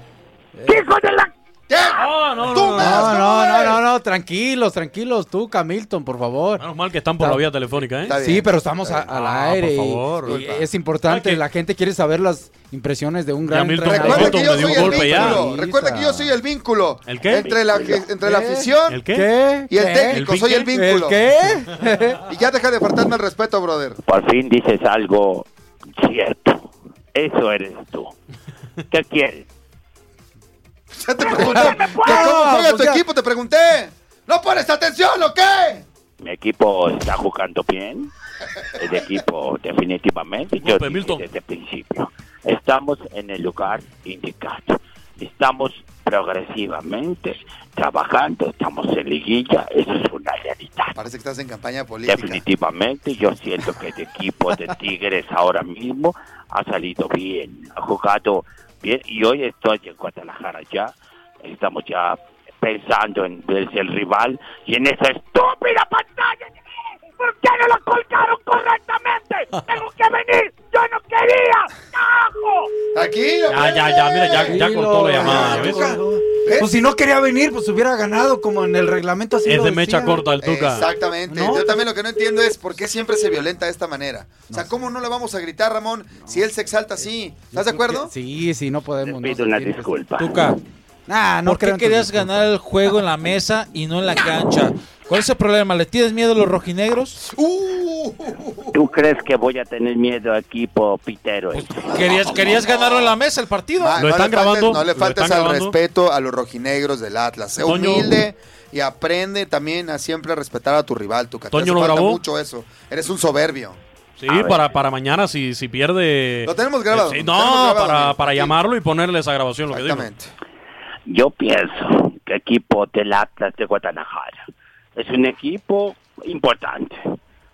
¡Hijo de la... ¿Qué? No, no, no, No, no, tranquilos, tranquilos, tú, Camilton, por favor. Menos mal que están por la vía telefónica, ¿eh? Sí, pero estamos a- al Ah, aire por favor. y, es importante, la gente quiere saber las impresiones de un gran. Recuerda que yo me dio soy un el golpe ya. vínculo. Recuerda que yo soy el vínculo. ¿El qué? Entre la, entre la afición ¿El qué? ¿Qué? y el ¿Qué? técnico. ¿El soy el vínculo. ¿El qué? Y ya deja de faltarme el respeto, brother. Por fin dices algo cierto. Eso eres tú. ¿Qué quieres? Ya te pregunté. ¿que ¿Cómo juega tu ya. equipo? Te pregunté. ¿No pones atención o qué? Mi equipo está jugando bien. El equipo definitivamente. Yo dije desde el principio. Estamos en el lugar indicado. Estamos progresivamente trabajando. Estamos en liguilla. Eso es una realidad. Parece que estás en campaña política. Definitivamente, yo siento que el equipo de Tigres ahora mismo ha salido bien, ha jugado bien y hoy estoy en Guadalajara ya, estamos ya pensando en verse el rival y en esa estúpida pantalla. ¿Por qué no lo colgaron correctamente? Tengo que venir, yo no quería. ¡Carajo! Tranquilo. Ya, ya, ya, mira, ya, ya cortó la llamada, ¿ves? Pues si no quería venir, pues hubiera ganado como en el reglamento así Es lo de mecha decía. corta el Tuca. Exactamente. ¿No? Yo también lo que no entiendo es por qué siempre se violenta de esta manera. O sea, ¿cómo no le vamos a gritar, Ramón, si él se exalta así? ¿Estás de acuerdo? Sí, sí, no podemos. Te no pido una que- disculpa. Tuca. Ah, no ¿Por qué creo querías ganar el juego en la mesa y no en la cancha? ¿Cuál es el problema? ¿Le tienes miedo a los rojinegros? Uh, ¿Tú crees que voy a tener miedo equipo pitero? ¿Querías, querías ganarlo en la mesa el partido? Ma- Lo no están le faltes- grabando, no le lo faltes están al grabando. respeto a los rojinegros del Atlas. Sé Toño. humilde y aprende también a siempre respetar a tu rival, tu Toño lo grabó. mucho eso. Eres un soberbio. Sí, para, para mañana si, si pierde... Lo tenemos grabado, Sí, lo no, tenemos grabado, para, amigo. para llamarlo y ponerle esa grabación, lo que digo. Exactamente. Yo pienso que equipo del Atlas de Guadalajara es un equipo importante,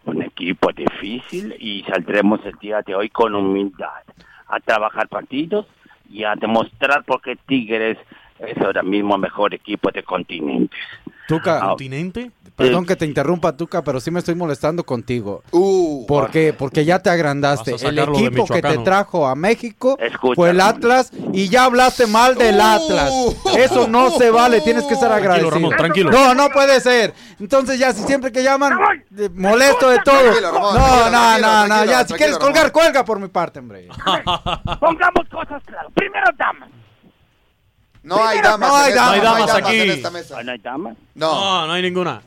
un equipo difícil y saldremos el día de hoy con humildad a trabajar partidos y a demostrar por qué Tigres es ahora mismo el mejor equipo de continente. Tuca, ¿Continente? perdón que te interrumpa, Tuca, pero sí me estoy molestando contigo. Uh, ¿Por qué? Porque ya te agrandaste. El equipo que te trajo a México Escucha, fue el. Atlas y ya hablaste mal del Atlas. Eso no se vale, tienes que estar agradecido. Ramón, tranquilo. No, no puede ser. Entonces ya, si siempre que llaman, eh, molesto de todo. Tranquilo, Ramón, No, tranquilo, no, tranquilo, no, no, tranquilo, ya, si tranquilo, quieres Ramón. colgar, cuelga por mi parte, hombre. Pongamos cosas claras. Primero damas. No hay damas, No hay en esta- damas. No hay damas en aquí. esta mesa. ¿No hay damas? No, No, no hay ninguna.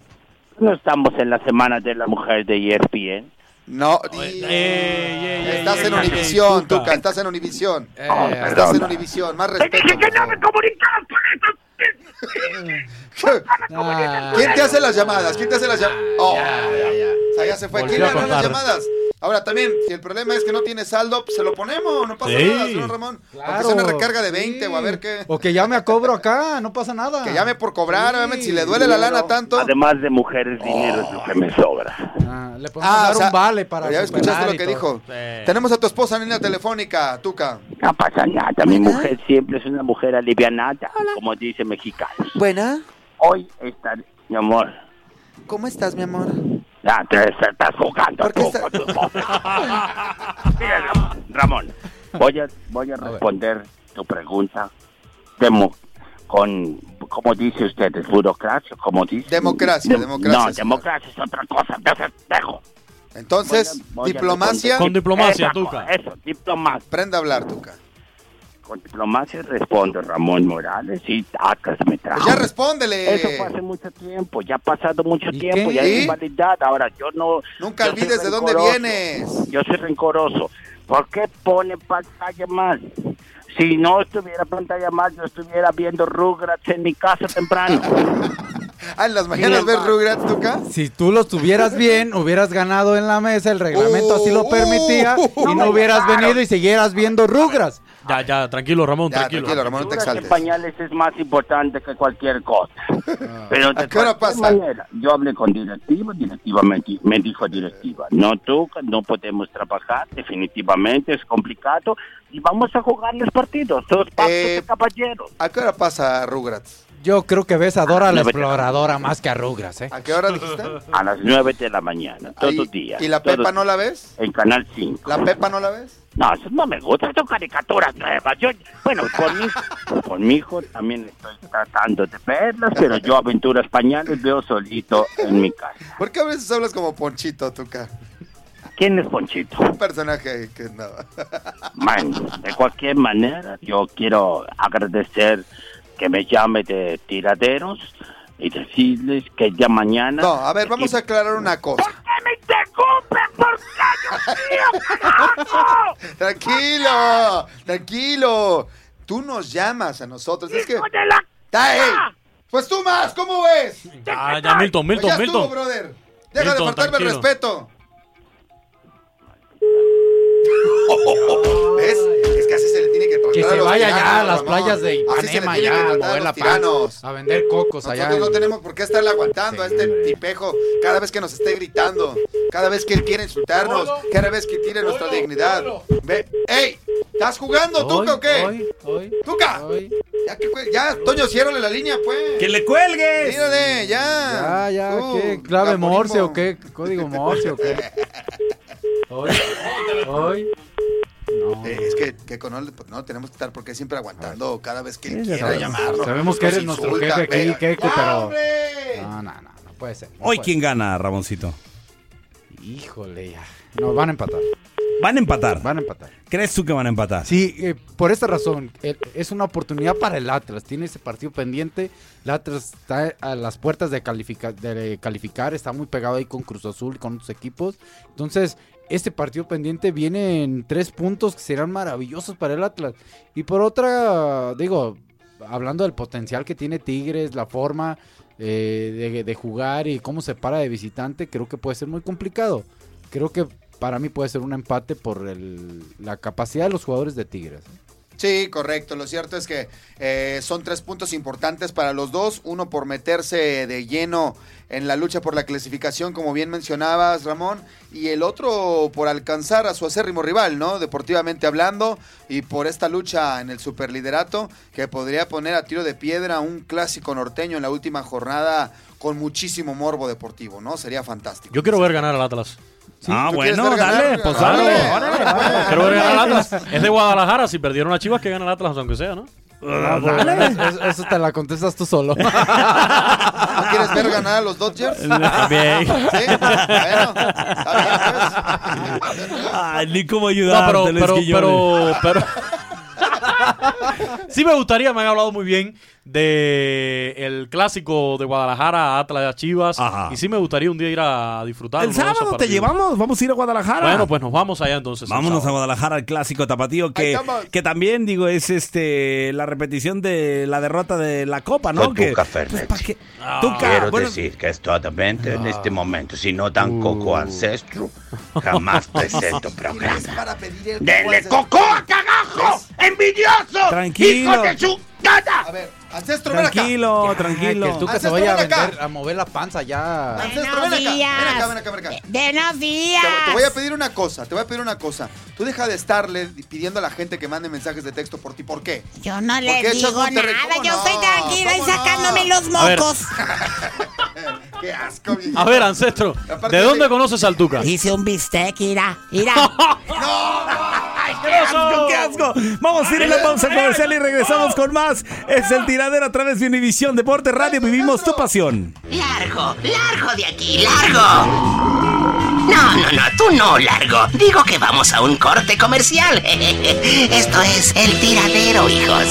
No estamos en la semana de la mujer de ESPN. no. Ey, ey, ey, Estás ey, en ey, Univisión, Tuca. Tuca, estás en Univisión. Eh, Estás en Univisión, más Te respeto. dije que no me favor. comunicaras con. Ah, ¿Quién te hace las llamadas? ¿Quién te hace las llamadas? Oh, O sea, ya se fue. ¿Quién le las llamadas? Ahora también, si el problema es que no tiene saldo, pues se lo ponemos, no pasa Sí. nada, señor Ramón. Aunque Claro, sea una recarga de 20 sí. o a ver qué. O que llame a cobro acá, no pasa nada. Que llame por cobrar, Sí. obviamente, si le duele la lana tanto. Además de mujeres, dinero es lo que me sobra. Ah, le podemos Ah, dar o sea, un vale para Ya escuchaste lo que todo. dijo. Sí. Tenemos a tu esposa en línea telefónica, Tuca. No pasa nada, mi mujer siempre es una mujer alivianada, como dice mexicano. Buena, Hoy está, mi amor, ¿cómo estás, mi amor? Ya te estás jugando ¿Por qué tú está- con tu esposa. Mira, Ram- Ramón, voy a, voy a responder tu pregunta demo, con, como dice usted, es burocracia, como dice. Democracia, Dem- democracia, No, señor. democracia es otra cosa, entonces dejo. Entonces, Voy a- voy a diplomacia. Con diplomacia, Tuca. Eso, diplomacia. Aprende a hablar, Tuca. Con diplomacia respondo Ramón Morales y Atlas me trajo. Pues ya respóndele. Eso fue hace mucho tiempo, ya ha pasado mucho ¿Y tiempo, qué? ya ¿Y? hay invalidad. Ahora yo no. Nunca yo olvides de dónde vienes. Yo soy rencoroso. ¿Por qué pone pantalla más? Si no estuviera pantalla más, yo estuviera viendo Rugrats en mi casa temprano. Ah, en las mañanas ves Rugrats, Tuca. Si tú los tuvieras bien, hubieras ganado en la mesa, el reglamento así lo permitía y no hubieras venido y siguieras viendo Rugras. Ya, ya, tranquilo, Ramón, Ya, tranquilo. tranquilo, Ramón, no te exaltes. pañales es más importante que cualquier cosa. Pero de ¿A qué hora cualquier pasa? manera, yo hablé con directiva, directiva me, di- me dijo directiva, no tú, no podemos trabajar, definitivamente es complicado y vamos a jugar los partidos, todos pactos Eh, de caballeros. ¿A qué hora pasa Rugrats? Yo creo que ves a Dora la No, vete. exploradora más que a Rugras, ¿eh? ¿A qué hora dijiste? A las 9 de la mañana, todos Ahí- los días. ¿Y la Pepa no la ves? En Canal 5. ¿La Pepa no la ves? No, eso no me gusta, son caricaturas nuevas. Yo, bueno, por mi, por mi hijo también estoy tratando de verlas, pero yo aventuras pañales veo solito en mi casa. ¿Por qué a veces hablas como Ponchito, Tuca? ¿Quién es Ponchito? Un personaje que no. Bueno, de cualquier manera, yo quiero agradecer que me llame de tiraderos y decirles que ya mañana... No, a ver, vamos a aclarar una cosa. me interrumpen por Tranquilo, tranquilo. Tú nos llamas a nosotros. Es que. ¡Ay! Pues tú más, ¿cómo ves? Ya, ya, Milton, Pues Milton, ya Milton. estuvo, brother. Deja de faltarme el respeto. ¿Ves? Que así se le tiene que tratar Que a se los vaya ya tiranos, a las Ramón. playas de Ipanema tiene ya, a mover la tiranos. a vender cocos allá. Nosotros no en- tenemos por qué estarle aguantando a este tipejo cada vez que nos esté gritando, cada vez que él quiere insultarnos, cada vez que tire nuestra dignidad. Ve, ¡Ey! ¿Estás jugando, Tuca, o qué? Hoy, hoy, ¡Tuca! Ya, que, ya, Toño, ciérrale la línea, pues. ¡Que le cuelgues! Tírale, ya. Ya, ya, Tú, ¿qué? ¿Clave. Morse o qué? ¿Código Morse o qué? Hoy, hoy. Eh, es que, que con él, pues, no tenemos que estar porque siempre aguantando cada vez que Ya quiera sabemos. llamarnos. Sabemos que eres nuestro jefe aquí, Venga. Keiko, ¡Ya, pero. No, no, no, no puede ser. no Hoy, puede ¿quién gana, Ramoncito? Híjole, ya. No, van a empatar. Van a empatar. Van a empatar. ¿Crees tú que van a empatar? Sí, eh, por esta razón, eh, es una oportunidad para el Atlas. Tiene ese partido pendiente. El Atlas está a las puertas de, califica- de calificar, está muy pegado ahí con Cruz Azul y con otros equipos. Entonces, este partido pendiente viene en tres puntos que serán maravillosos para el Atlas. Y por otra, digo, hablando del potencial que tiene Tigres, la forma eh, de, jugar y cómo se para de visitante, creo que puede ser muy complicado. Creo que para mí puede ser un empate por el- la capacidad de los jugadores de Tigres. Sí, correcto. Lo cierto es que eh, son tres puntos importantes para los dos. Uno por meterse de lleno en la lucha por la clasificación, como bien mencionabas, Ramón. Y el otro por alcanzar a su acérrimo rival, ¿no? Deportivamente hablando. Y por esta lucha en el superliderato que podría poner a tiro de piedra un clásico norteño en la última jornada con muchísimo morbo deportivo, ¿no? Sería fantástico. Yo quiero ver ganar al Atlas. ah, ¿tú quieres bueno, dale, pues dale. Quiero ver ganar al Atlas. Es de Guadalajara. Si perdieron a Chivas, que gana el Atlas, aunque sea, ¿no? Ah, es- eso te la contestas tú solo. ¿No quieres ver ganar a los Dodgers? También. Sí, bueno, pues. Ay, ni cómo No, ayudarte, pero, pero, Quiñones. pero, pero. sí me gustaría, me han hablado muy bien de el clásico de Guadalajara, Atlas, Chivas. Ajá. Y sí me gustaría un día ir a disfrutar. El de sábado te llevamos, vamos a ir a Guadalajara. Bueno, pues nos vamos allá entonces. Vámonos a. Guadalajara al clásico tapatío que, que también digo es este la repetición de la derrota de la Copa, ¿no? Que, Tuca pues, Fernet. ¿pa' qué? Ah. Tuca, Quiero bueno, decir que totalmente en este momento, si no dan coco ancestro, jamás presento programa. Para pedir el ¡Denle coco coco a cagajo! ¡Envidioso! Tranquilo. ¡Hijo de gata! A ver, ancestro, ven acá. tranquilo, Que tranquilo. el Tuca se vaya a, vender, a mover la panza ya. Ancestro, ven acá. Ven acá, ven acá, ven acá. Buenos días. Te, te voy a pedir una cosa, te voy a pedir una cosa. Tú deja de estarle pidiendo a la gente que mande mensajes de texto por ti. ¿Por qué? Yo no ¿Por le digo nada. ¿Cómo Yo no? estoy tranquila y ¿Cómo no? sacándome los A ver. mocos. Qué asco, viejo. A ver, Ancestro, ¿de de- dónde conoces al Tuca? Hice un bistec, mira, mira. ¡Qué asco, qué asco! Vamos a ir a la pausa comercial y regresamos con más. Es el tiradero a través de Univisión Deporte Radio. Vivimos tu pasión. Largo, largo de aquí, largo. No, no, no, tú no, largo. Digo que vamos a un corte comercial. Esto es el tiradero, hijos.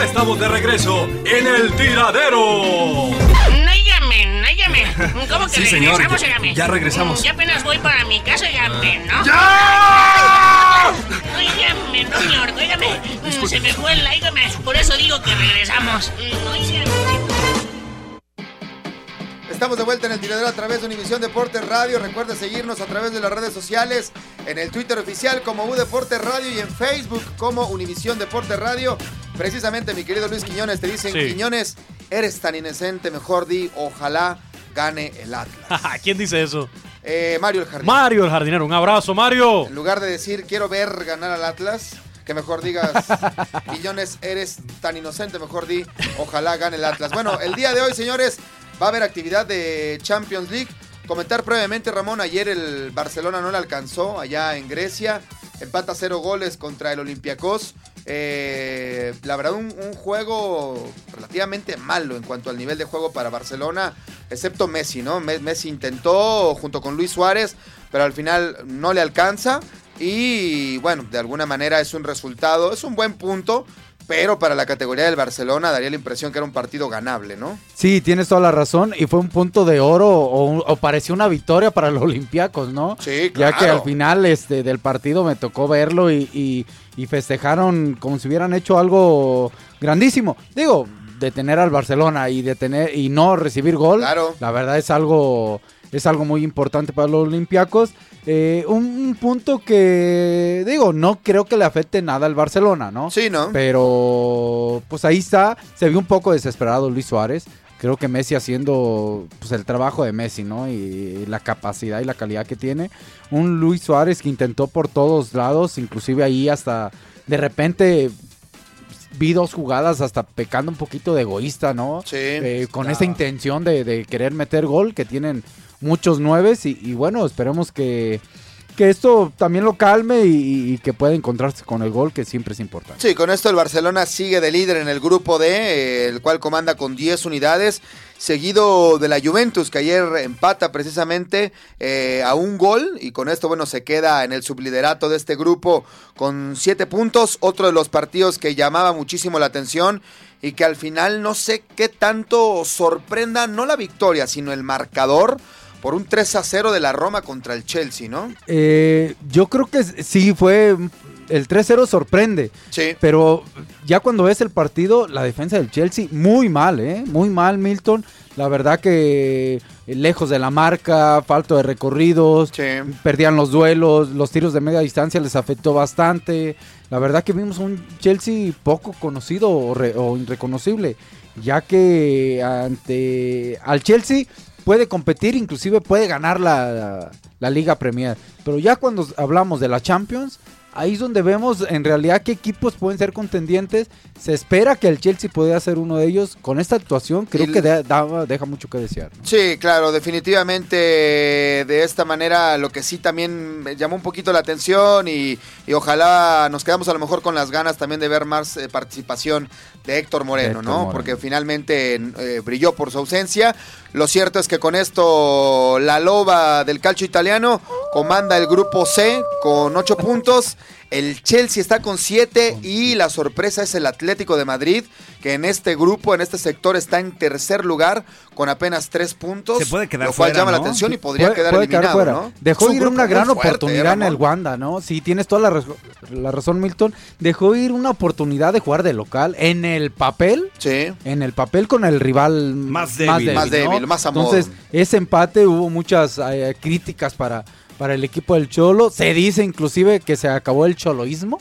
Ya estamos de regreso en el tiradero. Náigame, náigame. ¿Cómo que Sí, señor, regresamos, ya- ya regresamos. Ya apenas voy para mi casa, óigame, ¿no? ¡Ya! Óigame, no, señor, óigame. Mm, Se me fue el óigame. Por eso digo que regresamos. Mm, óigame. Estamos de vuelta en el tiradero a través de Univisión Deportes Radio. Recuerda seguirnos a través de las redes sociales, en el Twitter oficial como U Deportes Radio y en Facebook como Univisión Deportes Radio. Precisamente, mi querido Luis Quiñones, te dicen, Sí. Quiñones, eres tan inocente, mejor di, ojalá gane el Atlas. ¿Quién dice eso? Eh, Mario el Jardinero. Mario el jardinero. Un abrazo, Mario. En lugar de decir, quiero ver ganar al Atlas, que mejor digas, Quiñones, eres tan inocente, mejor di, ojalá gane el Atlas. Bueno, el día de hoy, señores, va a haber actividad de Champions League. Comentar brevemente, Ramón, ayer el Barcelona no le alcanzó allá en Grecia. Empata cero goles contra el Olympiacos. Eh, la verdad, un, juego relativamente malo en cuanto al nivel de juego para Barcelona, excepto Messi, ¿no? Me- Messi intentó junto con Luis Suárez, pero al final no le alcanza. Y bueno, de alguna manera es un resultado, es un buen punto, pero para la categoría del Barcelona daría la impresión que era un partido ganable, ¿no? Sí, tienes toda la razón. Y fue un punto de oro o, pareció una victoria para los Olympiacos, ¿no? Sí, Ya que claro. al final este, del partido me tocó verlo y, y- y festejaron como si hubieran hecho algo grandísimo. Digo, detener al Barcelona y detener y no recibir gol, la verdad es algo es algo muy importante para los Olympiacos. Eh, un, un punto que digo, no creo que le afecte nada al Barcelona, ¿no? Sí, ¿no? Pero pues ahí está, se vio un poco desesperado Luis Suárez. Creo que Messi haciendo pues el trabajo de Messi, ¿no? Y la capacidad y la calidad que tiene. Un Luis Suárez que intentó por todos lados, inclusive ahí hasta de repente vi dos jugadas hasta pecando un poquito de egoísta, ¿no? Sí. Eh, con claro. esa intención de, de querer meter gol que tienen muchos nueves y, bueno, esperemos que, que esto también lo calme y, que pueda encontrarse con el gol que siempre es importante. Sí, con esto el Barcelona sigue de líder en el grupo D, el cual comanda con 10 unidades, seguido de la Juventus, que ayer empata precisamente eh, a un gol, y con esto, bueno, se queda en el subliderato de este grupo con 7 puntos. Otro de los partidos que llamaba muchísimo la atención y que al final no sé qué tanto sorprenda, no la victoria, sino el marcador por un 3 a 0 de la Roma contra el Chelsea, ¿no? Eh, yo creo que sí fue. El 3-0 sorprende. Sí. Pero ya cuando ves el partido, la defensa del Chelsea, muy mal, ¿eh? Muy mal, Milton. La verdad que eh, lejos de la marca, falto de recorridos, perdían los duelos, los tiros de media distancia les afectó bastante. La verdad que vimos un Chelsea poco conocido o, re- o irreconocible, ya que ante al Chelsea puede competir, inclusive puede ganar la, la Liga Premier. Pero ya cuando hablamos de la Champions, ahí es donde vemos en realidad qué equipos pueden ser contendientes. Se espera que el Chelsea pueda ser uno de ellos. Con esta actuación creo que el- de- da- deja mucho que desear. Sí, claro, definitivamente de esta manera lo que sí también me llamó un poquito la atención y, y ojalá nos quedamos a lo mejor con las ganas también de ver más eh, participación de Héctor Moreno, Héctor ¿no? Moreno. Porque finalmente eh, brilló por su ausencia. Lo cierto es que con esto la loba del calcio italiano comanda el grupo C con ocho puntos. El Chelsea está con siete y la sorpresa es el Atlético de Madrid, que en este grupo, en este sector, está en tercer lugar con apenas tres puntos. Se puede quedar Lo cual fuera, llama la ¿no? atención y podría Puede- quedar puede eliminado, fuera. ¿no? Dejó ir una gran fuerte, oportunidad ¿eh, en el? Wanda, ¿no? Sí, tienes toda la, la razón, Milton. Dejó ir una oportunidad de jugar de local en el papel. Sí. En el papel con el rival Más débil. débil, Más ¿no? débil, más a modo. Entonces, ese empate hubo muchas eh, críticas para, para el equipo del Cholo. Se dice inclusive que se acabó el choloísmo.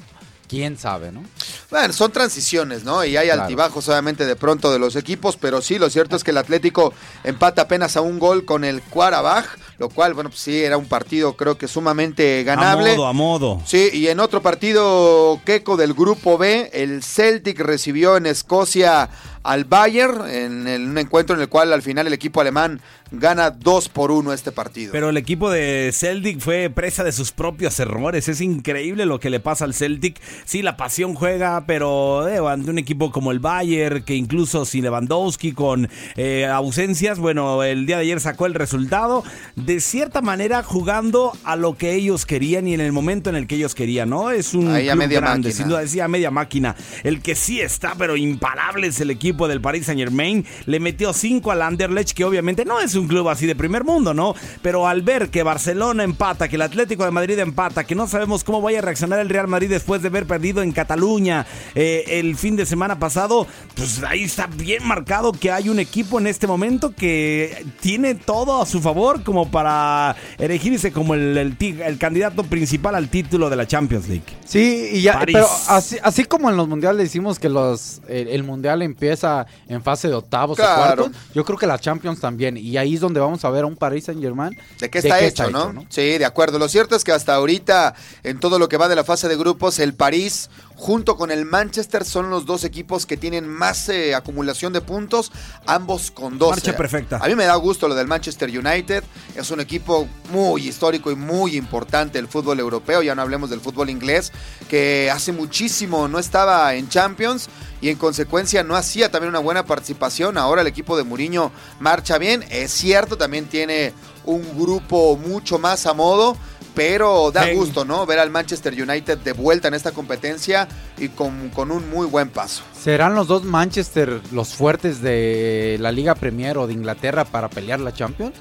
Quién sabe, ¿no? Bueno, son transiciones, ¿no? Y hay Claro. altibajos obviamente de pronto de los equipos, pero sí, lo cierto es que el Atlético empata apenas a un gol con el Cuarabaj, lo cual, bueno, pues sí, era un partido creo que sumamente ganable. A modo, a modo. Sí, y en otro partido queco del grupo B, el Celtic recibió en Escocia al Bayern en el- un encuentro en el cual al final el equipo alemán gana 2 por 1 este partido. Pero el equipo de Celtic fue presa de sus propios errores. Es increíble lo que le pasa al Celtic. Sí, la pasión juega, pero eh, ante un equipo como el Bayern, que incluso sin Lewandowski, con eh, ausencias, bueno, el día de ayer sacó el resultado. De cierta manera, jugando a lo que ellos querían y en el momento en el que ellos querían, ¿no? Es un Ahí a club media grande, máquina. sin duda, decía media máquina. El que sí está, pero imparable es el equipo del Paris Saint Germain. Le metió 5 al Anderlecht, que obviamente no es un club así de primer mundo, ¿no? Pero al ver que Barcelona empata, que el Atlético de Madrid empata, que no sabemos cómo vaya a reaccionar el Real Madrid después de haber perdido en Cataluña eh, el fin de semana pasado, pues ahí está bien marcado que hay un equipo en este momento que tiene todo a su favor como para erigirse como el, el el candidato principal al título de la Champions League. Sí, y ya, París. pero así, así como en los mundiales decimos que los el, el mundial empieza en fase de octavos Claro. o cuartos, yo creo que la Champions también. Y ahí es donde vamos a ver a un Paris Saint Germain. ¿De qué está, hecho, ¿no? Sí, de acuerdo. Lo cierto es que hasta ahorita, en todo lo que va de la fase de grupos, el París junto con el Manchester son los dos equipos que tienen más eh, acumulación de puntos, ambos con 12. Marcha perfecta. A mí me da gusto lo del Manchester United. Es un equipo muy histórico y muy importante del fútbol europeo. Ya no hablemos del fútbol inglés, que hace muchísimo no estaba en Champions y en consecuencia no hacía también una buena participación. Ahora el equipo de Mourinho marcha bien. Es cierto, también tiene un grupo mucho más a modo. Pero da Sí. gusto, ¿no? Ver al Manchester United de vuelta en esta competencia y con, con un muy buen paso. ¿Serán los dos Manchester los fuertes de la Liga Premier o de Inglaterra para pelear la Champions?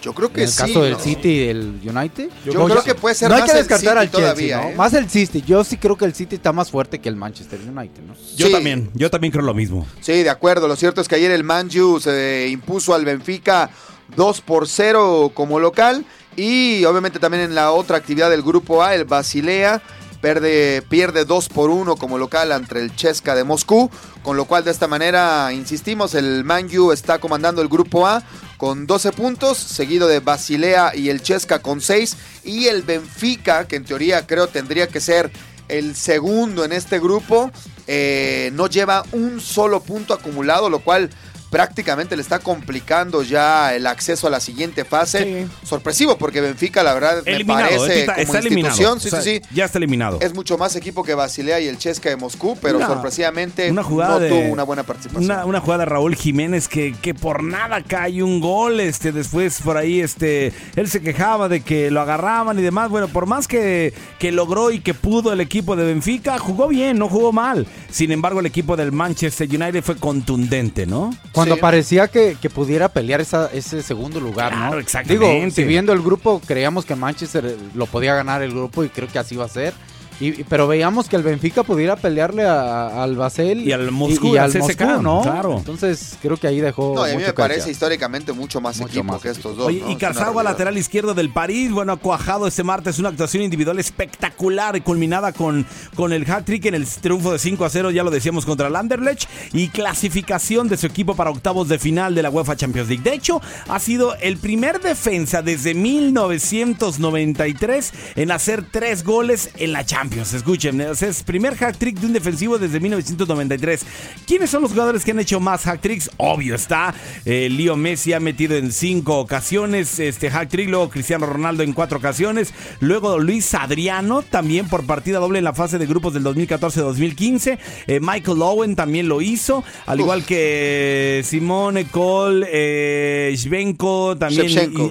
Yo creo que en el sí, caso del. City y el United. Yo creo que puede ser no hay más que el descartar City al Chelsea, todavía, ¿no? ¿eh? Más el City. Yo sí creo que el City está más fuerte que el Manchester United, ¿no? Yo Sí. también, yo también creo lo mismo. Sí, de acuerdo. Lo cierto es que ayer el Manju se impuso al Benfica 2 por 0 como local. Y obviamente también en la otra actividad del grupo A, el Basilea pierde, pierde 2 por 1 como local ante el Chesca de Moscú. Con lo cual, de esta manera, insistimos, el Manju está comandando el grupo A con 12 puntos, seguido de Basilea y el Chesca con 6. Y el Benfica, que en teoría creo tendría que ser el segundo en este grupo, eh, no lleva un solo punto acumulado, lo cual prácticamente le está complicando ya el acceso a la siguiente fase. Sorpresivo, porque Benfica, la verdad, Eliminado, me parece está, como está eliminado. institución, sí, O sea, sí, sí, Ya está eliminado. es mucho más equipo que Basilea y el Chesca de Moscú, pero Una- sorpresivamente una jugada no de- tuvo una buena participación. Una, una jugada de Raúl Jiménez que, que por nada cae un gol. Este, después por ahí este, él se quejaba de que lo agarraban y demás. Bueno, por más que, que logró y que pudo el equipo de Benfica, jugó bien, no jugó mal. Sin embargo, el equipo del Manchester United fue contundente, ¿no? Cuando parecía que, que pudiera pelear esa- ese segundo lugar, Claro, ¿no? exactamente. Digo, si viendo el grupo, creíamos que Manchester lo podía ganar el grupo y creo que así va a ser. Y, pero veíamos que el Benfica pudiera pelearle a- al Basel Y al Moscú, y, al al CSKA, Moscú, ¿no? claro. Entonces creo que ahí dejó No, a mí mucho me parece históricamente mucho más equipo más que estos dos. Oye, ¿no? y Carzagua, lateral izquierdo del París, bueno, ha cuajado este martes una actuación individual espectacular y culminada con, con el hat-trick en el triunfo de 5 a 0, ya lo decíamos, contra el Anderlecht y clasificación de su equipo para octavos de final de la UEFA Champions League. De hecho, ha sido el primer defensa desde 1993 en hacer tres goles en la Champions. Escuchen, o sea, es primer hat-trick de un defensivo desde 1993. ¿Quiénes son los jugadores que han hecho más hat-tricks? Obvio está, eh, Leo Messi ha metido en cinco ocasiones este hat-trick, luego Cristiano Ronaldo en cuatro ocasiones, luego Luis Adriano también por partida doble en la fase de grupos del 2014-2015, eh, Michael Owen también lo hizo, al igual que Simone Cole, eh, Shvenko, también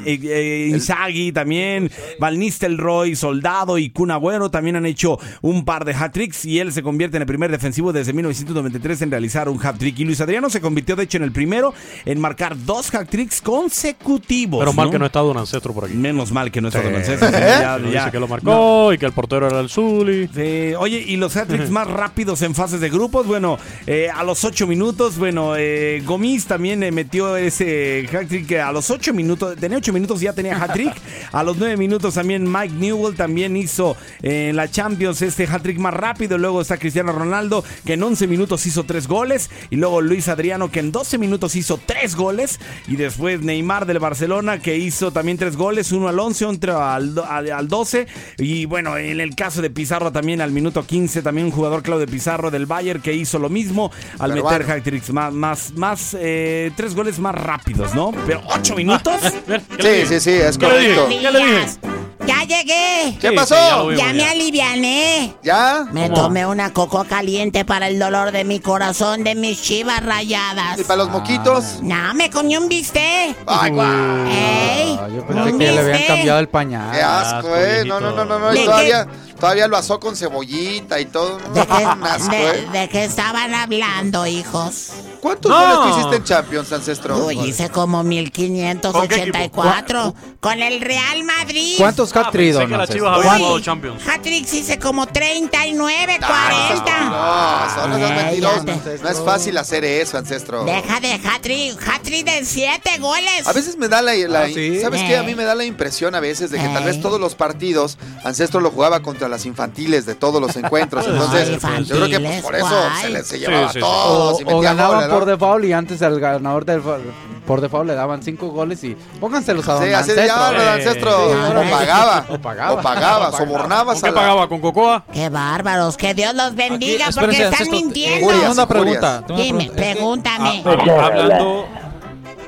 eh, Inzaghi también, Van Nistelrooy, Soldado y Kun Agüero también han hecho un par de hat-tricks y él se convierte en el primer defensivo desde 1993 en realizar un hat-trick. Y Luis Adriano se convirtió de hecho en el primero en marcar dos hat-tricks consecutivos. Pero mal que no está Don Ancestro por aquí. Menos mal que no está Sí. Don Ancestro, sí, ya- Dice ya. que lo marcó y que el portero era el Zuli. Sí, oye, y los hat-tricks más rápidos en fases de grupos, bueno, eh, a los 8 minutos, bueno, eh, Gomis también eh, metió ese hat-trick a los 8 minutos, tenía 8 minutos y ya tenía hat-trick. a los 9 minutos también Mike Newell también hizo eh, en la Champions Champions, este hat-trick más rápido. Luego está Cristiano Ronaldo, que en 11 minutos hizo 3 goles. Y luego Luis Adriano, que en 12 minutos hizo 3 goles. Y después Neymar del Barcelona, que hizo también 3 goles, uno al 11, otro al, al, al 12. Y bueno, en el caso de Pizarro también al minuto 15, también un jugador Claudio Pizarro del Bayern, que hizo lo mismo al meter hat-tricks más, más, más, eh, 3 goles más rápidos, ¿no? Pero 8 minutos. Sí, sí, sí, es correcto. Ya llegué. ¿Qué Sí, pasó? sí, ya me ya. ¿Ya? Me ¿Cómo? tomé una coco caliente para el dolor de mi corazón de mis chivas rayadas. ¿Y para los moquitos? No, me comí un bistec. Ay, guau. ¡Ey! Ah, yo pensé que le habían cambiado el pañal. Qué asco, eh. No, no, no, no, no. ¿De Y qué? todavía, todavía lo asó con cebollita y todo. No, ¿De qué, de- eh. de qué estaban hablando, hijos? ¿Cuántos No. goles tú hiciste en Champions, Ancestro? Uy, hice como 1584 con el Real Madrid. ¿Cuántos Ah, hat-trick. Hatrix hice como 39, Ah, 40. No, son Ay, mentirosos. No es fácil hacer eso, Ancestro. Deja de Hatrick, Hatrick de 7 goles. A veces me da la, la- Ah, ¿sí? ¿sabes qué? A mí me da la impresión a veces de que tal vez Eh. todos los partidos Ancestro lo jugaba contra las infantiles de todos los encuentros. Entonces, Ay, yo creo que pues, por eso se, le, se llevaba sí, sí. todos O, y o metía ganaban goles. Por default y antes al ganador del por default le daban cinco goles y pónganselos a don Sí, así Ancestro. llamarlo, Eh, Ancestro. o pagaba. O pagaba. O pagaba, ¿Con qué pagaba? ¿Con Cocoa? Qué bárbaros, que Dios los bendiga Aquí, porque están Ancestro, mintiendo. Tengo una pregunta. Dime, pregúntame. hablando.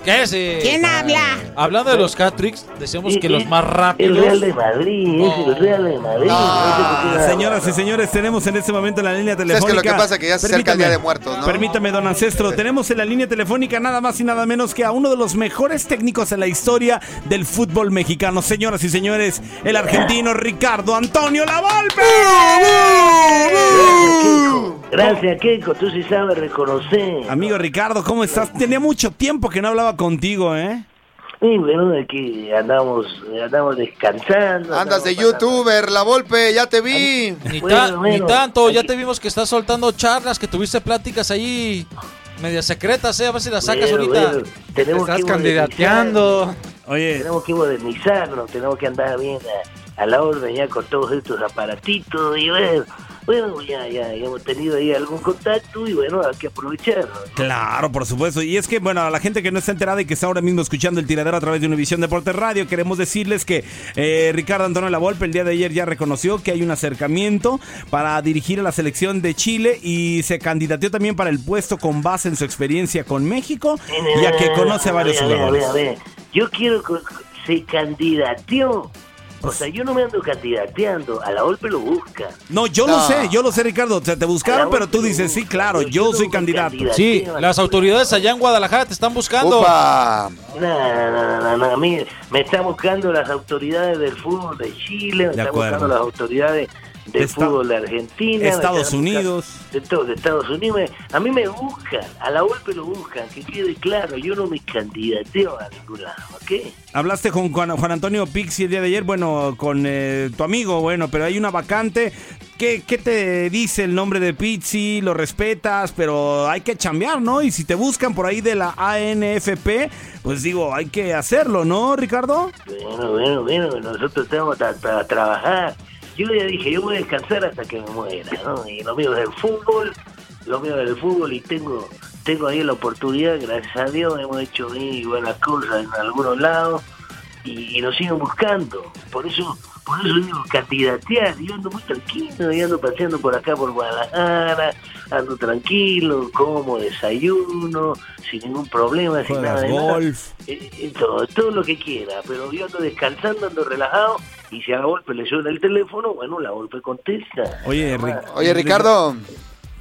¿Qué es? ¿Quién habla? Hablando de los hat-tricks, decíamos que los más El rápidos. Real de Madrid, es el Real de Madrid. Ah, señoras y señores, tenemos en este momento en la línea ¿Sabes telefónica. que lo que pasa es que ya se acerca el Día Permítame, de Muertos, ¿no? Permítame, don Ancestro. Tenemos en la línea telefónica nada más y nada menos que a uno de los mejores técnicos en la historia del fútbol mexicano. Señoras y señores, el argentino Ricardo Antonio Lavolpe. Gracias, Keiko, tú sí sabes reconocer. Amigo Ricardo, ¿cómo estás? Tenía mucho tiempo que no hablaba contigo, ¿eh? Y bueno, aquí andamos, andamos descansando. Andas de youtuber, la Volpe, ya te vi. Ni, Bueno, ta- bueno, ni tanto, ya te vimos que estás soltando charlas, que tuviste pláticas ahí medias secretas, eh, a ver si las sacas Bueno, ahorita. bueno, tenemos Estás que candidateando. Oye, Tenemos que modernizarnos, tenemos que andar bien a, a la orden ya con todos estos aparatitos y bueno, bueno, ya, ya, ya hemos tenido ahí algún contacto y bueno, hay que aprovecharlo. Claro, por supuesto. Y es que, bueno, a la gente que no está enterada y que está ahora mismo escuchando el tiradero a través de Univisión Deportes Radio, queremos decirles que eh, Ricardo Antonio Lavolpe el día de ayer ya reconoció que hay un acercamiento para dirigir a la selección de Chile y se candidateó también para el puesto con base en su experiencia con México, ya que conoce a varios jugadores. A ver, a ver, Yo quiero que se candidateó. O sea, yo no me ando candidateando, a la Olpe lo busca. No, yo lo sé, yo lo sé, Ricardo. Te, te buscaron, pero tú dices, sí, claro, yo soy candidato. Sí, las autoridades allá en Guadalajara te están buscando. No, no, no, no, no, a mí me están buscando las autoridades del fútbol de Chile, me De están acuerdo. buscando las autoridades Esta- fútbol de Argentina. Estados Unidos. De, todo, de Estados Unidos. a mí me buscan, a la golpe lo buscan, que quede claro, yo no me candidateo a ningún lado, ¿ok? Hablaste con Juan, Juan Antonio Pixi el día de ayer, bueno, con eh, tu amigo, bueno, pero hay una vacante. ¿Qué, ¿Qué te dice el nombre de Pizzi? Lo respetas, pero hay que chambear, ¿no? Y si te buscan por ahí de la ANFP, pues digo, hay que hacerlo, ¿no, Ricardo? Bueno, bueno, bueno, nosotros tenemos para trabajar. Yo ya dije, yo voy a descansar hasta que me muera, ¿no? Y lo mío es el fútbol, lo mío es el fútbol y tengo tengo ahí la oportunidad, gracias a Dios, hemos hecho ahí buenas cosas en algunos lados y, y nos siguen buscando. Por eso, por eso digo, candidatear, yo ando muy tranquilo, yo ando paseando por acá por Guadalajara, ando tranquilo, como desayuno, sin ningún problema, sin nada de nada. golf. Eh, eh, todo, todo lo que quiera, pero yo ando descansando, ando relajado, y si a la golpe le suena el teléfono, bueno, la golpe contesta. Oye, Oye, Ricardo.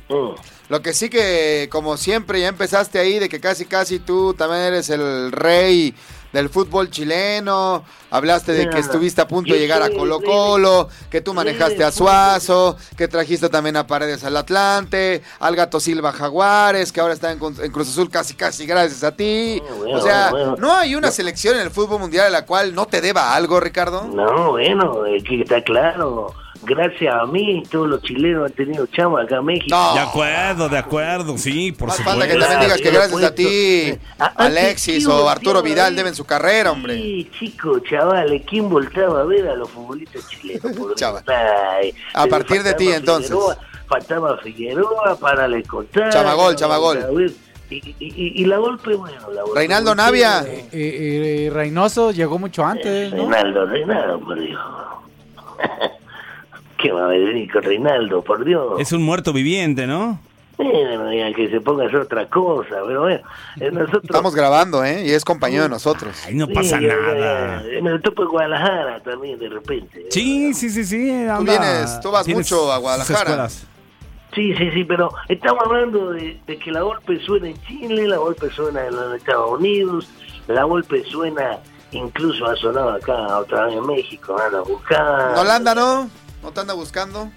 Mm. Lo que sí que, como siempre, ya empezaste ahí de que casi, casi tú también eres el rey del fútbol chileno. Hablaste de que estuviste a punto de llegar a Colo Colo, que tú manejaste a Suazo, que trajiste también a Paredes al Atlante, al Gato Silva Jaguares, que ahora está en, Cruz- en Cruz Azul casi, casi gracias a ti. bueno, o sea. ¿no hay una selección en el fútbol mundial a la cual no te deba algo, Ricardo? No, bueno, que está claro. Gracias a mí, todos los chilenos han tenido chama acá en México. De acuerdo, de acuerdo, sí, por Más supuesto. falta que también digas que gracias a ti, Alexis o Arturo Vidal deben su carrera, hombre. Sí, chicos, chavales, ¿quién voltaba a ver a los futbolistas chilenos? Ay, A eh, partir de ti, entonces. Figueroa, faltaba Figueroa para le contar. Chamagol, Chamagol. Y, y- la golpe, bueno, la golpe. Reinaldo Navia. Y, y- y Reynoso llegó mucho antes, ¿no? Reinaldo, Reinaldo, por Dios. ¿Qué va a venir con Reinaldo, por Dios? Es un muerto viviente, ¿no? Digan que se ponga a hacer otra cosa, pero bueno, eh, nosotros... Estamos grabando, ¿eh? Y es compañero de nosotros. Ay, no Sí, pasa ya, ya, nada. En el topo de Guadalajara también, de repente. Sí, sí, sí, sí. anda. vienes- tú vas mucho a Guadalajara. Sí, sí, sí, pero estamos hablando de, de que la golpe suena en Chile, la golpe suena en los Estados Unidos, la golpe suena, incluso ha sonado acá otra vez en México, anda a buscar. ¿En Holanda no? ¿No te anda buscando?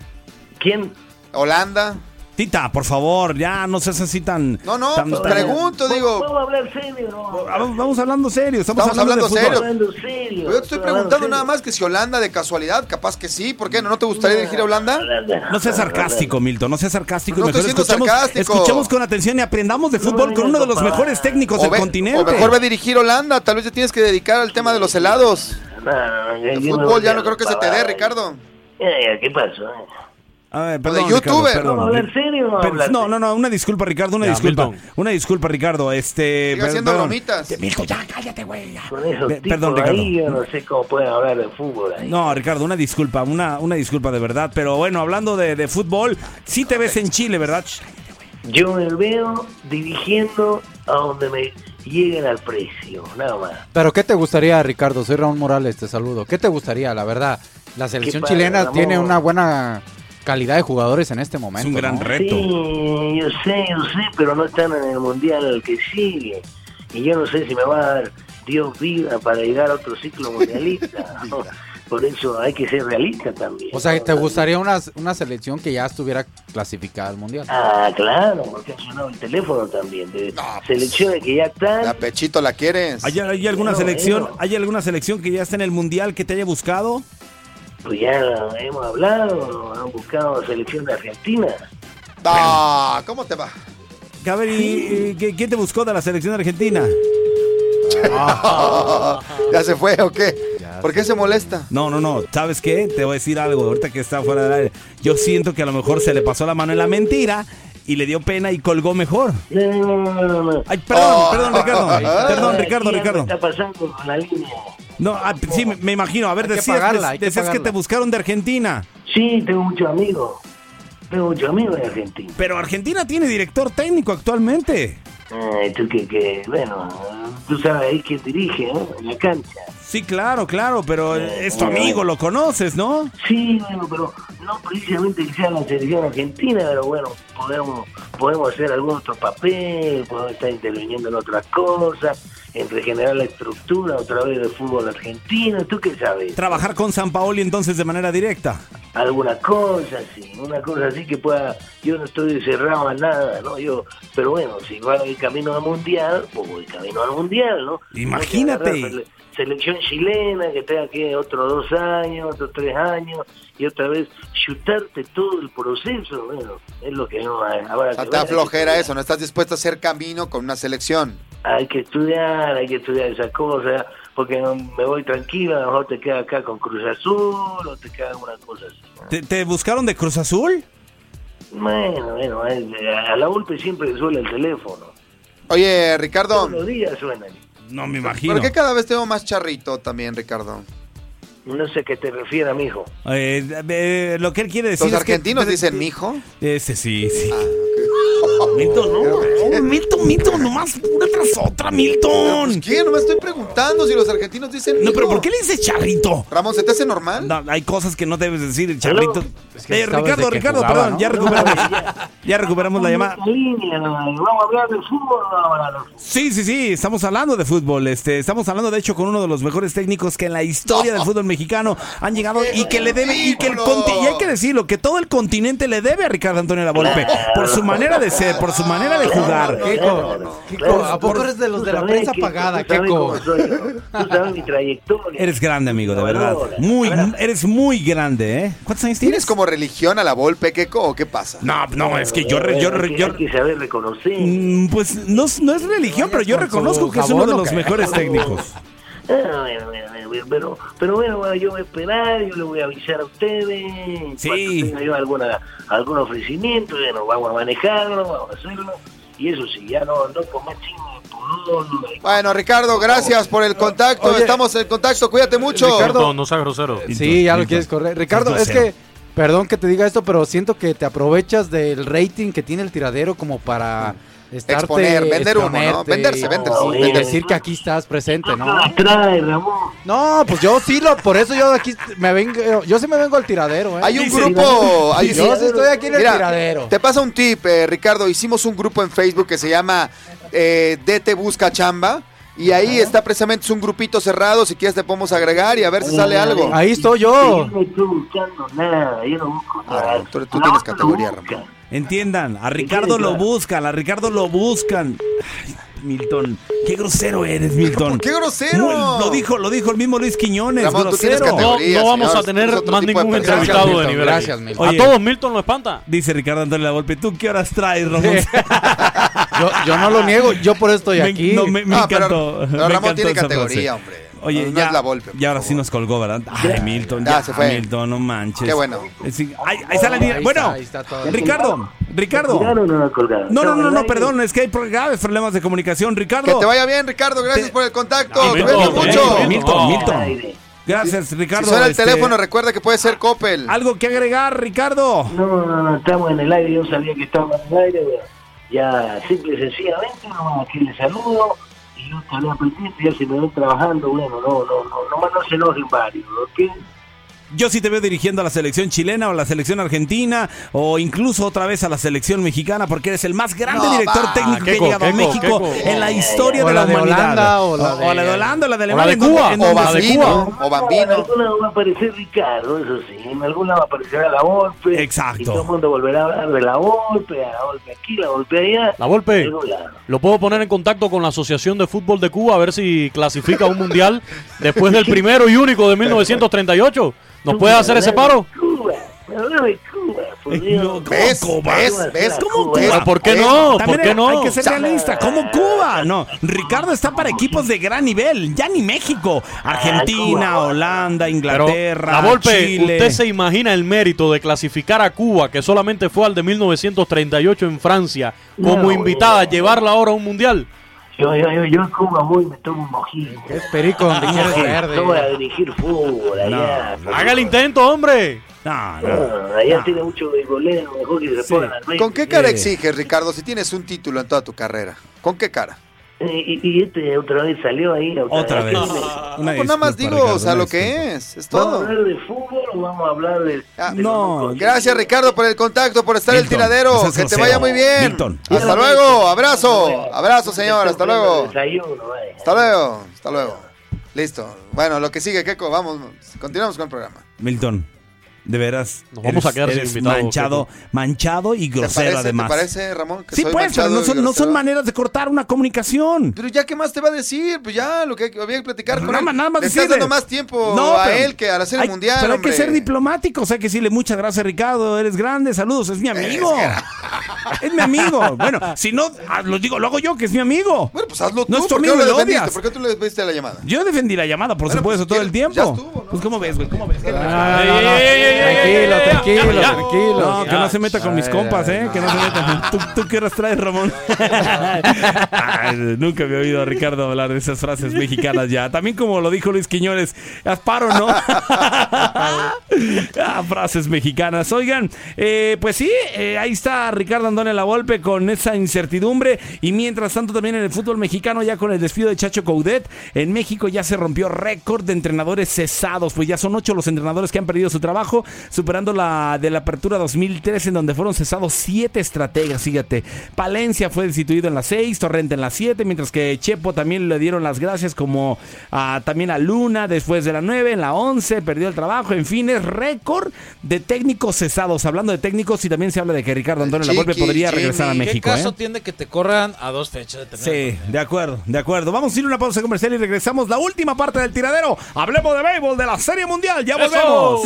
¿Quién? ¿Holanda? Tita, por favor, ya no seas así tan. No, no, tan- pues tan- pregunto, digo. ¿Vamos a hablar serio no? Vamos, vamos hablando serio, estamos, Estamos hablando serio. Hablando serio. Yo te estoy preguntando nada más que si Holanda de casualidad, capaz que sí. ¿Por qué no? ¿No te gustaría dirigir a Holanda? No seas sarcástico, Milton, no seas sarcástico. No estoy siendo escuchemos, sarcástico. escuchemos con atención y aprendamos de fútbol con uno de los mejores técnicos O, del ve- continente. o mejor ve a dirigir Holanda. Tal vez te tienes que dedicar al tema de los helados. El fútbol ya no creo que se te dé, Ricardo. Eh, ¿Qué pasó? A ver, de perdón, youtuber. Ricardo, perdón. ¿Vamos a hablar serio o no Pero- hablar no, no, no, una disculpa, Ricardo, una Ya, disculpa. Milton. Una disculpa, Ricardo. Este. Sigue per- haciendo perdón. bromitas. Milton, ya, cállate, güey. ya. Con esos Pe- tipos perdón, Ricardo. ahí, yo no sé cómo pueden hablar de fútbol ahí. No, Ricardo, una disculpa, una, una disculpa de verdad. Pero bueno, hablando de, de fútbol, sí te ves en Chile, ¿verdad? Yo me veo dirigiendo a donde me lleguen al precio, nada más. Pero ¿qué te gustaría, Ricardo? Soy Raúl Morales, te saludo. ¿Qué te gustaría, la verdad? La selección padre, chilena Ramón. tiene una buena calidad de jugadores en este momento. un gran ¿no? reto. Sí, yo sé, yo sé, pero no están en el mundial que sigue. Y yo no sé si me va a dar Dios vida para llegar a otro ciclo mundialista. Por eso hay que ser realista también. O sea, ¿te gustaría una, una selección que ya estuviera clasificada al mundial? Ah, claro, porque ha sonado el teléfono también. De selecciones que ya están. A Pechito la quieres. ¿Hay, hay alguna No, selección, hay alguna selección que ya está en el mundial que te haya buscado? Pues ya hemos hablado, han buscado selección de Argentina. Ah, ¿cómo te va? A ver, ¿y, y qué- quién te buscó de la selección argentina? ¿Ya se fue o qué? ¿Por qué se molesta? No, no, no. ¿Sabes qué? Te voy a decir algo. Ahorita que está fuera del aire. Yo siento que a lo mejor se le pasó la mano en la mentira y le dio pena y colgó mejor. No, no, no, no, no. Ay, perdón, Oh. perdón, Ricardo. Perdón, Ricardo, Ricardo. está pasando con la línea? No, ah, sí, me, imagino. A ver, Hay que decías, pagarla, que decías que te buscaron de Argentina. Sí, tengo muchos amigos. Tengo muchos amigos de Argentina. Pero Argentina tiene director técnico actualmente. Tú que, que, bueno, tú sabes ahí quién dirige, ¿no? En la cancha. Sí, claro, claro, pero es tu amigo, lo conoces, ¿no? Sí, bueno, pero no precisamente que sea la selección argentina, pero bueno, podemos, podemos hacer algún otro papel, podemos estar interviniendo en otras cosas, en regenerar la estructura otra vez del fútbol argentino, ¿tú qué sabes? Trabajar con San Paoli entonces de manera directa. alguna cosa así, una cosa así que pueda, yo no estoy cerrado a nada, ¿no? Yo, pero bueno, si va el camino al mundial, pues voy camino al mundial, ¿no? Imagínate. Selección chilena que tenga que otros dos años, otros tres años, y otra vez chutarte todo el proceso, bueno, es lo que no hay. Ahora O sea, que te da flojera eso, no estás dispuesto a hacer camino con una selección. hay que estudiar, hay que estudiar esas cosas, porque no me voy tranquilo, a lo mejor te queda acá con Cruz Azul, o te queda alguna cosa así. ¿Te, te buscaron de Cruz Azul? Bueno, bueno, a la golpe siempre suena el teléfono. Oye, Ricardo, Todos los días suenan. No me imagino. ¿por qué cada vez tengo más charrito también, Ricardo? No sé a qué te refieres, mijo. Eh, eh, lo que él quiere decir ¿Los es que- argentinos dicen mijo? Ese sí, sí. Ah, Milton, no, no, Milton, Milton, nomás una tras otra, Milton. Pues, ¿Quién? No me estoy preguntando si los argentinos dicen No, pero. ¿por qué le dices charrito? Ramón, ¿se te hace normal? No, hay cosas que no debes decir, charrito. Es que Eh, Ricardo, Ricardo, jugaba, perdón, ¿no? ya recuperamos, ya recuperamos la llamada. Sí, sí, sí, estamos hablando de fútbol. Este, estamos hablando de hecho con uno de los mejores técnicos que en la historia del fútbol mexicano han llegado y que le debe y que el y hay que decirlo que todo el continente le debe a Ricardo Antonio Lavolpe por su manera de ser, por su manera de jugar. Kiko, Kiko, ¿a poco eres de los de la prensa pagada, Kiko? Tú sabes mi trayectoria. Eres grande, amigo, de verdad. Muy, eres muy grande, ¿eh? ¿Cuántos años ¿Tienes como religión a la Volpe, Keko, o qué pasa? No, no, es que yo, yo, yo- Hay que saber reconocer. Mm, pues no, no es religión, pero yo reconozco que es uno de los mejores técnicos. Ah, bueno, bueno, bueno, bueno, pero, pero bueno, bueno, yo voy a esperar, yo le voy a avisar a ustedes. Sí. Cuando tenga yo alguna, algún ofrecimiento, nos vamos a manejarlo, vamos a hacerlo. Y eso sí, ya no, no con más Bueno, Ricardo, gracias por el contacto. Oye. Estamos en contacto, cuídate mucho. Ricardo. No seas grosero. Sí, ya lo quieres correr. Ricardo, es que, perdón que te diga esto, pero siento que te aprovechas del rating que tiene el tiradero como para estarte Exponer, vender humo, ¿no? Venderse, venderse, y venderse. decir que aquí estás presente, ¿no? Ramón. No, pues yo sí lo, por eso yo aquí me vengo, yo sí me vengo al tiradero, ¿eh? Hay un grupo. hay- yo sí estoy aquí en el tiradero. Te pasa un tip, eh, Ricardo. Hicimos un grupo en Facebook que se llama eh, DT Busca Chamba. Y ahí está precisamente, es un grupito cerrado. Si quieres, te podemos agregar y a ver si sale algo. Ahí estoy yo. Yo no estoy buscando nada, yo no busco nada. Ah, Tú, tú tienes categoría, Ramón. Entiendan, a Ricardo lo buscan, a Ricardo lo buscan. Ay, Milton, qué grosero eres, Milton. ¿Por qué grosero? Lo dijo, lo dijo el mismo Luis Quiñones, Ramón, grosero. No, vamos señor. a tener más ningún entrevistado de nivel. gracias. Milton. A todos Milton lo espanta. Dice Ricardo Antonio La Volpe, ¿tú qué horas traes, Ramón? Yo, yo no lo niego, yo por eso estoy Me- aquí. no, me, me Ah, pero- encantó. pero me Ramón encantó tiene categoría, frase. hombre. Oye, No, no ya, es la Volpe, ya ahora favor. sí nos colgó, ¿verdad? Ay, Milton, ya, Ya se fue. Milton, no manches. Qué bueno. Eh, sí, ahí, ahí está la línea. Ahí Bueno, está, ahí está todo. Ricardo, Ricardo. ¿Colgaron o no? No, no, no, perdón, es que hay graves problemas de comunicación. Que Ricardo. te vaya bien, Ricardo. Gracias por el contacto. Ah, Cuídate Milton, mucho. eh, Milton. Milton. Gracias, Ricardo. Si suena el este, teléfono, recuerda que puede ser Coppel. ¿Algo que agregar, Ricardo? No, no, no, estamos en el aire, yo sabía que estábamos en el aire, ya simple y sencillamente, nomás aquí les saludo yo estaré pendiente, ya si me ven trabajando, bueno, no, no, no, nomás no se enojen varios, ¿ok? Yo sí te veo dirigiendo a la selección chilena o a la selección argentina o incluso otra vez a la selección mexicana porque eres el más grande No, director va. técnico que ha llegado a México en la historia O de la, la de humanidad. Holanda, o la de- o la de Holanda, o la de o la Alemania. de Cuba, en O donde- Bambino. O En Bambino. algún lado va a aparecer Ricardo, eso sí, en algún lado aparecerá la golpe. Exacto. Y todo el mundo volverá a hablar de la golpe, a la golpe aquí, la golpe allá. La Volpe. En. Lo puedo poner en contacto con la Asociación de Fútbol de Cuba a ver si clasifica a un mundial después del primero y único de 1938. ¿Nos puede hacer ese paro? Cuba, Cuba, por Dios. No, ¿cómo ¿Ves? Cuba? ¿Ves? ¿Ves? ¿Cómo ¿Ves? Cuba? ¿Pero por qué no? ¿Por qué no? Hay que ser realista. ¿Cómo Cuba? No, Ricardo está para equipos de gran nivel. Ya ni México. Argentina, Holanda, Pero, Inglaterra, Volpe, Chile. ¿usted se imagina el mérito de clasificar a Cuba, que solamente fue al de 1938 en Francia, como No, invitada, no. llevarla ahora a un mundial? Yo, yo, yo, yo en Cuba voy y me tomo un mojito. Es perico donde quieres No voy a verde. dirigir fútbol allá. No, Haga el intento, hombre. No, no. No, allá tiene mucho beisbolero, mejor que se Sí. pongan al ¿Con qué cara exiges, Ricardo, si tienes un título en toda tu carrera? ¿Con qué cara? Y, y este otra vez salió ahí. Otra vez. ¿Vamos Una Pues nada más digo, Ricardo, o sea, lo que es, es a todo. hablar de fútbol o vamos a hablar de... Ah, de no, Gracias, Ricardo, por el contacto, por estar el Milton, tiradero. no Que te vaya muy bien. Milton. Hasta luego, abrazo. Abrazo, señor, hasta luego. Hasta luego, hasta luego. Listo. Bueno, lo que sigue, Keco, vamos, continuamos con el programa. Milton, de veras. Nos vamos a quedar sin eres invitado, manchado, manchado y ¿Te grosero parece, además. ¿Te parece, Ramón? Que Sí, soy pues, pero no son, no son maneras de cortar una comunicación. Pero ya, ¿qué más te va a decir? Pues ya, lo que había que platicar con Nada él. más- nada más Le estás decirle. dando más tiempo No, a pero él que hacer el hay- mundial, Pero hay que ser diplomático, o sea, que decirle muchas gracias, Ricardo, eres grande, saludos, es mi amigo. Es mi amigo. Bueno, si no, ah, lo digo, lo hago yo, que es mi amigo. Bueno, pues hazlo tú. No es tu ¿Por qué amigo lo defendiste? odias. ¿Por qué tú le viste la llamada? Yo defendí la llamada, por Bueno, supuesto, pues, todo el tiempo. Ya estuvo, ¿no? Pues, ¿cómo ves, güey? ¿Cómo ves? Tranquilo, tranquilo, tranquilo. No, que no se meta con mis compas, ¿eh? Que no se meta. ¿Tú, tú qué traes, Ramón? Ay, nunca había oído a Ricardo hablar de esas frases mexicanas ya. También como lo dijo Luis Quiñones, Asparo, ¿no? Ah, frases mexicanas. Oigan, eh, pues sí, eh, ahí está Ricardo Andone La Volpe con esa incertidumbre. Y mientras tanto, también en el fútbol mexicano, ya con el despido de Chacho Coudet, en México ya se rompió récord de entrenadores cesados. Pues ya son ocho los entrenadores que han perdido su trabajo México, superando la de la apertura 2013 en donde fueron cesados siete estrategas, fíjate. Palencia fue destituido en la 6, Torrente en la 7, mientras que Chepo también le dieron las gracias como a, también a Luna después de la 9, en la 11 perdió el trabajo, en fin, es récord de técnicos cesados. Hablando de técnicos y también se habla de que Ricardo Antonio La Volpe podría regresar a México. ¿Qué caso ¿eh? tiene que te corran a dos fechas de tener? Sí, de acuerdo, de acuerdo. Vamos a ir a una pausa comercial y regresamos la última parte del tiradero. Hablemos de béisbol de la Serie Mundial. Ya volvemos.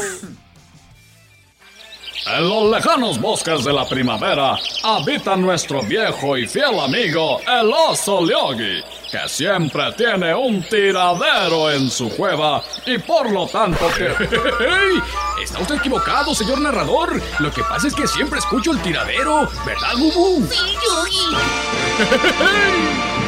En los lejanos bosques de la primavera habita nuestro viejo y fiel amigo el oso Yogi, que siempre tiene un tiradero en su cueva y por lo tanto que... Está usted equivocado, señor narrador. Lo que pasa es que siempre escucho el tiradero, ¿verdad, Bubu? Sí, Yogi.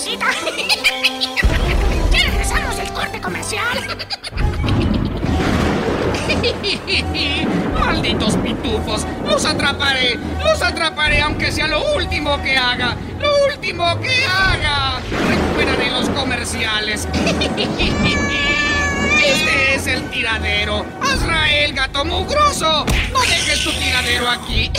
casita. ya regresamos corte comercial. ¡Malditos pitufos! ¡Los atraparé! ¡Los atraparé aunque sea lo último que haga! ¡Lo último que haga! ¡Recuperaré los comerciales! ¡Este es el tiradero! ¡Azrael, gato mugroso! ¡No dejes tu tiradero aquí!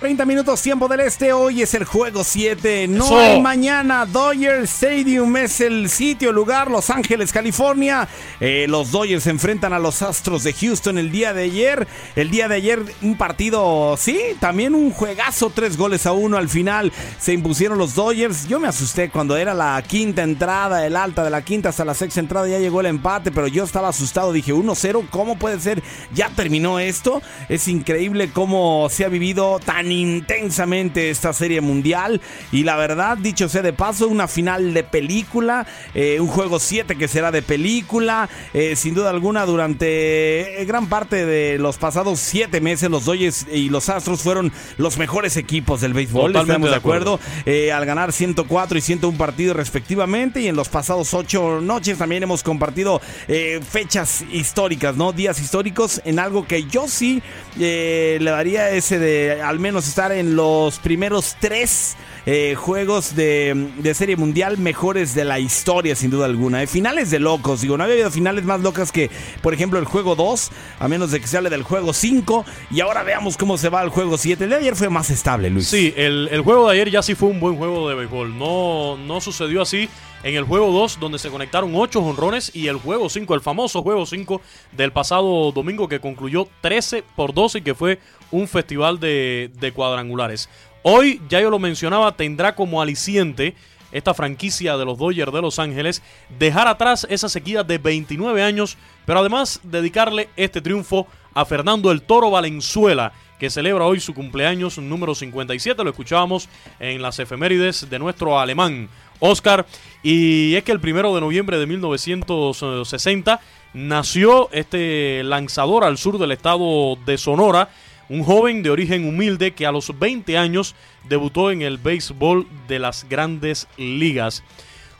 30 minutos tiempo del este, hoy es el juego 7, no Eso. hay mañana, Dodger Stadium es el sitio, lugar, Los Ángeles, California. Eh, los Dodgers se enfrentan a los Astros de Houston el día de ayer. El día de ayer un partido, sí, también un juegazo, tres goles a uno al final. Se impusieron los Dodgers. Yo me asusté cuando era la quinta entrada, el alta de la quinta hasta la sexta entrada, ya llegó el empate, pero yo estaba asustado, dije 1-0, ¿cómo puede ser? Ya terminó esto. Es increíble cómo se ha vivido tan intensamente esta serie mundial. Y la verdad, dicho sea de paso, una final de película, eh, un juego 7 que será de película. eh, sin duda alguna, durante eh, gran parte de los pasados 7 meses, los Dodgers y los Astros fueron los mejores equipos del béisbol. Totalmente estamos de acuerdo. acuerdo. Eh, al ganar 104 y 101 partidos respectivamente. Y en los pasados 8 noches también hemos compartido fechas históricas, ¿no? Días históricos en algo que yo sí le daría ese de al menos estar en los primeros tres eh, juegos de, de serie mundial mejores de la historia, sin duda alguna. Eh, finales de locos, digo, no había habido finales más locas que, por ejemplo, el juego 2, a menos de que se hable del juego 5. Y ahora veamos cómo se va el juego 7. El de ayer fue más estable, Luis. Sí, el, el juego de ayer ya sí fue un buen juego de béisbol. No, no sucedió así en el juego 2, donde se conectaron 8 jonrones, y el juego 5, el famoso juego 5 del pasado domingo, que concluyó 13 por 12 y que fue un festival de, de cuadrangulares. Hoy, ya yo lo mencionaba, tendrá como aliciente esta franquicia de los Dodgers de Los Ángeles dejar atrás esa sequía de 29 años, pero además dedicarle este triunfo a Fernando el Toro Valenzuela, que celebra hoy su cumpleaños número 57. Lo escuchábamos en las efemérides de nuestro alemán Oscar. Y es que el primero de noviembre de 1960 nació este lanzador al sur del estado de Sonora. Un joven de origen humilde que a los 20 años debutó en el béisbol de las grandes ligas.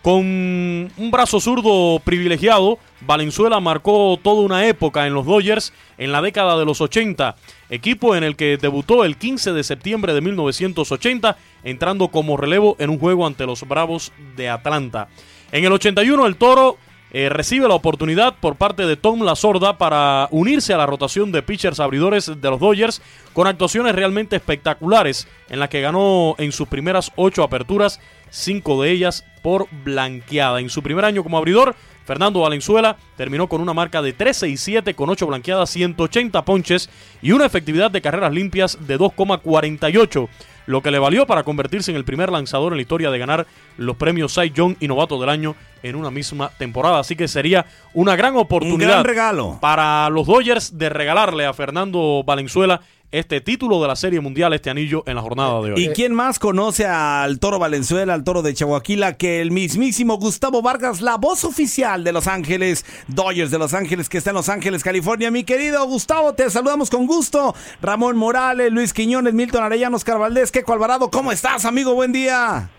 Con un brazo zurdo privilegiado, Valenzuela marcó toda una época en los Dodgers en la década de los 80, equipo en el que debutó el 15 de septiembre de 1980, entrando como relevo en un juego ante los Bravos de Atlanta. En el 81 el Toro eh, recibe la oportunidad por parte de Tom La Sorda para unirse a la rotación de pitchers abridores de los Dodgers con actuaciones realmente espectaculares en las que ganó en sus primeras ocho aperturas, cinco de ellas por blanqueada. En su primer año como abridor, Fernando Valenzuela terminó con una marca de 13 y 7 con 8 blanqueadas, 180 ponches y una efectividad de carreras limpias de 2,48 lo que le valió para convertirse en el primer lanzador en la historia de ganar los premios Cy Young y Novato del Año en una misma temporada. Así que sería una gran oportunidad gran regalo. para los Dodgers de regalarle a Fernando Valenzuela este título de la Serie Mundial, este anillo en la jornada de hoy. ¿Y quién más conoce al Toro Valenzuela, al Toro de Chihuahua, que el mismísimo Gustavo Vargas, la voz oficial de Los Ángeles, Dodgers de Los Ángeles, que está en Los Ángeles, California? Mi querido Gustavo, te saludamos con gusto. Ramón Morales, Luis Quiñones, Milton Arellano, Oscar Queco Alvarado, ¿cómo estás, amigo? Buen día.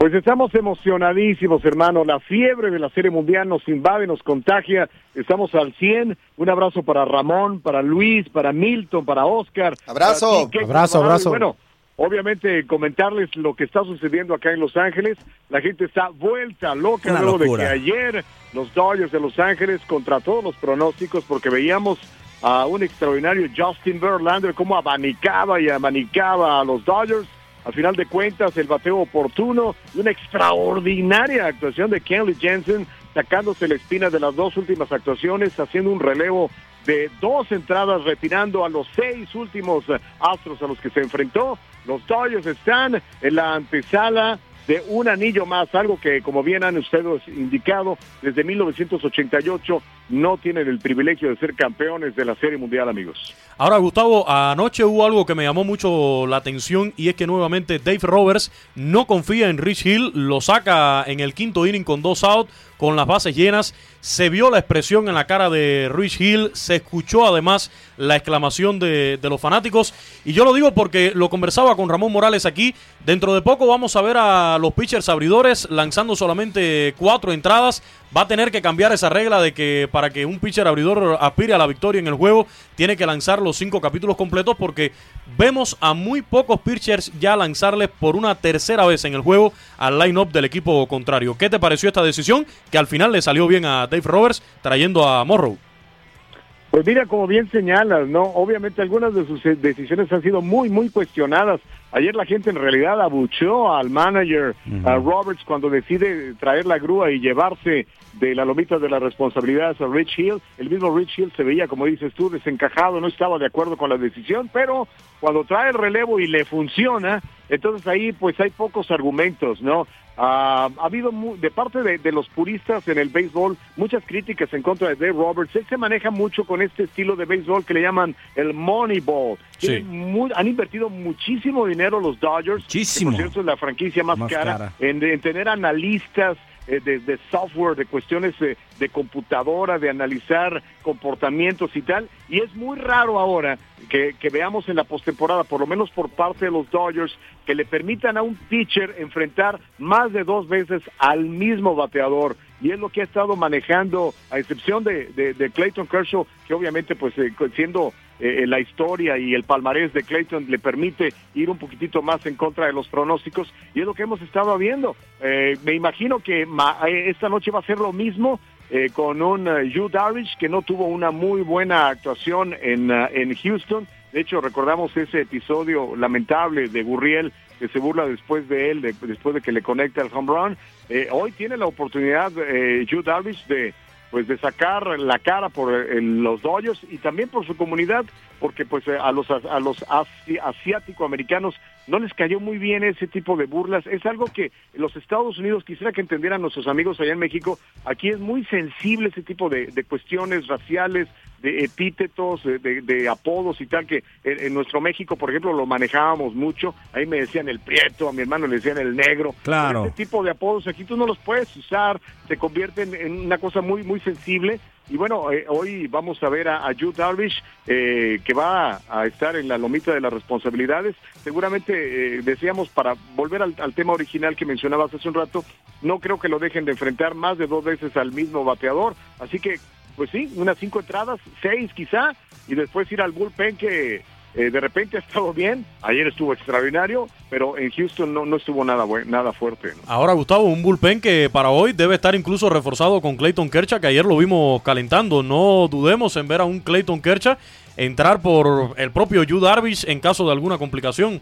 Pues estamos emocionadísimos, hermano. La fiebre de la Serie Mundial nos invade, nos contagia. Estamos al 100. Un abrazo para Ramón, para Luis, para Milton, para Oscar. Abrazo. para ti, Keiko Abrazo, abrazo. Y Bueno, obviamente comentarles lo que está sucediendo acá en Los Ángeles. La gente está vuelta loca Una luego de que ayer los Dodgers de Los Ángeles, contra todos los pronósticos, porque veíamos a un extraordinario Justin Verlander cómo abanicaba y abanicaba a los Dodgers. Al final de cuentas, el bateo oportuno y una extraordinaria actuación de Kenley Jensen, sacándose la espina de las dos últimas actuaciones, haciendo un relevo de dos entradas, retirando a los seis últimos eh, astros a los que se enfrentó. Los Dodgers están en la antesala de un anillo más, algo que como bien han ustedes indicado, desde 1988 no tienen el privilegio de ser campeones de la Serie Mundial, amigos. Ahora, Gustavo, anoche hubo algo que me llamó mucho la atención y es que nuevamente Dave Roberts no confía en Rich Hill, lo saca en el quinto inning con dos out, con las bases llenas. Se vio la expresión en la cara de Rich Hill, se escuchó además la exclamación de, de los fanáticos. Y yo lo digo porque lo conversaba con Ramón Morales aquí. Dentro de poco vamos a ver a los pitchers abridores lanzando solamente cuatro entradas. Va a tener que cambiar esa regla de que para que un pitcher abridor aspire a la victoria en el juego, tiene que lanzar los cinco capítulos completos porque vemos a muy pocos pitchers ya lanzarles por una tercera vez en el juego al line-up del equipo contrario. ¿Qué te pareció esta decisión? Que al final le salió bien a Dave Roberts trayendo a Morrow. Pues mira, como bien señalas, ¿no? Obviamente algunas de sus eh, decisiones han sido muy, muy cuestionadas. Ayer la gente en realidad abucheó al manager, a Roberts, cuando decide traer la grúa y llevarse de la lomita de las responsabilidades a Rich Hill. El mismo Rich Hill se veía, como dices tú, desencajado, no estaba de acuerdo con la decisión, pero cuando trae el relevo y le funciona, entonces ahí pues hay pocos argumentos, ¿no? Ah, ha habido mu- de parte de, de los puristas en el béisbol muchas críticas en contra de Dave Roberts. Él se maneja mucho con este estilo de béisbol que le llaman el Moneyball. Sí. Tienen muy- han invertido muchísimo dinero los Dodgers. Muchísimo. que, por cierto, es la franquicia más, Más cara, cara. En, en tener analistas eh, de, de software, de cuestiones de, de computadora, de analizar comportamientos y tal. Y es muy raro ahora que, veamos en la postemporada, por lo menos por parte de los Dodgers, que le permitan a un pitcher enfrentar más de dos veces al mismo bateador. Y es lo que ha estado manejando, a excepción de Clayton Kershaw, que obviamente pues eh, siendo eh, la historia y el palmarés de Clayton le permite ir un poquitito más en contra de los pronósticos y es lo que hemos estado viendo. Eh, me imagino que eh, esta noche va a ser lo mismo eh, con un eh, Yu Darvish que no tuvo una muy buena actuación en, eh, en Houston. De hecho, recordamos ese episodio lamentable de Gurriel que se burla después de él, de- después de que le conecta el home run. Eh, hoy tiene la oportunidad eh, Yu Darvish de pues de sacar la cara por eh, los Dodgers y también por su comunidad, porque pues eh, a los a los asi- asiático-americanos no les cayó muy bien ese tipo de burlas. Es algo que los Estados Unidos quisiera que entendieran nuestros amigos allá en México. Aquí es muy sensible ese tipo de, de cuestiones raciales, de epítetos, de, de- de apodos y tal, que en, en nuestro México, por ejemplo, lo manejábamos mucho. Ahí me decían el prieto, a mi hermano le decían el negro. Claro. Este tipo de apodos aquí tú no los puedes usar, se convierten en una cosa muy, muy sensible. Y bueno, eh, hoy vamos a ver a, a Yu Darvish, eh, que va a estar en la lomita de las responsabilidades. Seguramente, eh, decíamos, para volver al tema original que mencionabas hace un rato, no creo que lo dejen de enfrentar más de dos veces al mismo bateador. Así que, pues sí, unas cinco entradas, seis quizá, y después ir al bullpen que eh, de repente ha estado bien. Ayer estuvo extraordinario, pero en Houston no, no estuvo nada, buen- nada fuerte. ¿no? Ahora, Gustavo, un bullpen que para hoy debe estar incluso reforzado con Clayton Kershaw, que ayer lo vimos calentando. No dudemos en ver a un Clayton Kershaw entrar por el propio Yu Darvish en caso de alguna complicación.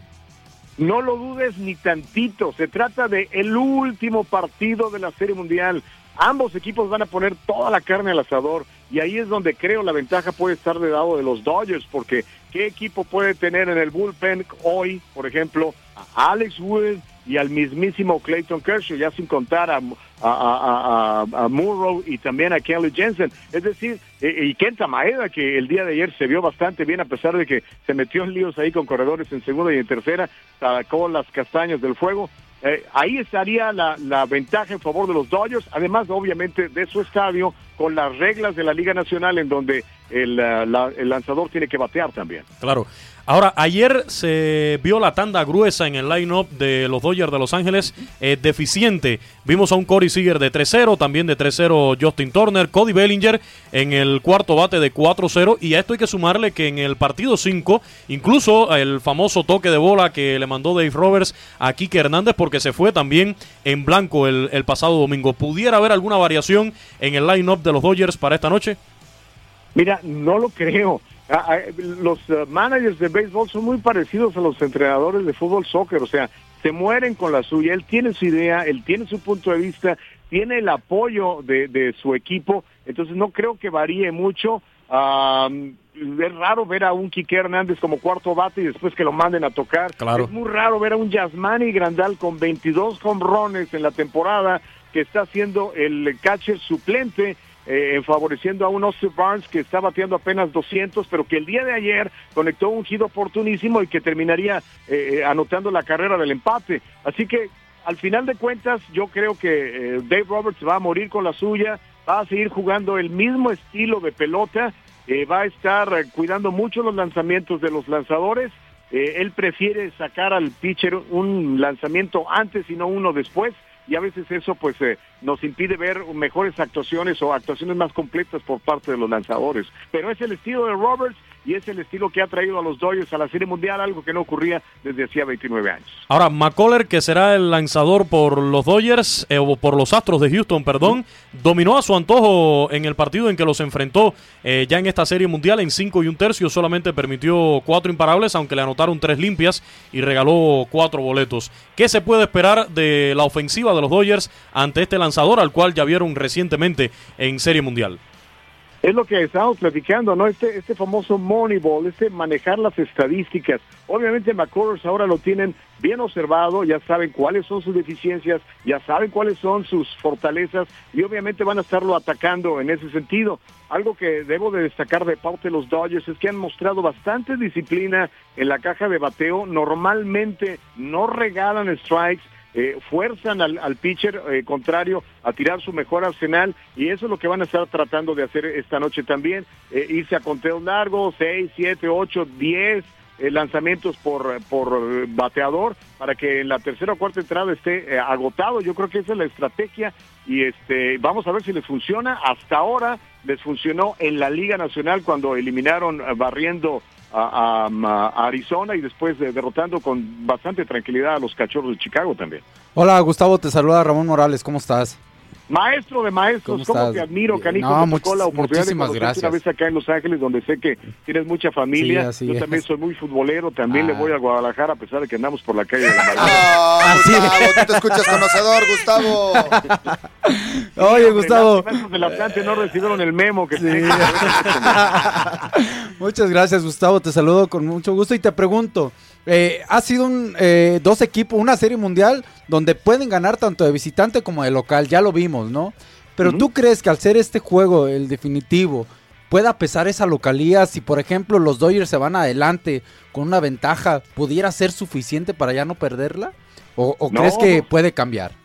No lo dudes ni tantito. Se trata de el último partido de la Serie Mundial. Ambos equipos van a poner toda la carne al asador y ahí es donde creo la ventaja puede estar de lado de los Dodgers porque ¿qué equipo puede tener en el bullpen hoy, por ejemplo, a Alex Wood y al mismísimo Clayton Kershaw, ya sin contar a, a, a- a- Murrow y también a Kelly Jensen? Es decir, eh, y Kenta Maeda, que el día de ayer se vio bastante bien a pesar de que se metió en líos ahí con corredores en segunda y en tercera, sacó las castañas del fuego. Eh, ahí estaría la, ventaja en favor de los Dodgers, además obviamente de su estadio, con las reglas de la Liga Nacional en donde el, ah, la- el lanzador tiene que batear también. Claro. Ahora, ayer se vio la tanda gruesa en el line-up de los Dodgers de Los Ángeles, eh, deficiente. Vimos a un Corey Seager de 3-0, también de 3-0 Justin Turner, Cody Bellinger en el cuarto bate de 4-0. Y a esto hay que sumarle que en el partido 5, incluso el famoso toque de bola que le mandó Dave Roberts a Kike Hernández, porque se fue también en blanco el, el pasado domingo. ¿Pudiera haber alguna variación en el line-up de los Dodgers para esta noche? Mira, no lo creo. Los eh, managers de béisbol son muy parecidos a los entrenadores de fútbol soccer, o sea, se mueren con la suya. Él tiene su idea, él tiene su punto de vista, tiene el apoyo de, de su equipo, entonces no creo que varíe mucho. Ah, es raro ver a un Quique Hernández como cuarto bate y después que lo manden a tocar. Claro. Es muy raro ver a un Yasmani Grandal con 22 jonrones en la temporada que está siendo el catcher suplente eh, favoreciendo a un Austin Barnes que está bateando apenas 200, pero que el día de ayer conectó un hit oportunísimo y que terminaría eh, anotando la carrera del empate. Así que al final de cuentas, yo creo que eh, Dave Roberts va a morir con la suya, va a seguir jugando el mismo estilo de pelota, eh, va a estar eh, cuidando mucho los lanzamientos de los lanzadores. Eh, él prefiere sacar al pitcher un lanzamiento antes y no uno después. Y a veces eso pues eh, nos impide ver mejores actuaciones o actuaciones más completas por parte de los lanzadores. Pero es el estilo de Roberts y es el estilo que ha traído a los Dodgers a la Serie Mundial, algo que no ocurría desde hacía 29 años. Ahora, McCuller, que será el lanzador por los Dodgers, eh, o por los Astros de Houston, perdón, dominó a su antojo en el partido en que los enfrentó eh, ya en esta Serie Mundial en cinco y un tercio. Solamente permitió cuatro imparables, aunque le anotaron tres limpias y regaló cuatro boletos. ¿Qué se puede esperar de la ofensiva de los Dodgers ante este lanzador al cual ya vieron recientemente en Serie Mundial? Es lo que estamos platicando, ¿no? Este, este famoso Moneyball, este manejar las estadísticas. Obviamente McCullers ahora lo tienen bien observado, ya saben cuáles son sus deficiencias, ya saben cuáles son sus fortalezas y obviamente van a estarlo atacando en ese sentido. Algo que debo de destacar de parte de los Dodgers es que han mostrado bastante disciplina en la caja de bateo. Normalmente no regalan strikes, eh, fuerzan al, al pitcher eh, contrario a tirar su mejor arsenal y eso es lo que van a estar tratando de hacer esta noche también, eh, irse a conteos largos, 6, 7, 8, 10 eh, lanzamientos por, por eh, bateador para que en la tercera o cuarta entrada esté eh, agotado. Yo creo que esa es la estrategia y este vamos a ver si les funciona. Hasta ahora les funcionó en la Liga Nacional cuando eliminaron eh, barriendo a, a- Arizona y después de- derrotando con bastante tranquilidad a los cachorros de Chicago también. Hola, Gustavo, te saluda Ramón Morales, ¿cómo estás? Maestro de maestros, ¿Cómo te admiro, Canijo? No, me tocó muchis- la oportunidad de muchísimas conocerte gracias. una vez acá en Los Ángeles, donde sé que tienes mucha familia. Sí, Yo es. también soy muy futbolero, también le Ah. voy a Guadalajara, a pesar de que andamos por la calle de la. Ah, Gustavo, tú te escuchas conocedor, Gustavo. Oye, Gustavo. Lástima, esos del Atlante no recibieron el memo que Muchas gracias, Gustavo. Te saludo con mucho gusto y te pregunto, eh, ha sido un, eh, dos equipos, una serie mundial donde pueden ganar tanto de visitante como de local, ya lo vimos, ¿no? Pero tú crees que al ser este juego el definitivo pueda pesar esa localía si por ejemplo los Dodgers se van adelante con una ventaja, pudiera ser suficiente para ya no perderla? ¿O, o No, crees que puede cambiar?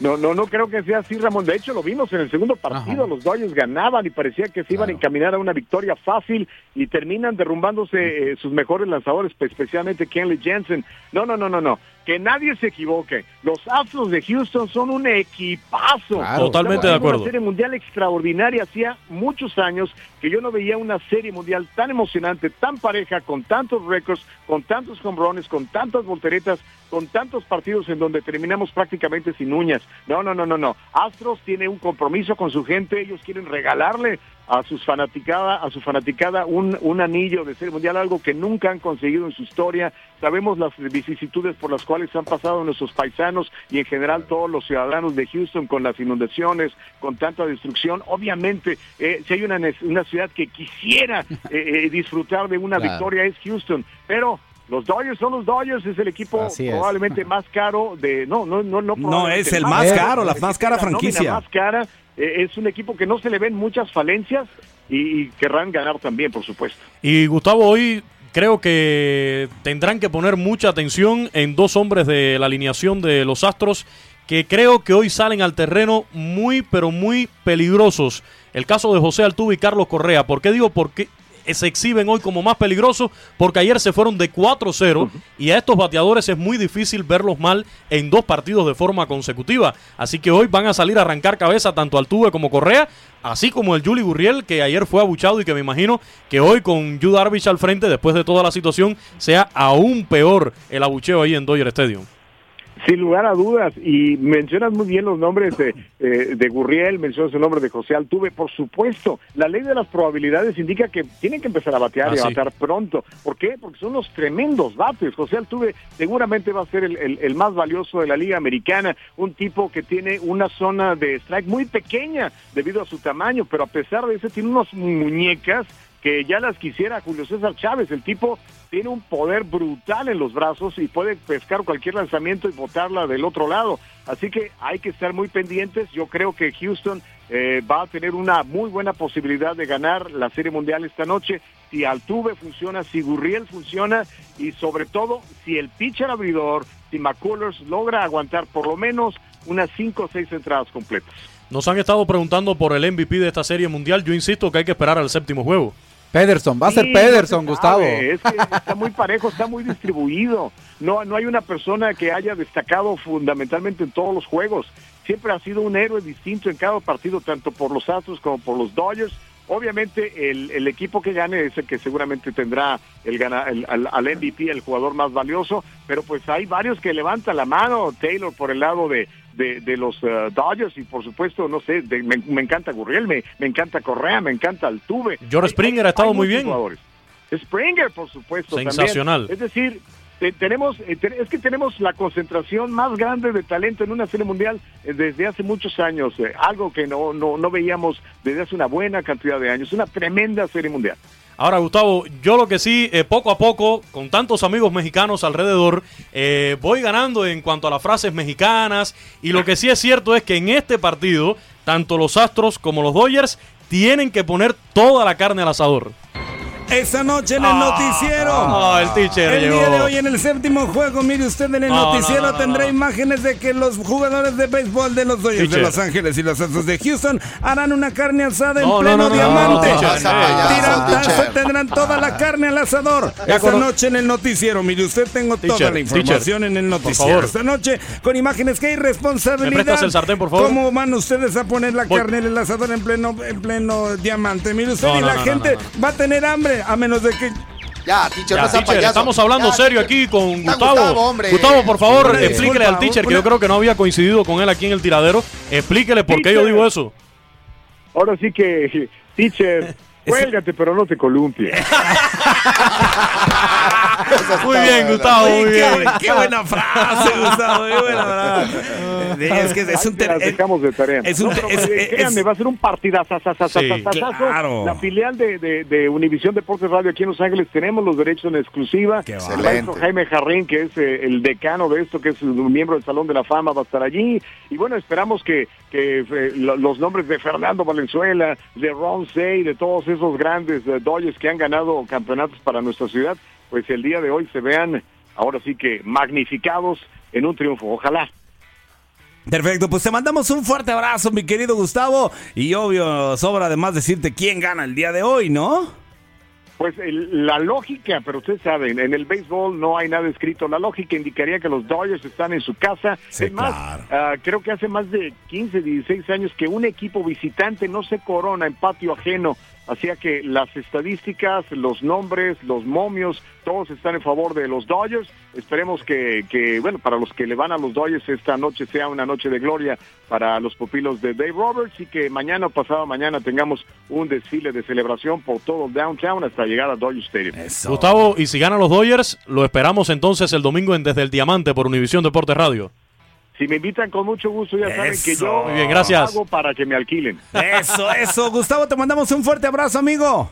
No, no, no creo que sea así, Ramón. De hecho, lo vimos en el segundo partido. Los Dodgers ganaban y parecía que se iban a encaminar a una victoria fácil y terminan derrumbándose eh, sus mejores lanzadores, pe- especialmente Kenley Jensen. No, no, no, no, no. Que nadie se equivoque. Los Astros de Houston son un equipazo. Claro. Totalmente de acuerdo. Una serie mundial extraordinaria. Hacía muchos años que yo no veía una serie mundial tan emocionante, tan pareja, con tantos récords, con tantos hombrones, con tantas volteretas, con tantos partidos en donde terminamos prácticamente sin uñas. No, no, no, no, no. Astros tiene un compromiso con su gente. Ellos quieren regalarle a sus fanaticada, a su fanaticada un, un anillo de serie mundial, algo que nunca han conseguido en su historia. Sabemos las vicisitudes por las cuales han pasado nuestros paisanos y en general todos los ciudadanos de Houston con las inundaciones, con tanta destrucción. Obviamente, eh, si hay una, una ciudad que quisiera eh, eh, disfrutar de una Claro. victoria es Houston, pero los Dodgers son los Dodgers, es el equipo Así es. probablemente más caro de no no no no No, es el más caro, la más cara la franquicia. más cara eh, es un equipo que no se le ven muchas falencias y, y querrán ganar también, por supuesto. Y Gustavo, hoy creo que tendrán que poner mucha atención en dos hombres de la alineación de los Astros que creo que hoy salen al terreno muy, pero muy peligrosos. El caso de José Altuve y Carlos Correa. ¿Por qué digo por qué se exhiben hoy como más peligrosos? Porque ayer se fueron de 4-0 y a estos bateadores es muy difícil verlos mal en dos partidos de forma consecutiva. Así que hoy van a salir a arrancar cabeza tanto Altuve como Correa, así como el Juli Gurriel, que ayer fue abuchado y que me imagino que hoy con Yu Darvish al frente, después de toda la situación, sea aún peor el abucheo ahí en Dodger Stadium. Sin lugar a dudas, y mencionas muy bien los nombres de, eh, de Gurriel, mencionas el nombre de José Altuve, por supuesto, la ley de las probabilidades indica que tienen que empezar a batear Ah, y a sí. batear pronto. ¿Por qué? Porque son unos tremendos bates. José Altuve seguramente va a ser el, el- el más valioso de la Liga Americana, un tipo que tiene una zona de strike muy pequeña debido a su tamaño, pero a pesar de eso tiene unas muñecas que ya las quisiera Julio César Chávez. El tipo tiene un poder brutal en los brazos y puede pescar cualquier lanzamiento y botarla del otro lado. Así que hay que estar muy pendientes. Yo creo que Houston eh, va a tener una muy buena posibilidad de ganar la Serie Mundial esta noche si Altuve funciona, si Gurriel funciona y sobre todo si el pitcher abridor, si McCullers logra aguantar por lo menos unas cinco o seis entradas completas. Nos han estado preguntando por el MVP de esta serie mundial. Yo insisto que hay que esperar al séptimo juego. Pederson, va a ser Pederson, no se Gustavo. sabe, Es que está muy parejo, está muy distribuido. No, no hay una persona que haya destacado fundamentalmente en todos los juegos. Siempre ha sido un héroe distinto en cada partido, tanto por los Astros como por los Dodgers. Obviamente el, el equipo que gane es el que seguramente tendrá el, gana, el- al, al MVP, el jugador más valioso, pero pues hay varios que levantan la mano, Taylor por el lado de, de, de los eh, Dodgers y por supuesto, no sé, de- me, me encanta Gurriel, me, me encanta Correa, me encanta Altuve. George Springer ha estado muy bien. jugadores. Springer, por supuesto. también. Sensacional. Es decir, te- tenemos, eh, es que tenemos la concentración más grande de talento en una serie mundial eh, desde hace muchos años, eh, algo que no, no, no veíamos desde hace una buena cantidad de años, una tremenda serie mundial. Ahora, Gustavo, yo lo que sí, poco a poco, con tantos amigos mexicanos alrededor, voy ganando en cuanto a las frases mexicanas. Y lo que sí es cierto es que en este partido, tanto los Astros como los Dodgers tienen que poner toda la carne al asador. Esta noche en el noticiero. Ah, el teacher El llegó. día de hoy en el séptimo juego, mire usted en el No, noticiero no, no, no, tendrá no. imágenes de que los jugadores de béisbol de los Dodgers de. Los Ángeles y los Astros de Houston harán una carne asada en No, no, pleno no, no, diamante. teacher. tendrán toda la carne al asador. Esta noche en el noticiero, mire usted tengo toda Teacher, la información teacher, en el noticiero. Esta noche con imágenes que hay responsabilidad. ¿Me prestas el sartén, por favor? ¿Cómo van ustedes a poner la Voy. carne en el asador en pleno en pleno diamante? Mire usted No, y no, la no, no, gente no, va a tener hambre a menos de que Ya, teacher, Ya, no sea teacher, estamos hablando Ya, serio aquí con Gustavo. Gustavo, hombre. Gustavo, por favor, explíquele disculpa, al teacher, que yo creo que no había coincidido con él aquí en el tiradero. Explíquele por qué yo digo eso. Ahora sí que, teacher, cuélgate, pero no te columpies. Muy bien, Gustavo, muy qué, bien. bu- qué buena frase, Gustavo. Qué buena frase. Es que es un dejamos de tarea. es un- No, pero, es- es- créanme, va a ser un partidazo. Sí, claro. La filial de, de, de Univisión Deportes Radio aquí en Los Ángeles tenemos los derechos en exclusiva. El Excelente. maestro Jaime Jarrín, que es eh, el decano de esto, que es un miembro del Salón de la Fama, va a estar allí. Y bueno, esperamos que, que eh, lo- los nombres de Fernando Valenzuela, de Ron Say, de todos esos grandes eh, Dodgers que han ganado campeonatos para nuestra ciudad, pues el día de hoy se vean ahora sí que magnificados en un triunfo. Ojalá. Perfecto, pues te mandamos un fuerte abrazo, mi querido Gustavo. Y obvio, sobra además decirte quién gana el día de hoy, ¿no? Pues el- la lógica, pero ustedes saben, en el béisbol no hay nada escrito. La lógica indicaría que los Dodgers están en su casa. Sí, es más, claro. ah, creo que hace más de 15, 16 años que un equipo visitante no se corona en patio ajeno. Hacía que las estadísticas, los nombres, los momios, todos están en favor de los Dodgers. Esperemos que, que, bueno, para los que le van a los Dodgers esta noche sea una noche de gloria para los pupilos de Dave Roberts y que mañana o pasado mañana tengamos un desfile de celebración por todo el downtown hasta llegar a Dodger Stadium. Gustavo, y si ganan los Dodgers, lo esperamos entonces el domingo en Desde el Diamante por Univisión Deportes Radio. Si me invitan con mucho gusto, ya saben que yo Muy bien, gracias. hago para que me alquilen. Eso, eso. Gustavo, te mandamos un fuerte abrazo, amigo.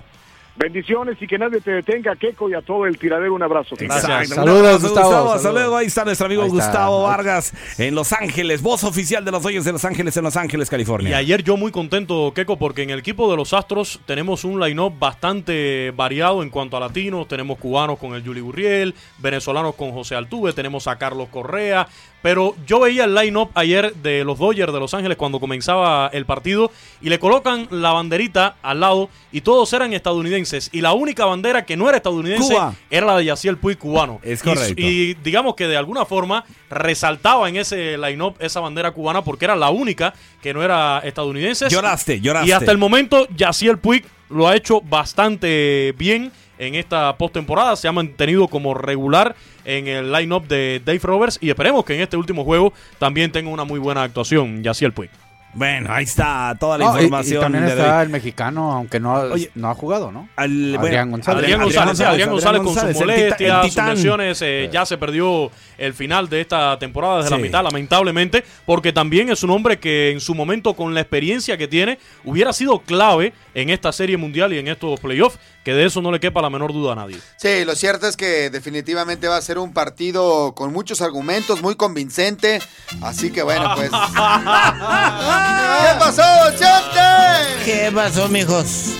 Bendiciones y que nadie te detenga, Keiko, y a todo el tiradero un abrazo. Un Saludos, abrazo, Gustavo, Hasta saludos. luego. Ahí está nuestro amigo está. Gustavo Vargas en Los Ángeles, voz oficial de los Dodgers de Los Ángeles en Los Ángeles, Y California. ayer yo muy contento, Keco, porque en el equipo de los Astros tenemos un line-up bastante variado en cuanto a latinos. Tenemos cubanos con el Juli Gurriel, venezolanos con José Altuve, tenemos a Carlos Correa. Pero yo veía el line-up ayer de los Dodgers de Los Ángeles cuando comenzaba el partido y le colocan la banderita al lado y todos eran estadounidenses. Y la única bandera que no era estadounidense Cuba. era la de Yaciel Puig cubano. Es Y- correcto. Y, digamos que de alguna forma resaltaba en ese line-up esa bandera cubana porque era la única que no era estadounidense. Lloraste, lloraste. Y hasta el momento, Yaciel Puig lo ha hecho bastante bien en esta postemporada. Se ha mantenido como regular en el line-up de Dave Roberts. Y esperemos que en este último juego también tenga una muy buena actuación, Yaciel Puig. Bueno, ahí está toda la No, y- información. y, también de está el mexicano, aunque no, Oye, no ha jugado, ¿no? Al- Adrián bueno, González. Adrián González, Adrián González con sus molestias, sus lesiones, eh, ya se perdió el final de esta temporada desde la mitad, lamentablemente, porque también es un hombre que en su momento, con la experiencia que tiene, hubiera sido clave en esta serie mundial y en estos playoffs, que de eso no le quepa la menor duda a nadie. Sí, lo cierto es que definitivamente va a ser un partido con muchos argumentos, muy convincente. Así que bueno, pues. ¿Qué pasó, Chente? ¿Qué pasó, mijos?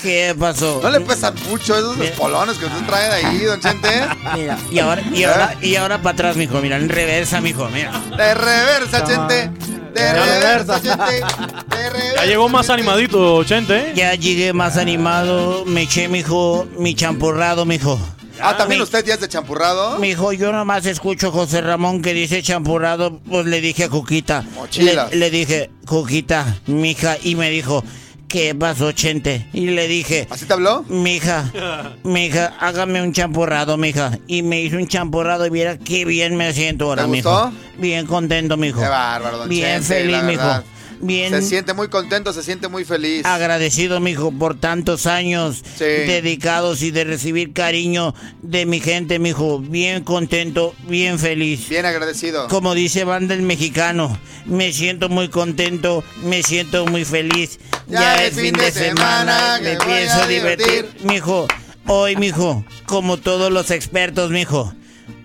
¿Qué pasó? No le pesan mucho esos polones que usted trae de ahí, don Chente. Mira, y ahora, y ahora, y ahora para atrás, mijo. Mira, en reversa, mijo. Mira. De reversa, Chente. De reversa, Chente. Ya llegó más animadito, Chente, ¿eh? Ya llegué más animado. Me eché, mijo, mi champurrado, mijo. Ah, ¿también usted ya es de champurrado? Mijo, yo nomás escucho a José Ramón que dice champurrado, pues le dije a Cuquita. Le, le dije, Cuquita, mija, y me dijo, ¿qué pasó, Chente? Y le dije... ¿Así te habló? Mija, mija, hágame un champurrado, mija. Y me hizo un champurrado y viera qué bien me siento ahora, ¿Te mijo. gustó? Bien contento, mijo. Qué bárbaro, don Bien Chente, feliz, mijo. verdad. Bien Se siente muy contento, se siente muy feliz. agradecido, mijo, por tantos años Sí. dedicados y de recibir cariño de mi gente, mijo. Bien contento, bien feliz. Bien agradecido. Como dice Banda el Mexicano, me siento muy contento, me siento muy feliz. Ya es fin de semana, me que voy pienso a divertir. Mijo, hoy, mijo, como todos los expertos, mijo.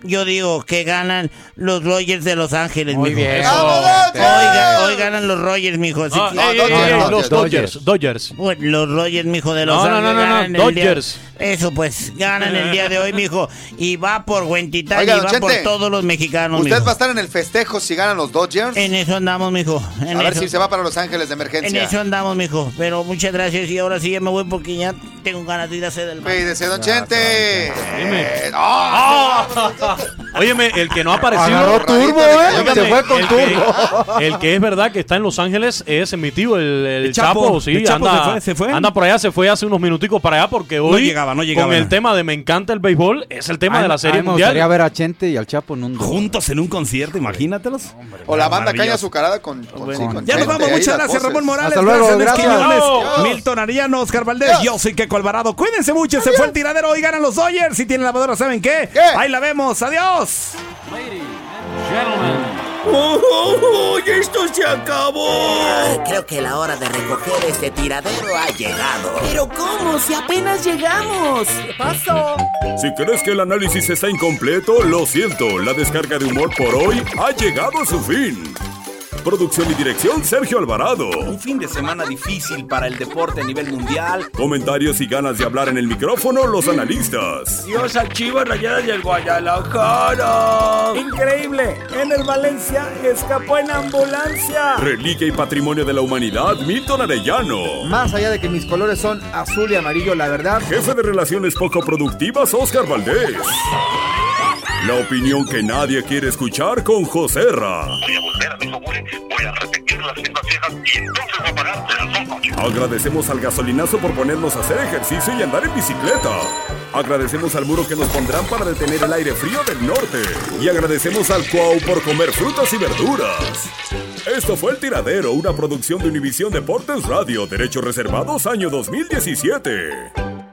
Yo digo que ganan los Rogers de Los Ángeles, Muy mijo. bien. Hoy, ¡Vamos, ga- hoy ganan los Rogers, mijo. así Ah, que- ey, ey, ey, los Dodgers, Dodgers. Pues, los Rogers, mijo, de Los No, no, Ángeles. no, no, no, ganan el día- Dodgers. Eso, pues, ganan el día de hoy, mijo. Y va por Huentitán Oiga, y don va por Chente, todos los mexicanos, ¿Usted mijo. va a estar en el festejo si ganan los Dodgers? En eso andamos, mijo. En a ver eso, si se va para Los Ángeles de en emergencia. eso andamos, mijo. Pero muchas gracias y ahora sí ya me voy porque ya tengo ganas de ir a hacer el Cuídese, don Chente. Dime. Eh, ¡Ah! Óyeme, el que no ha aparecido. Agarró turbo, ¿eh? Se fue con el turbo. Que, el que es verdad que está en Los Ángeles es mi tío, el, el El Chapo. Chapo. Sí, El Chapo anda, se fue, se fue. anda por allá, se fue hace unos minuticos para allá porque hoy. llegaba, no llegaba. Con el tema de Me encanta el béisbol, es el tema Ay, de la Serie ay, me Mundial. gustaría ver a Chente y al Chapo en un duelo. Juntos en un concierto, imagínatelos. O la banda caña azucarada con, con, sí, con Ya nos vamos, muchas gracias voces. Ramón Morales, Hasta luego, gracias. Milton Ariano, Oscar Valdés, yo soy Keco Alvarado. Cuídense mucho, se fue el tiradero, hoy ganan los Dodgers. Si tienen lavadora, ¿saben qué? Ahí la vemos, adiós. ¡Oh, esto se acabó! Creo que la hora de recoger este tiradero ha llegado. ¿Pero cómo? Si apenas llegamos. ¿Qué pasó? Si crees que el análisis está incompleto, lo siento. La descarga de humor por hoy ha llegado a su fin. Producción y dirección Sergio Alvarado. Un fin de semana difícil para el deporte a nivel mundial. Comentarios y ganas de hablar en el micrófono los analistas. Dios a Chivas Rayadas y el Guadalajara. Increíble. En el Valencia escapó en ambulancia. Reliquia y patrimonio de la humanidad Milton Arellano. Más allá de que mis colores son azul y amarillo, la verdad. Jefe de relaciones poco productivas Oscar Valdés. La opinión que nadie quiere escuchar con José Ra. Agradecemos al gasolinazo por ponernos a hacer ejercicio y andar en bicicleta. Agradecemos al muro que nos pondrán para detener el aire frío del norte. Y agradecemos al Cuau por comer frutas y verduras. Esto fue El Tiradero, una producción de Univisión Deportes Radio, derechos reservados año 2017.